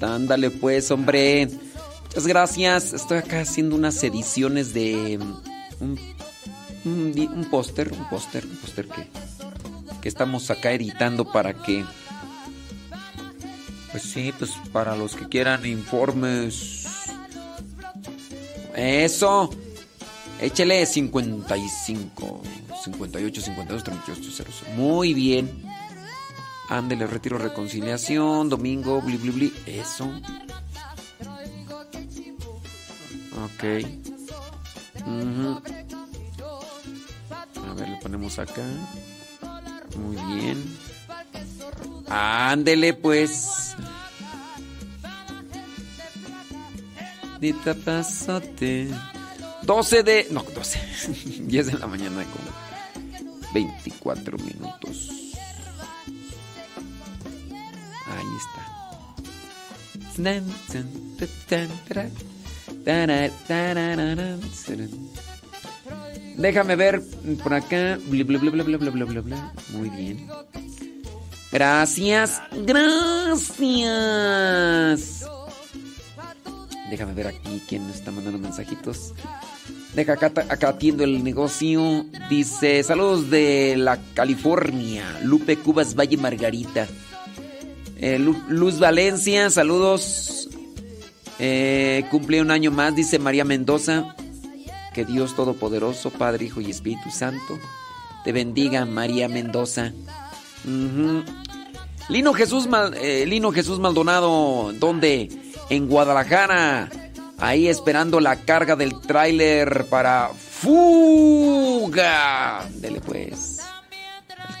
Ándale pues, hombre. Muchas gracias. Estoy acá haciendo unas ediciones de un, un, un póster, un póster, un póster que, que estamos acá editando para que... Pues sí, pues para los que quieran informes. Eso. Échele 55, 58, 52, 38, 00. Muy bien. Ándele, retiro reconciliación, domingo, bli, bli, bli. Eso. Ok. Ujú. A ver, le ponemos acá. Muy bien. Ándele, pues. Dita pasote. 12 de. No, 12. 10 [laughs] de la mañana, como 24 minutos. Déjame ver por acá. Muy bien. Gracias, gracias. Déjame ver aquí quién está mandando mensajitos. Deja acá, acá atiendo el negocio. Dice, saludos de la California. Lupe Cubas Valle Margarita. Eh, Lu- Luz Valencia, saludos. Eh, cumple un año más, dice María Mendoza. Que Dios Todopoderoso, Padre, Hijo y Espíritu Santo, te bendiga, María Mendoza. Lino Jesús, eh, Lino Jesús Maldonado, ¿dónde? En Guadalajara. Ahí esperando la carga del tráiler para fuga. Dele pues.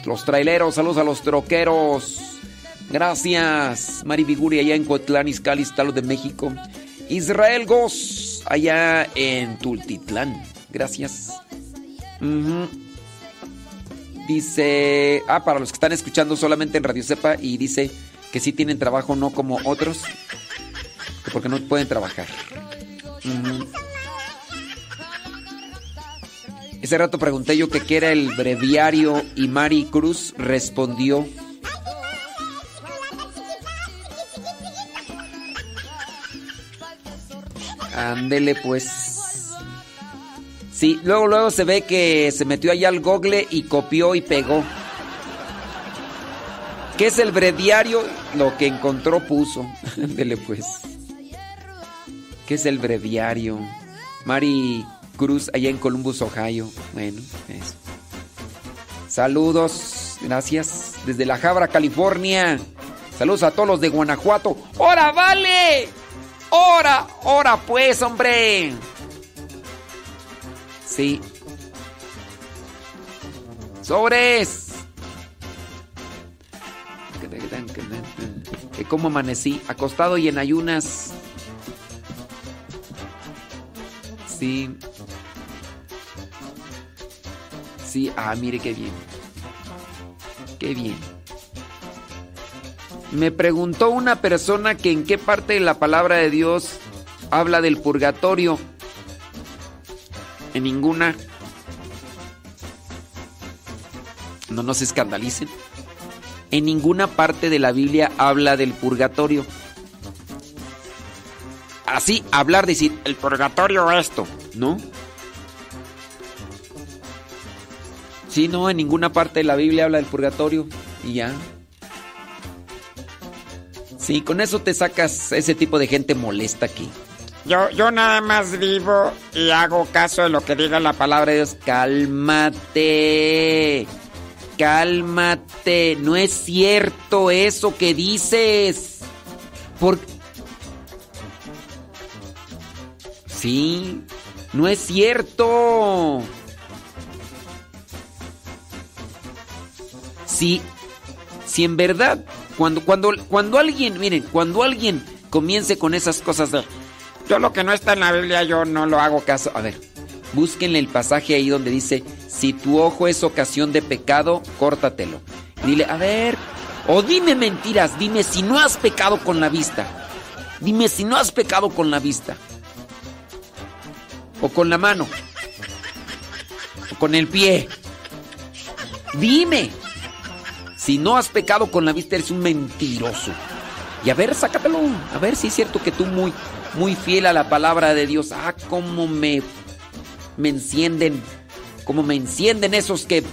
Los traileros, saludos a los troqueros. Gracias. Mari Viguri allá en Cotlán, Izcalli, Estado de México. Israel Goz allá en Tultitlán. Gracias. Dice, ah, para los que están escuchando solamente en Radio Cepa y dice que sí tienen trabajo, no como otros, que porque no pueden trabajar. Ese rato pregunté yo qué era el breviario y Mari Cruz respondió. Ándele pues. Sí, luego luego se ve que se metió allá al google y copió y pegó. ¿Qué es el breviario? Lo que encontró puso. [laughs] Ándele pues. ¿Qué es el breviario? Mari Cruz allá en Columbus, Ohio. Bueno, eso. Saludos, gracias. Desde La Habra, California. Saludos a todos los de Guanajuato. ¡Hora, vale! ¡Hora! ¡Hora, pues, hombre! Sí. ¡Sobres! Que cómo amanecí, acostado y en ayunas. Sí. Sí, ah, mire qué bien. Qué bien. Me preguntó una persona que en qué parte de la palabra de Dios habla del purgatorio. En ninguna. No nos escandalicen. En ninguna parte de la Biblia habla del purgatorio. Así, hablar, decir, el purgatorio esto, ¿no? Sí, no, en ninguna parte de la Biblia habla del purgatorio. Y ya. Sí, con eso te sacas ese tipo de gente molesta aquí. Yo, yo nada más vivo y hago caso de lo que diga la palabra de Dios. Cálmate. Cálmate. No es cierto eso que dices. Por... Sí, no es cierto. Si, si en verdad, cuando, cuando, cuando alguien, miren, cuando alguien comience con esas cosas de, yo lo que no está en la Biblia, yo no lo hago caso. A ver, búsquenle el pasaje ahí donde dice, si tu ojo es ocasión de pecado, córtatelo. Dile, a ver, o dime mentiras, dime si no has pecado con la vista. Dime si no has pecado con la vista. O con la mano. O con el pie. Dime. Si no has pecado con la vista, eres un mentiroso. Y a ver, sácatelo. A ver si es cierto que tú muy, muy fiel a la palabra de Dios. Ah, cómo me, me encienden. Cómo me encienden esos que...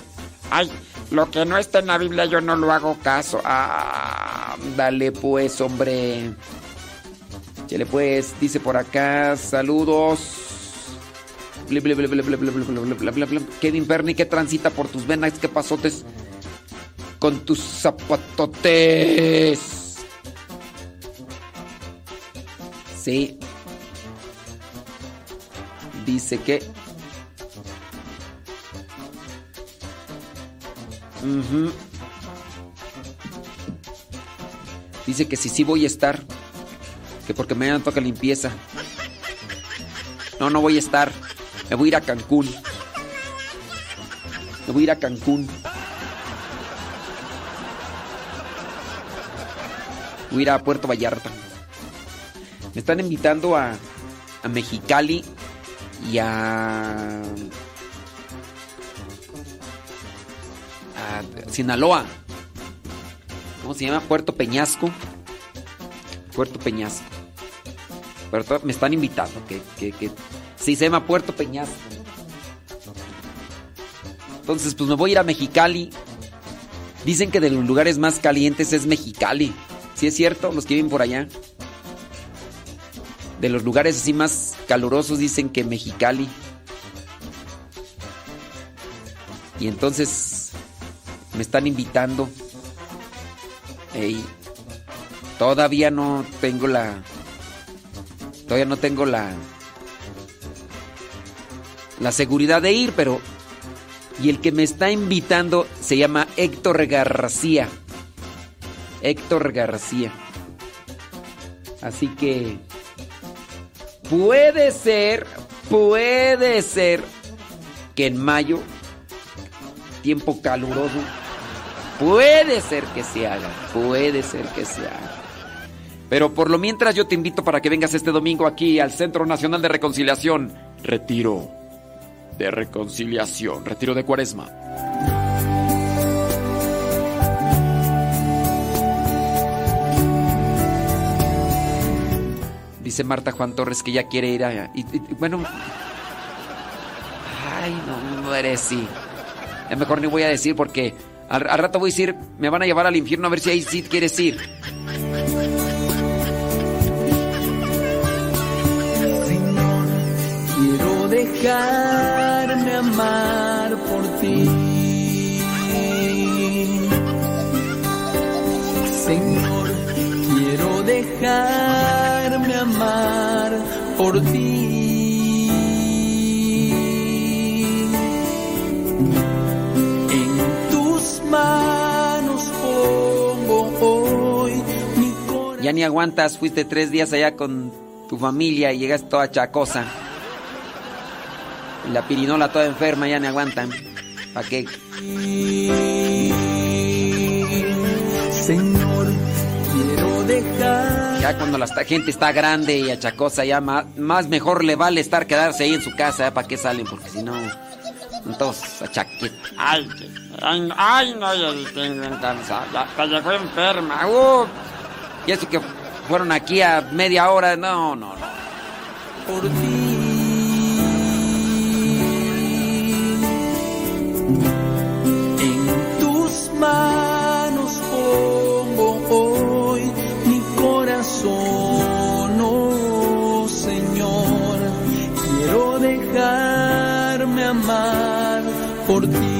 Ay, lo que no está en la Biblia yo no lo hago caso. Ah, dale pues, hombre. Chele pues, dice por acá, saludos. Kevin Bernie, ¿qué transita por tus venas? ¿Qué pasotes? Con tus zapatotes. Sí. Dice que... Ujú. Dice que si sí voy a estar. Que porque mañana toca limpieza. No, no voy a estar. Me voy a ir a Cancún. Me voy a ir a Cancún. Voy a ir a Puerto Vallarta. Me están invitando a, a Mexicali y a, a Sinaloa. ¿Cómo se llama? Puerto Peñasco. Puerto Peñasco. Pero me están invitando. Que, que, que sí se llama Puerto Peñasco. Entonces, pues me voy a ir a Mexicali. Dicen que de los lugares más calientes es Mexicali. ¿Sí es cierto? Los que viven por allá. De los lugares así más calurosos dicen que Mexicali. Y entonces me están invitando. Ey, todavía no tengo la. Todavía no tengo la. La seguridad de ir, pero. Y el que me está invitando se llama Héctor García. Héctor García. Así que. Puede ser, puede ser que en mayo tiempo caluroso. Puede ser que se haga, puede ser que se haga. Pero por lo mientras yo te invito para que vengas este domingo aquí al Centro Nacional de Reconciliación. Retiro de reconciliación, retiro de cuaresma. Dice Marta Juan Torres que ya quiere ir a... bueno... Ay, no, eres sí. Es mejor ni voy a decir porque al, rato voy a decir, me van a llevar al infierno a ver si ahí sí quieres ir. Quiero dejarme amar por ti. Señor, quiero amar por ti. En tus manos pongo hoy mi corazón. Ya ni aguantas, fuiste tres días allá con tu familia y llegas toda chacosa. La pirinola toda enferma, ya ni aguantan. ¿Para qué? Ya cuando la gente está grande y achacosa, ya más, más mejor le vale estar quedarse ahí en su casa, ¿para qué salen? Porque si no, entonces achaque. Ay, ay, no, ay, no, ya tengo cansada, ya, llegó enferma. uh. Y eso que fueron aquí a media hora, no, no, no. por ti. En tus manos pongo por ti.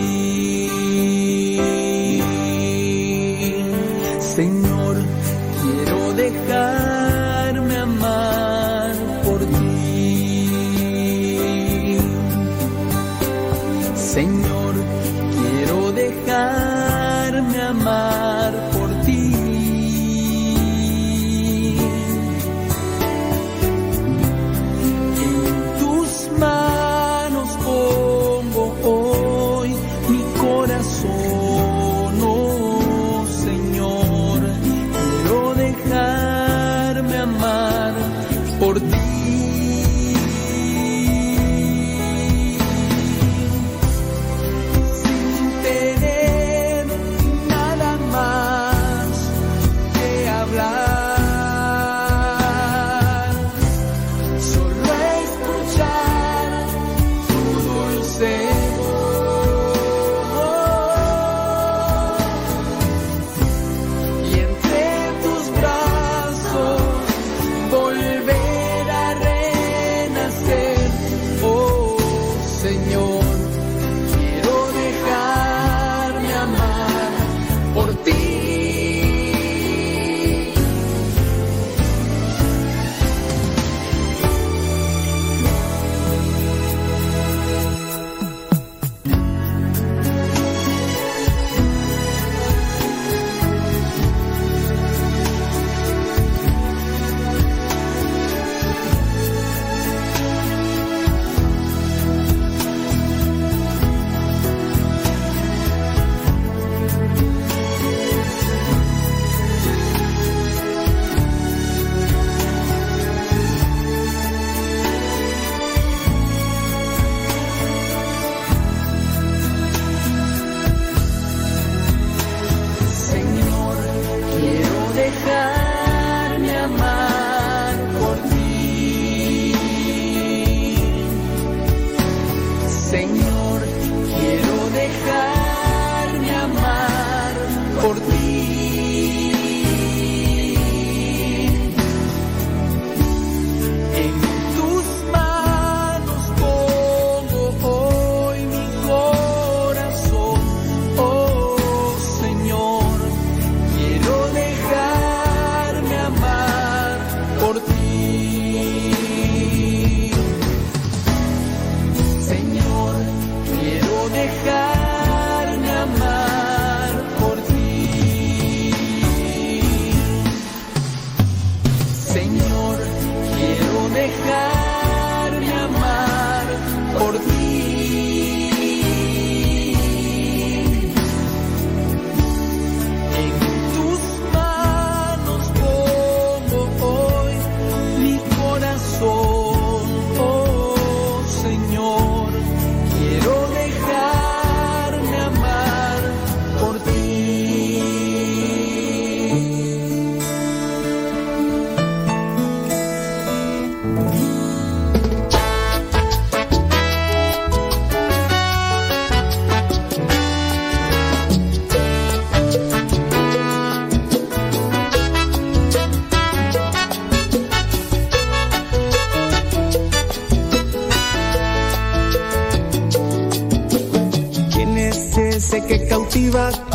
motivar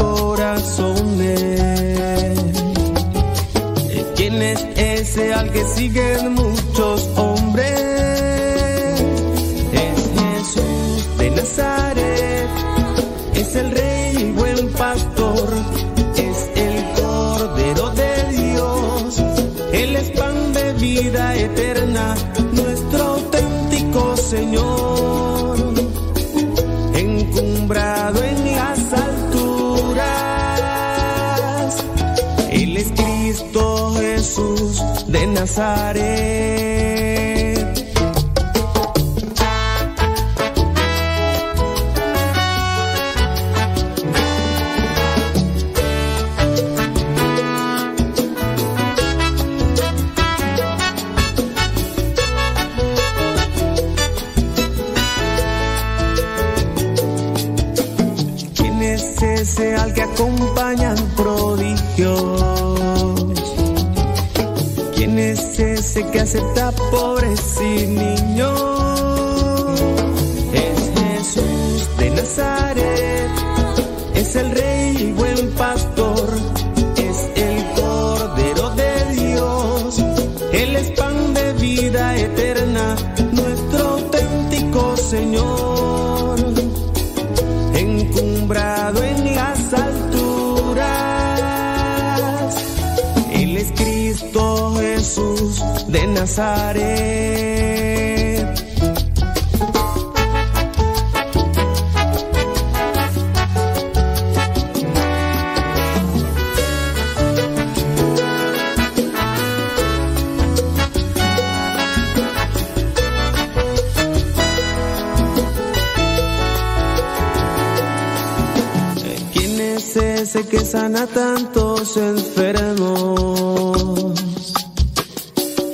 tantos enfermos?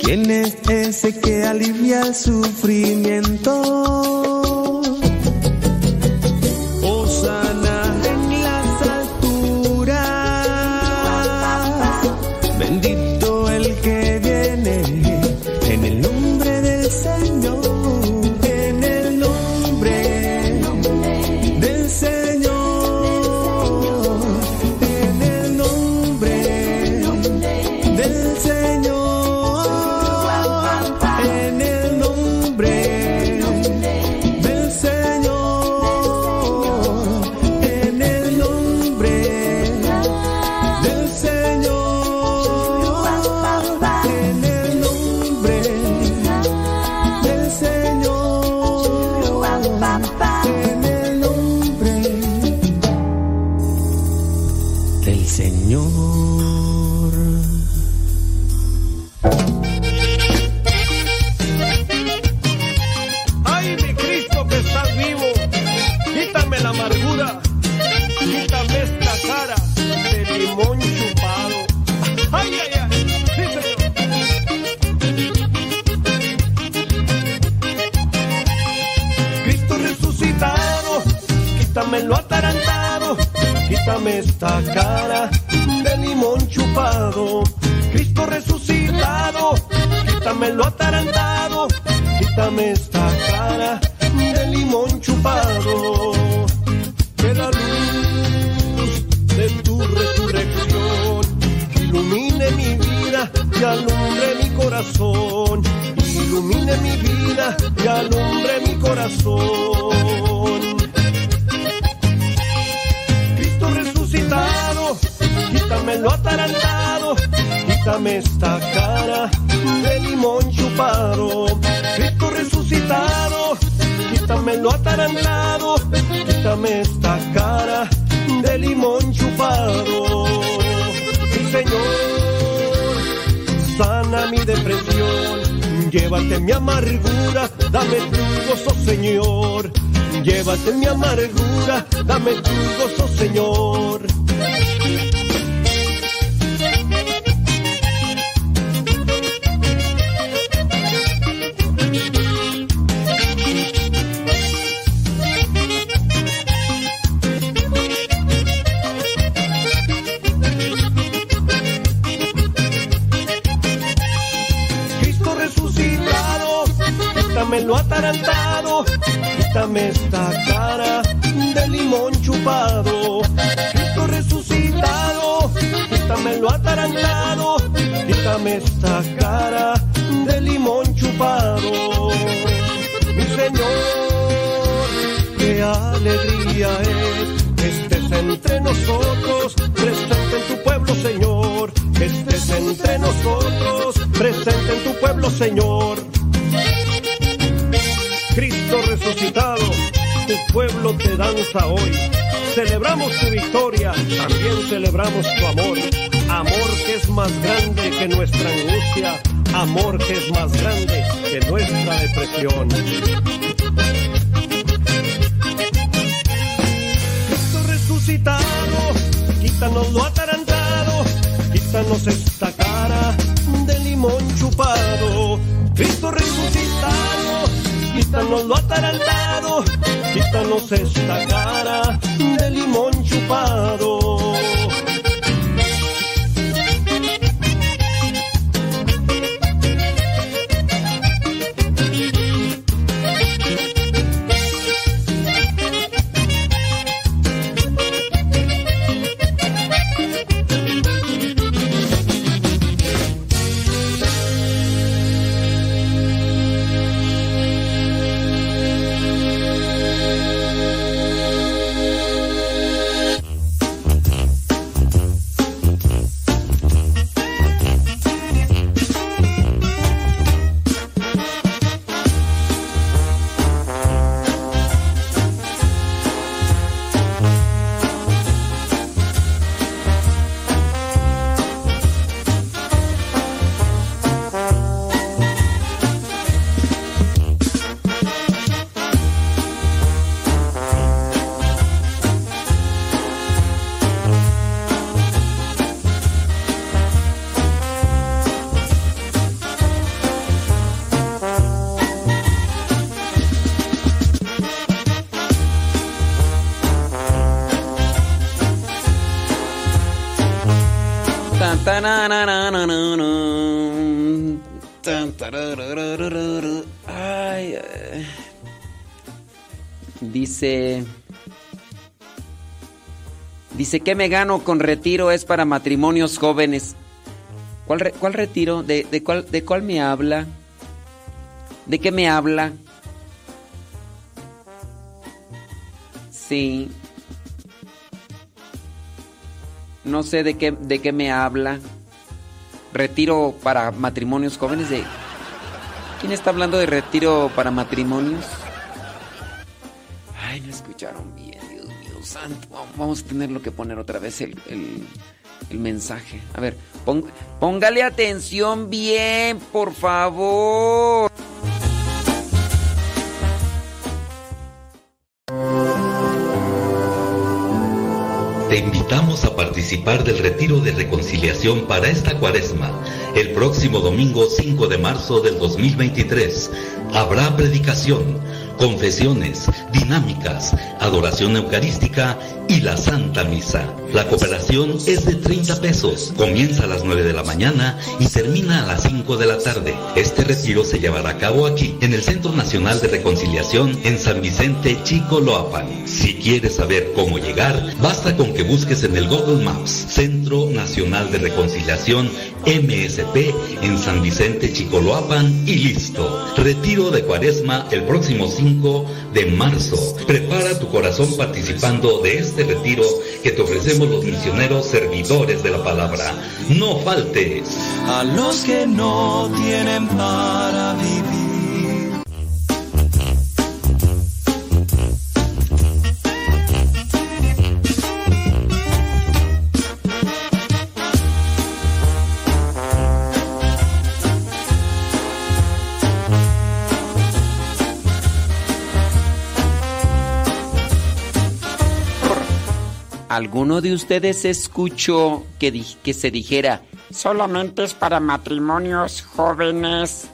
¿Quién es ese que alivia el sufrimiento? Dice que me gano con retiro es para matrimonios jóvenes. ¿Cuál, re- cuál retiro? ¿De, de cuál, ¿De cuál me habla? ¿De qué me habla? Sí. No sé de qué, de qué me habla. Retiro para matrimonios jóvenes de... ¿Quién está hablando de retiro para matrimonios? Vamos a tenerlo que poner otra vez el, el- mensaje. A ver, póngale atención bien, por favor. Te invitamos a participar del retiro de reconciliación para esta cuaresma. El próximo domingo 5 de marzo del 2023 habrá predicación, confesiones, dinámicas, adoración eucarística y la Santa Misa. La cooperación es de 30 pesos. Comienza a las 9 de la mañana y termina a las 5 de la tarde. Este retiro se llevará a cabo aquí, en el Centro Nacional de Reconciliación en San Vicente Chicoloapan. Si quieres saber cómo llegar, basta con que busques en el Google Maps Centro Nacional de Reconciliación MSP en San Vicente Chicoloapan y listo. De Cuaresma el próximo 5 de marzo. Prepara tu corazón participando de este retiro que te ofrecemos los misioneros servidores de la palabra. No faltes. a los que no tienen para vivir. ¿Alguno de ustedes escuchó que, que se dijera, solamente es para matrimonios jóvenes?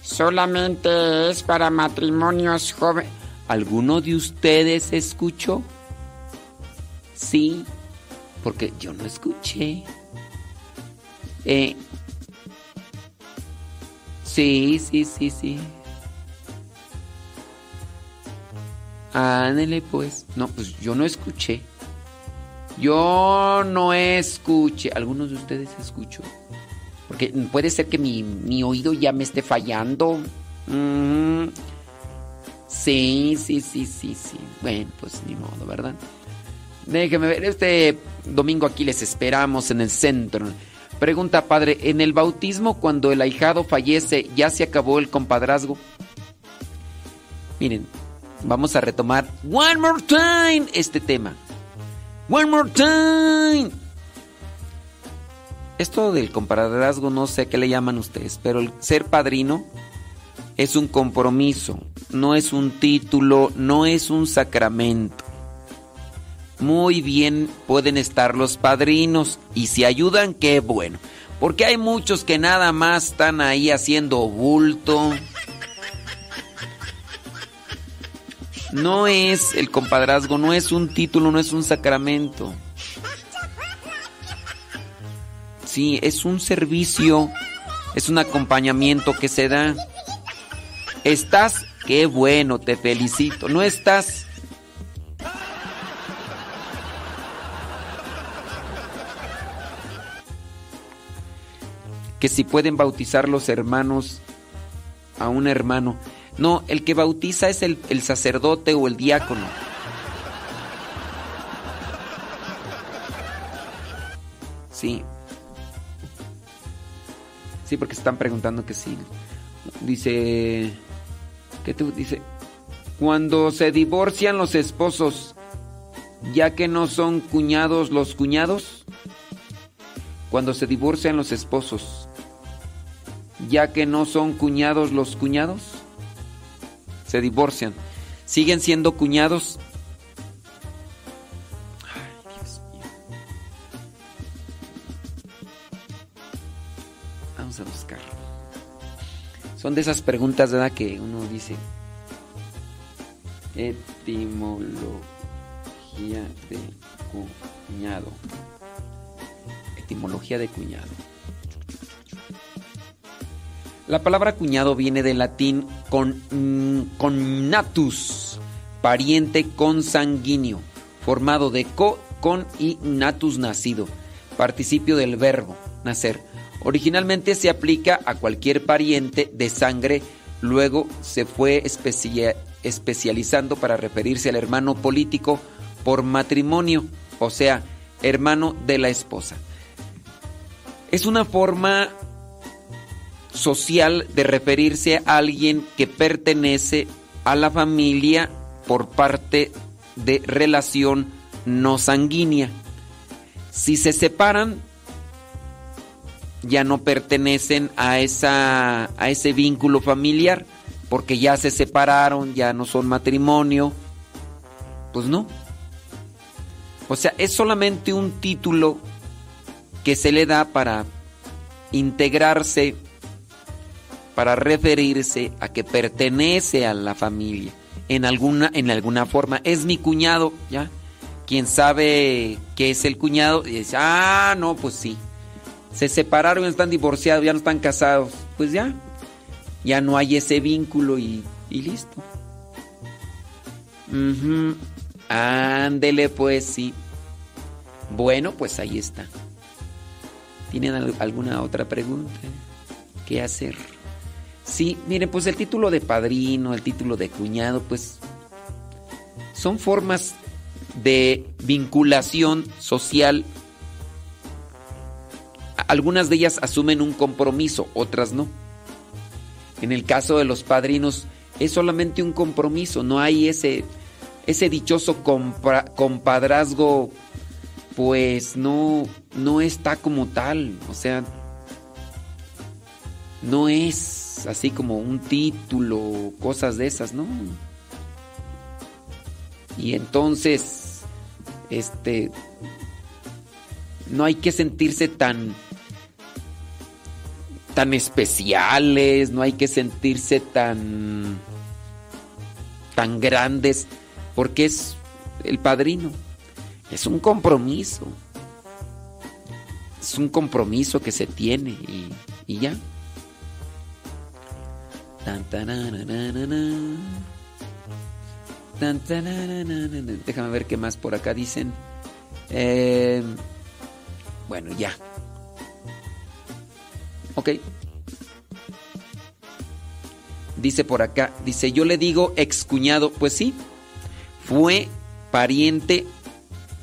Solamente es para matrimonios jóvenes. ¿Alguno de ustedes escuchó? Sí, porque yo no escuché. Eh, sí, sí, sí, sí. Ándele pues. No, pues yo no escuché. Yo no escuché. ¿Algunos de ustedes escuchó? Porque puede ser que mi, mi oído ya me esté fallando. Sí, sí, sí, sí, sí. Bueno, pues ni modo, ¿verdad? Déjeme ver, este domingo aquí les esperamos en el centro. Pregunta, padre, ¿en el bautismo cuando el ahijado fallece ya se acabó el compadrazgo? Miren, vamos a retomar one more time este tema. One more time. Esto del compadrazgo no sé qué le llaman ustedes, pero el ser padrino es un compromiso, no es un título, no es un sacramento. Muy bien pueden estar los padrinos y si ayudan, qué bueno. Porque hay muchos que nada más están ahí haciendo bulto. No es el compadrazgo, no es un título, no es un sacramento. Sí, es un servicio, es un acompañamiento que se da. Estás, qué bueno, te felicito. No estás, que si pueden bautizar los hermanos a un hermano. No, el que bautiza es el, sacerdote o el diácono. Sí. Sí, porque están preguntando que sí. Dice. ¿Qué te dice? Cuando se divorcian los esposos, ya que no son cuñados los cuñados. Cuando se divorcian los esposos, ya que no son cuñados los cuñados, se divorcian. ¿Siguen siendo cuñados? Ay, Dios mío. Vamos a buscar. Son de esas preguntas, ¿verdad? Que uno dice. Etimología de cuñado. Etimología de cuñado. La palabra cuñado viene del latín con, mm, connatus, pariente consanguíneo, formado de co, con y natus nacido, participio del verbo nacer. Originalmente se aplica a cualquier pariente de sangre, luego se fue especia- especializando para referirse al hermano político por matrimonio, o sea, hermano de la esposa. Es una forma social de referirse a alguien que pertenece a la familia por parte de relación no sanguínea. Si se separan, ya no pertenecen a, esa, a ese vínculo familiar, porque ya se separaron, ya no son matrimonio. Pues no. O sea, es solamente un título que se le da para integrarse, para referirse a que pertenece a la familia en alguna, en alguna forma. Es mi cuñado, ¿ya? Quien sabe que es el cuñado y dice, ah, no, pues sí. Se separaron, están divorciados, ya no están casados. Pues ya, ya no hay ese vínculo y, y listo. Ujú. Ándele, pues sí. Bueno, pues ahí está. ¿Tienen al- alguna otra pregunta? ¿Qué hacer? Sí, miren, pues el título de padrino, el título de cuñado, pues son formas de vinculación social. Algunas de ellas asumen un compromiso, otras no. En el caso de los padrinos es solamente un compromiso, no hay ese, ese dichoso compra- compadrazgo, pues no, no está como tal, o sea, no es así como un título, cosas de esas, ¿no? Y entonces, este, no hay que sentirse tan, tan especiales, no hay que sentirse tan, tan grandes, porque es el padrino, es un compromiso, es un compromiso que se tiene y, y ya. Tan, tan, tananana. Déjame ver qué más por acá dicen. Eh, bueno, ya. Ok. Dice por acá, dice, yo le digo excuñado, pues sí, fue pariente,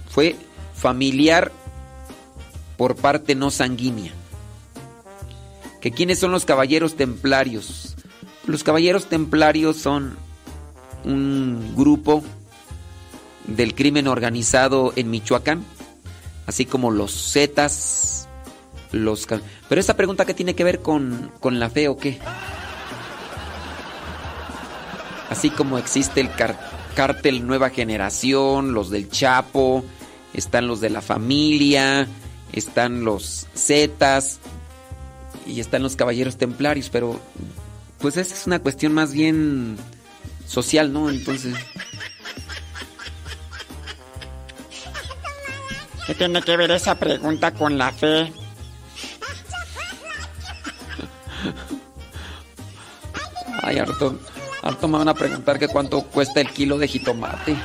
fue familiar por parte no sanguínea. ¿Que quiénes son los caballeros templarios? Los caballeros templarios son un grupo del crimen organizado en Michoacán, así como los Zetas, los... Pero esa pregunta qué tiene que ver con, con la fe o qué? Así como existe el car- cártel Nueva Generación, los del Chapo, están los de la familia, están los Zetas y están los caballeros templarios, pero pues esa es una cuestión más bien social, ¿no? Entonces, ¿Qué tiene que ver esa pregunta con la fe? ay, harto, harto me van a preguntar que cuánto cuesta el kilo de jitomate.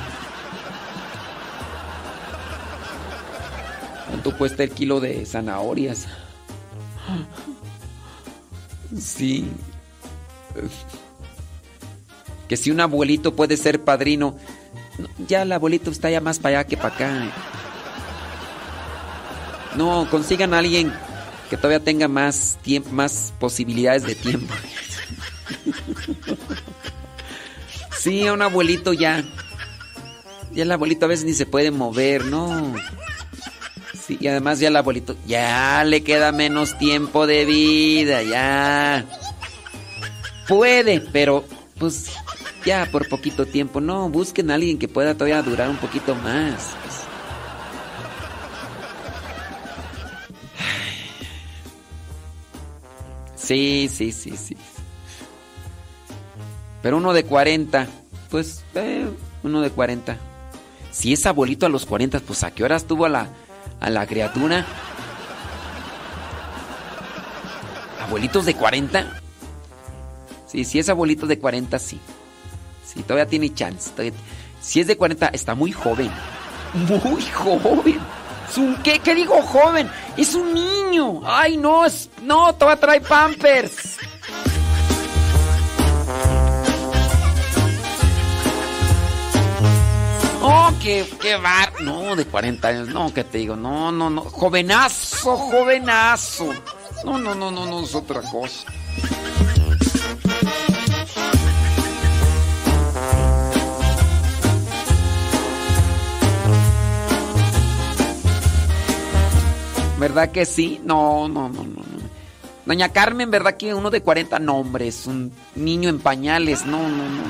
¿Cuánto cuesta el kilo de zanahorias? Sí. Que si un abuelito puede ser padrino, no, ya el abuelito está ya más para allá que para acá. No, consigan a alguien que todavía tenga más tiempo, más posibilidades de tiempo. [laughs] Sí, a un abuelito ya. Ya el abuelito a veces ni se puede mover, ¿no? Sí, y además ya el abuelito ya le queda menos tiempo de vida, ya. Puede, pero pues ya por poquito tiempo. No, busquen a alguien que pueda todavía durar un poquito más. Sí, sí, sí, sí. Pero uno de 40, pues, eh, uno de 40. Si es abuelito a los 40, pues ¿a qué horas tuvo a la, a la criatura? ¿Abuelitos de 40? Sí, si es abuelito de 40, sí. Sí, todavía tiene chance. todavía- Si es de 40, está muy joven. Muy [laughs] joven. ¿qué, ¿Qué digo joven? Es un niño. Ay, no, no, todavía trae pampers. Oh, qué, qué bar. No, de 40 años. No, ¿qué te digo? No, no, no. Jovenazo, jovenazo. No, no, no, no, no, es otra cosa. ¿Verdad que sí? No, no, no, no. no. Doña Carmen, ¿verdad que uno de 40 nombres? Un niño en pañales. No, no, no.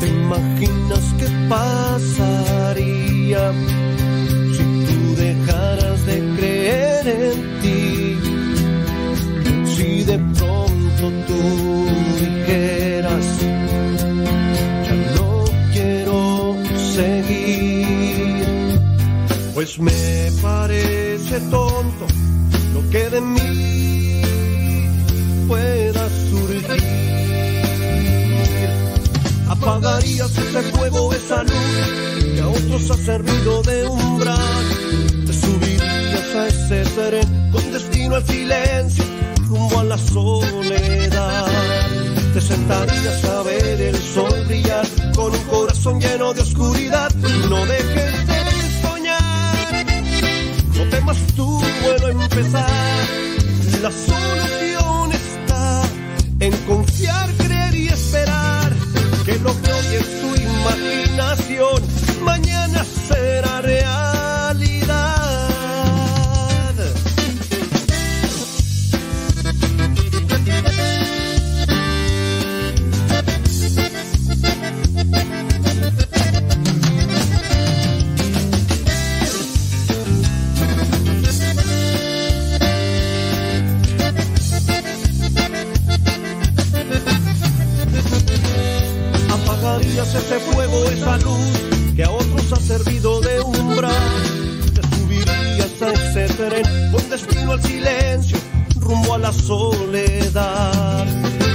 ¿Te imaginas qué pasaría si tú dejaras de creer en ti? Si de pronto tú pues me parece tonto lo que de mí pueda surgir. Apagarías ese fuego, esa luz que a otros ha servido de umbral. Te subirías a ese tren con destino al silencio, rumbo a la soledad. Te sentarías a ver el sol brillar con un corazón lleno de oscuridad. No dejes empezar. La solución está en confiar, creer y esperar que lo que hoy es tu imaginación mañana será realidad. Ese fuego, esa luz que a otros ha servido de umbral. Te subirías a ese tren con destino al silencio, rumbo a la soledad.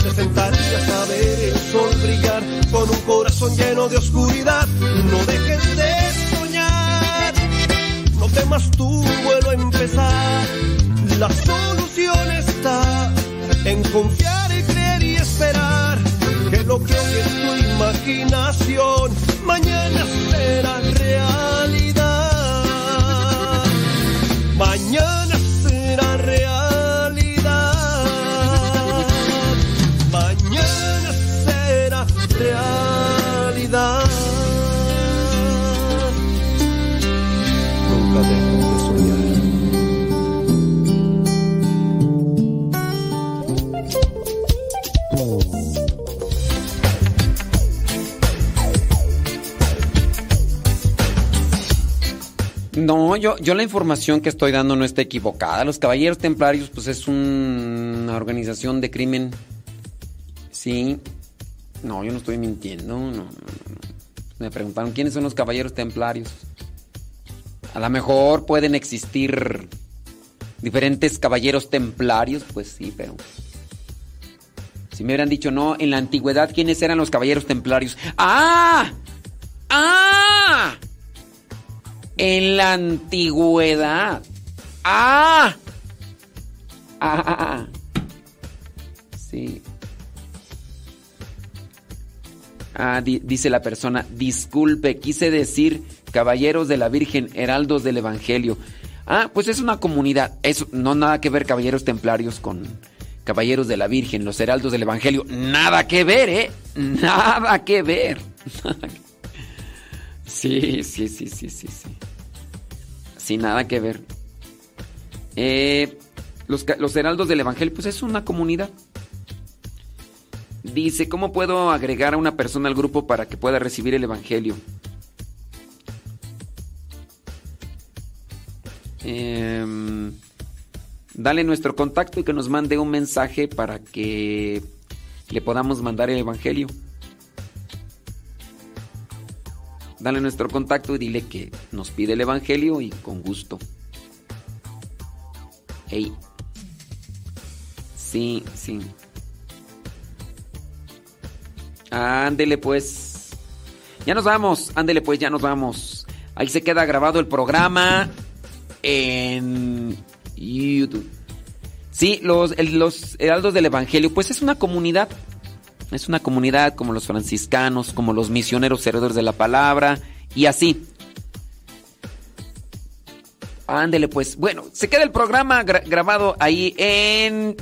Te sentarías a ver el sol brillar con un corazón lleno de oscuridad. No dejes de soñar, no temas tu vuelo a empezar. La solución está en confiar y creer y esperar lo que es tu imaginación mañana será realidad. Mañana No, yo, yo la información que estoy dando no está equivocada. Los Caballeros Templarios, pues es un- una organización de crimen. Sí. No, yo no estoy mintiendo. Me preguntaron quiénes son los Caballeros Templarios. A lo mejor pueden existir diferentes Caballeros Templarios, pues sí, pero... Si me hubieran dicho, no, en la antigüedad, ¿quiénes eran los Caballeros Templarios? ¡Ah! ¡Ah! En la antigüedad. ¡Ah! ¡Ah! ah, ah. Sí. Ah, di- dice la persona, disculpe, quise decir caballeros de la Virgen, heraldos del Evangelio. Ah, pues es una comunidad. Eso no nada que ver caballeros templarios con caballeros de la Virgen, los heraldos del Evangelio. Nada que ver, ¿eh? Nada que ver. [laughs] Sí, sí, sí, sí, sí, sí. Sin nada que ver. Eh, los, los heraldos del Evangelio, pues es una comunidad. Dice, ¿cómo puedo agregar a una persona al grupo para que pueda recibir el Evangelio? Em, dale nuestro contacto y que nos mande un mensaje para que le podamos mandar el Evangelio. Dale nuestro contacto y dile que nos pide el Evangelio y con gusto. Ey. Sí, sí. Ándele pues. Ya nos vamos. Ándele pues, ya nos vamos. Ahí se queda grabado el programa en YouTube. Sí, los, los heraldos del Evangelio, pues es una comunidad. Es una comunidad como los franciscanos, como los misioneros heredores de la palabra y así. Ándele pues. Bueno, se queda el programa gra- grabado ahí en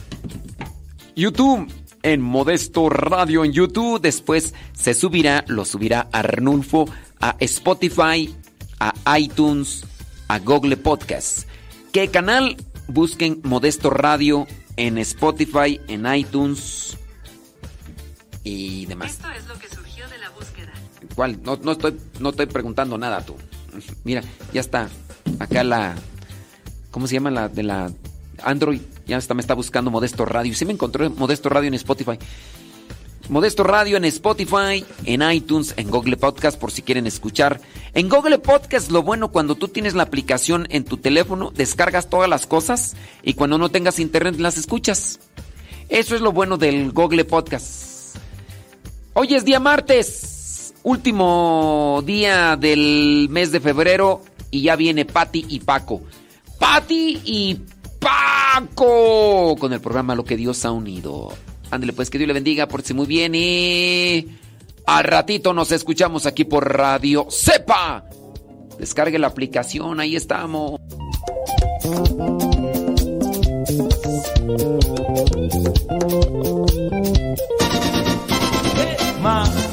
YouTube, en Modesto Radio en YouTube. Después se subirá, lo subirá Arnulfo a Spotify, a iTunes, a Google Podcast. ¿Qué canal? Busquen Modesto Radio en Spotify, en iTunes y demás. Esto es lo que surgió de la búsqueda. ¿Cuál? No, no estoy, no estoy preguntando nada tú. Mira, ya está. Acá la. ¿Cómo se llama la de la Android? Ya está, me está buscando Modesto Radio. Sí me encontró Modesto Radio en Spotify. Modesto Radio en Spotify, en iTunes, en Google Podcast por si quieren escuchar. En Google Podcast lo bueno cuando tú tienes la aplicación en tu teléfono, descargas todas las cosas y cuando no tengas internet las escuchas. Eso es lo bueno del Google Podcast. Hoy es día martes, último día del mes de febrero y ya viene Patti y Paco. Patti y Paco con el programa Lo que Dios ha unido. Ándale pues, que Dios le bendiga, pórtese muy bien y al ratito nos escuchamos aquí por Radio Sepa. Descargue la aplicación, ahí estamos. Más.